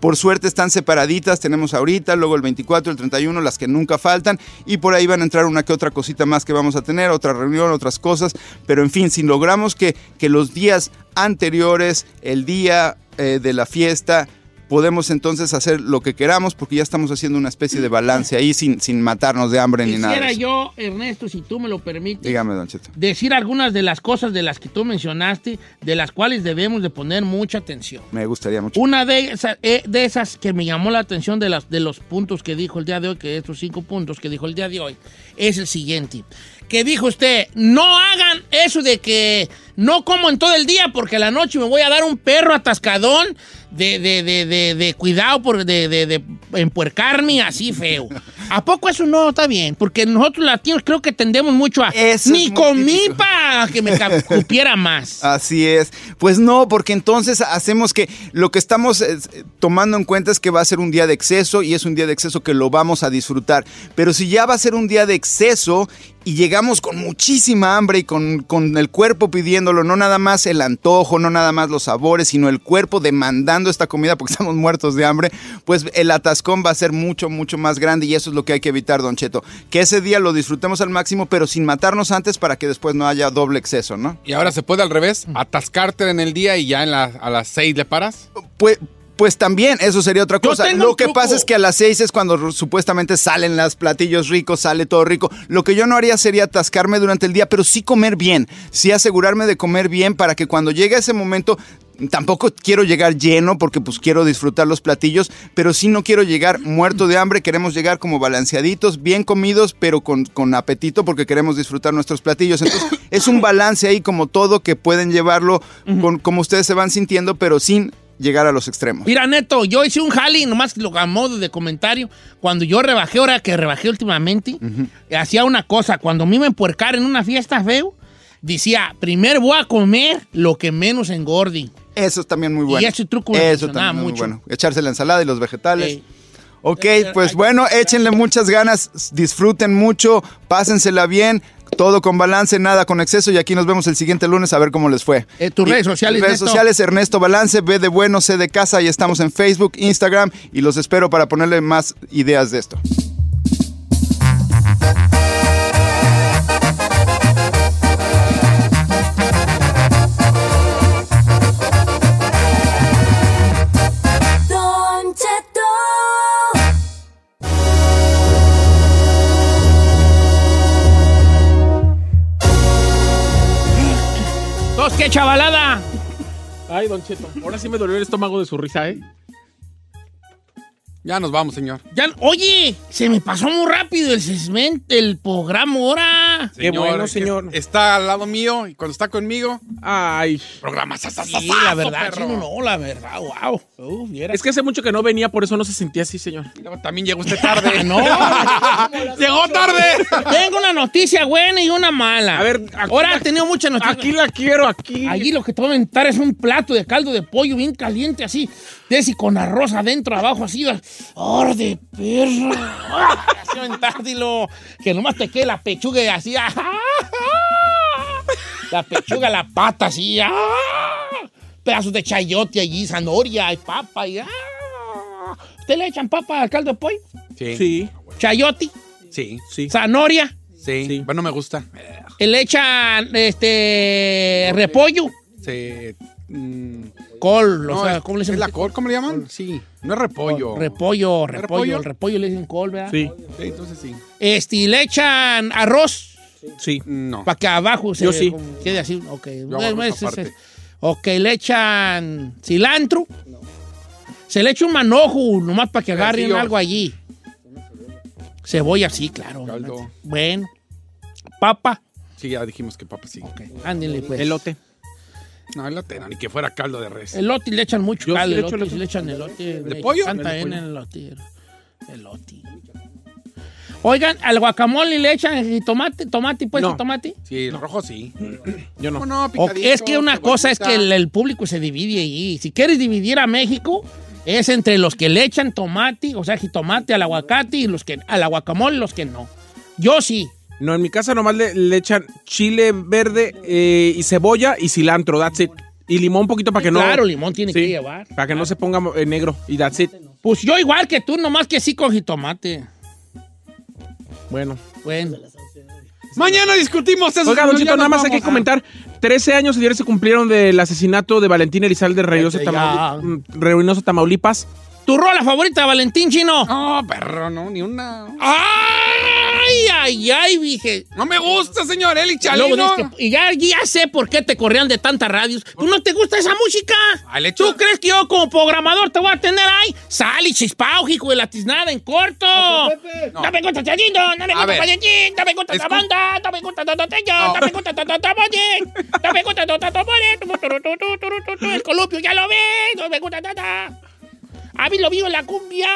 Por suerte están separaditas, tenemos ahorita, luego el 24, el 31, las que nunca faltan, y por ahí van a entrar una que otra cosita más que vamos a tener, otra reunión, otras cosas. Pero en fin, si logramos que, que los días anteriores, el día eh, de la fiesta, podemos entonces hacer lo que queramos porque ya estamos haciendo una especie de balance ahí sin, sin matarnos de hambre ni nada. Quisiera yo, Ernesto, si tú me lo permites, Dígame, Don Cheto. decir algunas de las cosas de las que tú mencionaste, de las cuales debemos de poner mucha atención. Me gustaría mucho. Una de esas, eh, de esas que me llamó la atención de, las, de los puntos que dijo el día de hoy, que estos cinco puntos que dijo el día de hoy, es el siguiente. Que dijo usted, no hagan eso de que no como en todo el día porque a la noche me voy a dar un perro atascadón de, de, de, de, de cuidado por de, de, de empuercarme así feo. ¿A poco eso no está bien? Porque nosotros latinos creo que tendemos mucho a ni comí para que me cupiera más. Así es. Pues no, porque entonces hacemos que lo que estamos eh, tomando en cuenta es que va a ser un día de exceso y es un día de exceso que lo vamos a disfrutar. Pero si ya va a ser un día de exceso y llegamos con muchísima hambre y con, con el cuerpo pidiéndolo, no nada más el antojo, no nada más los sabores, sino el cuerpo demandando esta comida porque estamos muertos de hambre, pues el atascón va a ser mucho, mucho más grande y eso es lo que hay que evitar, Don Cheto. Que ese día lo disfrutemos al máximo, pero sin matarnos antes para que después no haya doble exceso, ¿no? Y ahora se puede al revés, atascarte en el día y ya en la- a las seis le paras. Pues, pues también, eso sería otra cosa. Lo que pasa es que a las seis es cuando supuestamente salen los platillos ricos, sale todo rico. Lo que yo no haría sería atascarme durante el día, pero sí comer bien. Sí asegurarme de comer bien para que cuando llegue ese momento Tampoco quiero llegar lleno porque pues quiero disfrutar los platillos, pero sí no quiero llegar muerto de hambre, queremos llegar como balanceaditos, bien comidos, pero con, con apetito porque queremos disfrutar nuestros platillos. Entonces es un balance ahí como todo que pueden llevarlo con, como ustedes se van sintiendo, pero sin llegar a los extremos. Mira, Neto, yo hice un jali, nomás lo a modo de comentario. Cuando yo rebajé, ahora que rebajé últimamente, hacía una cosa. Cuando me iba a empuercar en una fiesta feo, decía, primero voy a comer lo que menos engorde. Eso es también muy bueno. Y ese truco me Eso también es muy mucho. bueno. Echarse la ensalada y los vegetales. Ey. Ok, pues bueno, échenle muchas ganas, disfruten mucho, pásensela bien, todo con balance, nada con exceso y aquí nos vemos el siguiente lunes a ver cómo les fue. Eh, tus Y- redes sociales, Redes sociales, Ernesto Balance, B de bueno, C de casa y estamos en Facebook, Instagram y los espero para ponerle más ideas de esto. Chavalada. Ay, Don Cheto, ahora sí me dolió el estómago de su risa, ¿eh? Ya nos vamos, señor. Ya, oye, se me pasó muy rápido el segmento, el programa ahora. Qué bueno, señor. Está al lado mío y cuando está conmigo, Ay. programa Sí, la verdad, sí, no, no, la verdad, wow. Viera. Es que hace mucho que no venía, por eso no se sentía así, señor. También llegó usted tarde. no. Llegó tarde. Tengo una noticia buena y una mala. A ver, aquí ahora la- ha tenido muchas noticias. Aquí la quiero, aquí. Allí lo que te voy a aventar es un plato de caldo de pollo bien caliente, así. De ese con arroz adentro, abajo, así. ¡Orde, perro! ¡Ah! Así aventártelo. Que nomás te quede la pechuga y así. ¡ah! La pechuga, la pata, así. ¡ah! pedazos de chayote allí, zanahoria y papa. Y, ¡ah! ¿Usted le echan papa al caldo de pollo? Sí. Sí. Chayote, Sí. Sí. zanahoria, Sí. Bueno, me gusta. le echan este repollo, Sí. mm, col, o no, sea, es- ¿cómo le dicen? ¿Es la col? ¿Cómo le llaman? Sí. No es repollo. Repollo, repollo, repollo? el repollo le dicen col, ¿verdad? Sí. Sí, entonces sí. Este, le echan arroz Sí. No. para que abajo se Yo sí. como quede así. Ok, Yo hago Bueno, arroz ese- ese- aparte. ok, le echan cilantro. Se le echa un manojo nomás para que agarren algo allí. Cebolla, sí, claro. Caldo. Bueno. Papa. Sí, ya dijimos que papa sí. Ok, ándele pues. Elote. No, elote, no, ni que fuera caldo de res. Elote le echan mucho Yo sí caldo. le elote, elote. sí le echan elote. ¿De pollo? el elote. Elote. Oigan, al guacamole le echan tomate, tomate, pues, No. tomate. Sí, el rojo sí. Yo no. ¿Cómo no? Es que una cosa es que el, público se divide ahí. Si quieres dividir a México, es entre los que le echan tomate, o sea, jitomate al aguacate y los que al guacamole y los que no. Yo sí. No, en mi casa nomás le, le echan chile verde eh, y cebolla y cilantro, that's it. Y limón un poquito para que no... Claro, limón tiene Sí, que llevar. Para que no se ponga eh, negro y that's it. Pues yo igual que tú, nomás que sí con jitomate. Bueno. Bueno. Mañana discutimos eso. Oiga, Don Cheto, ya nada más hay que vamos. comentar. 13 años ayer se cumplieron del asesinato de Valentín Elizalde Reynoso, Vete ya. Tamauli- mm, Reynoso, Tamaulipas. ¿Tu rola favorita, Valentín Chino? No, perro, no, ni una. ¡Ay, ay, ay! Dije. No me gusta, señor Eli Luego Chalino. que- y ya, ya sé por qué te corrían de tantas radios. ¿Tú no te gusta esa música? Al hecho- ¿Tú crees que yo como programador te voy a tener ahí? Sal y chispao, hijo de la tiznada, en corto. No, me gusta Chayito, no me gusta. Valentín, no me gusta Escu- banda, no me gusta Tototeño, no me gusta Tototomoye, no me gusta Tototomoye, el columpio ya lo ves, no me gusta nada. A mí lo vivo en la cumbia.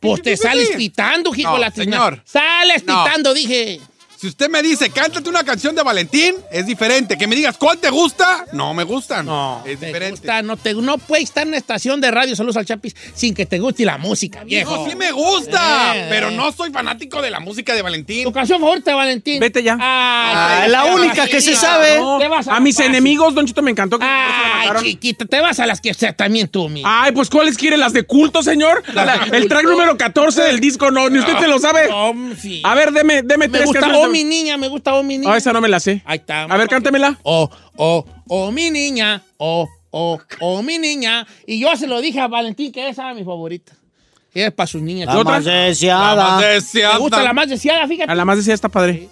Pues te sales pitando, hijo No, de la tiznada. señor. Sales No. pitando, dije. Si usted me dice, cántate una canción de Valentín, es diferente. Que me digas, ¿cuál te gusta? No me gustan. No, es te diferente. gusta, no, te, no puedes estar en una estación de radio, saludos al Chapis, sin que te guste la música, viejo. No, sí me gusta, Eh, pero eh. no soy fanático de la música de Valentín. ¿Tu canción favorita, Valentín? Vete ya. Ay, la te vas única a que se sabe. no, te vas A mis fácil. enemigos, Don Chito, me encantó que la Ay, chiquita, te vas a las que o sea, también tú, mi. Ay, pues ¿cuáles quiere? ¿Las de culto, señor? La- de el track número 14 del disco, no, ni usted se lo sabe. No, sí. A ver, deme, deme me tres gusta canciones de- mi niña, me gusta Oh, mi niña. Ah, esa no me la sé. Ahí está. A ver, cántemela. Oh, oh, oh, mi niña. Oh, oh, oh, mi niña. Y yo se lo dije a Valentín que esa era mi favorita. Y es para sus niñas. La más deseada. La más ¿Te deseada. gusta la más deseada? Fíjate. A la más decía está padre.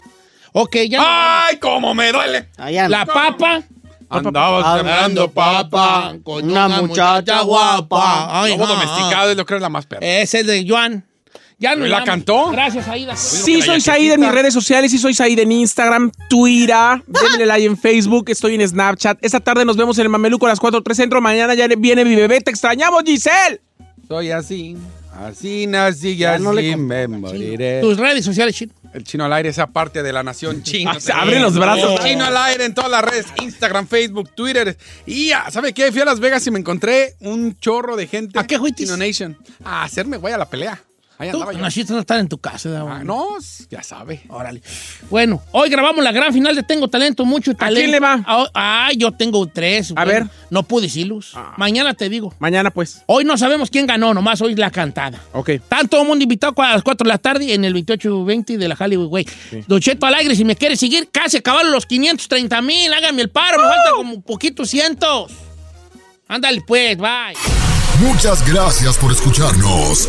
Ok, ya. no- ¡Ay, cómo me duele! Allá. La papa. Andaba sembrando papa. con Una muchacha guapa. Ay, Lobo no. domesticado es lo que es la más perra. Ese es de Joan. Ya no ¿La cantó? Gracias, Aida. Sí, soy Said en mis redes sociales, sí soy Said en Instagram, Twitter, denle like en Facebook, estoy en Snapchat. Esta tarde nos vemos en el Mameluco a las 4 3 centro. Mañana ya viene mi bebé. Te extrañamos, Giselle. Soy así, así nací y Ya así no le me moriré. Tus redes sociales, chino. El chino al aire, esa parte de la nación china. Se abren los brazos. El chino al aire en todas las redes, Instagram, Facebook, Twitter. Y ya, ¿sabe qué? Fui a Las Vegas y me encontré un chorro de gente. ¿A qué fuiste? Chino Nation. A hacerme güey a la pelea. Ahí Tú andaba yo. naciste no estar en tu casa. Ah, no, ya sabe. Órale. Bueno, hoy grabamos la gran final de Tengo Talento, mucho talento. quién le va? Ah, ah, yo tengo tres. A Bueno, ver. No pude decirlos. Mañana te digo. Mañana, pues. Hoy no sabemos quién ganó, nomás hoy la cantada. Ok. Están todo el mundo invitado a las 4 de la tarde en el 2820 de la Hollywood Way. Don Cheto Alegre, si me quiere seguir, casi acabaron los 530 mil. Háganme el paro, me falta como poquitos cientos. Ándale pues, bye. Muchas gracias por escucharnos.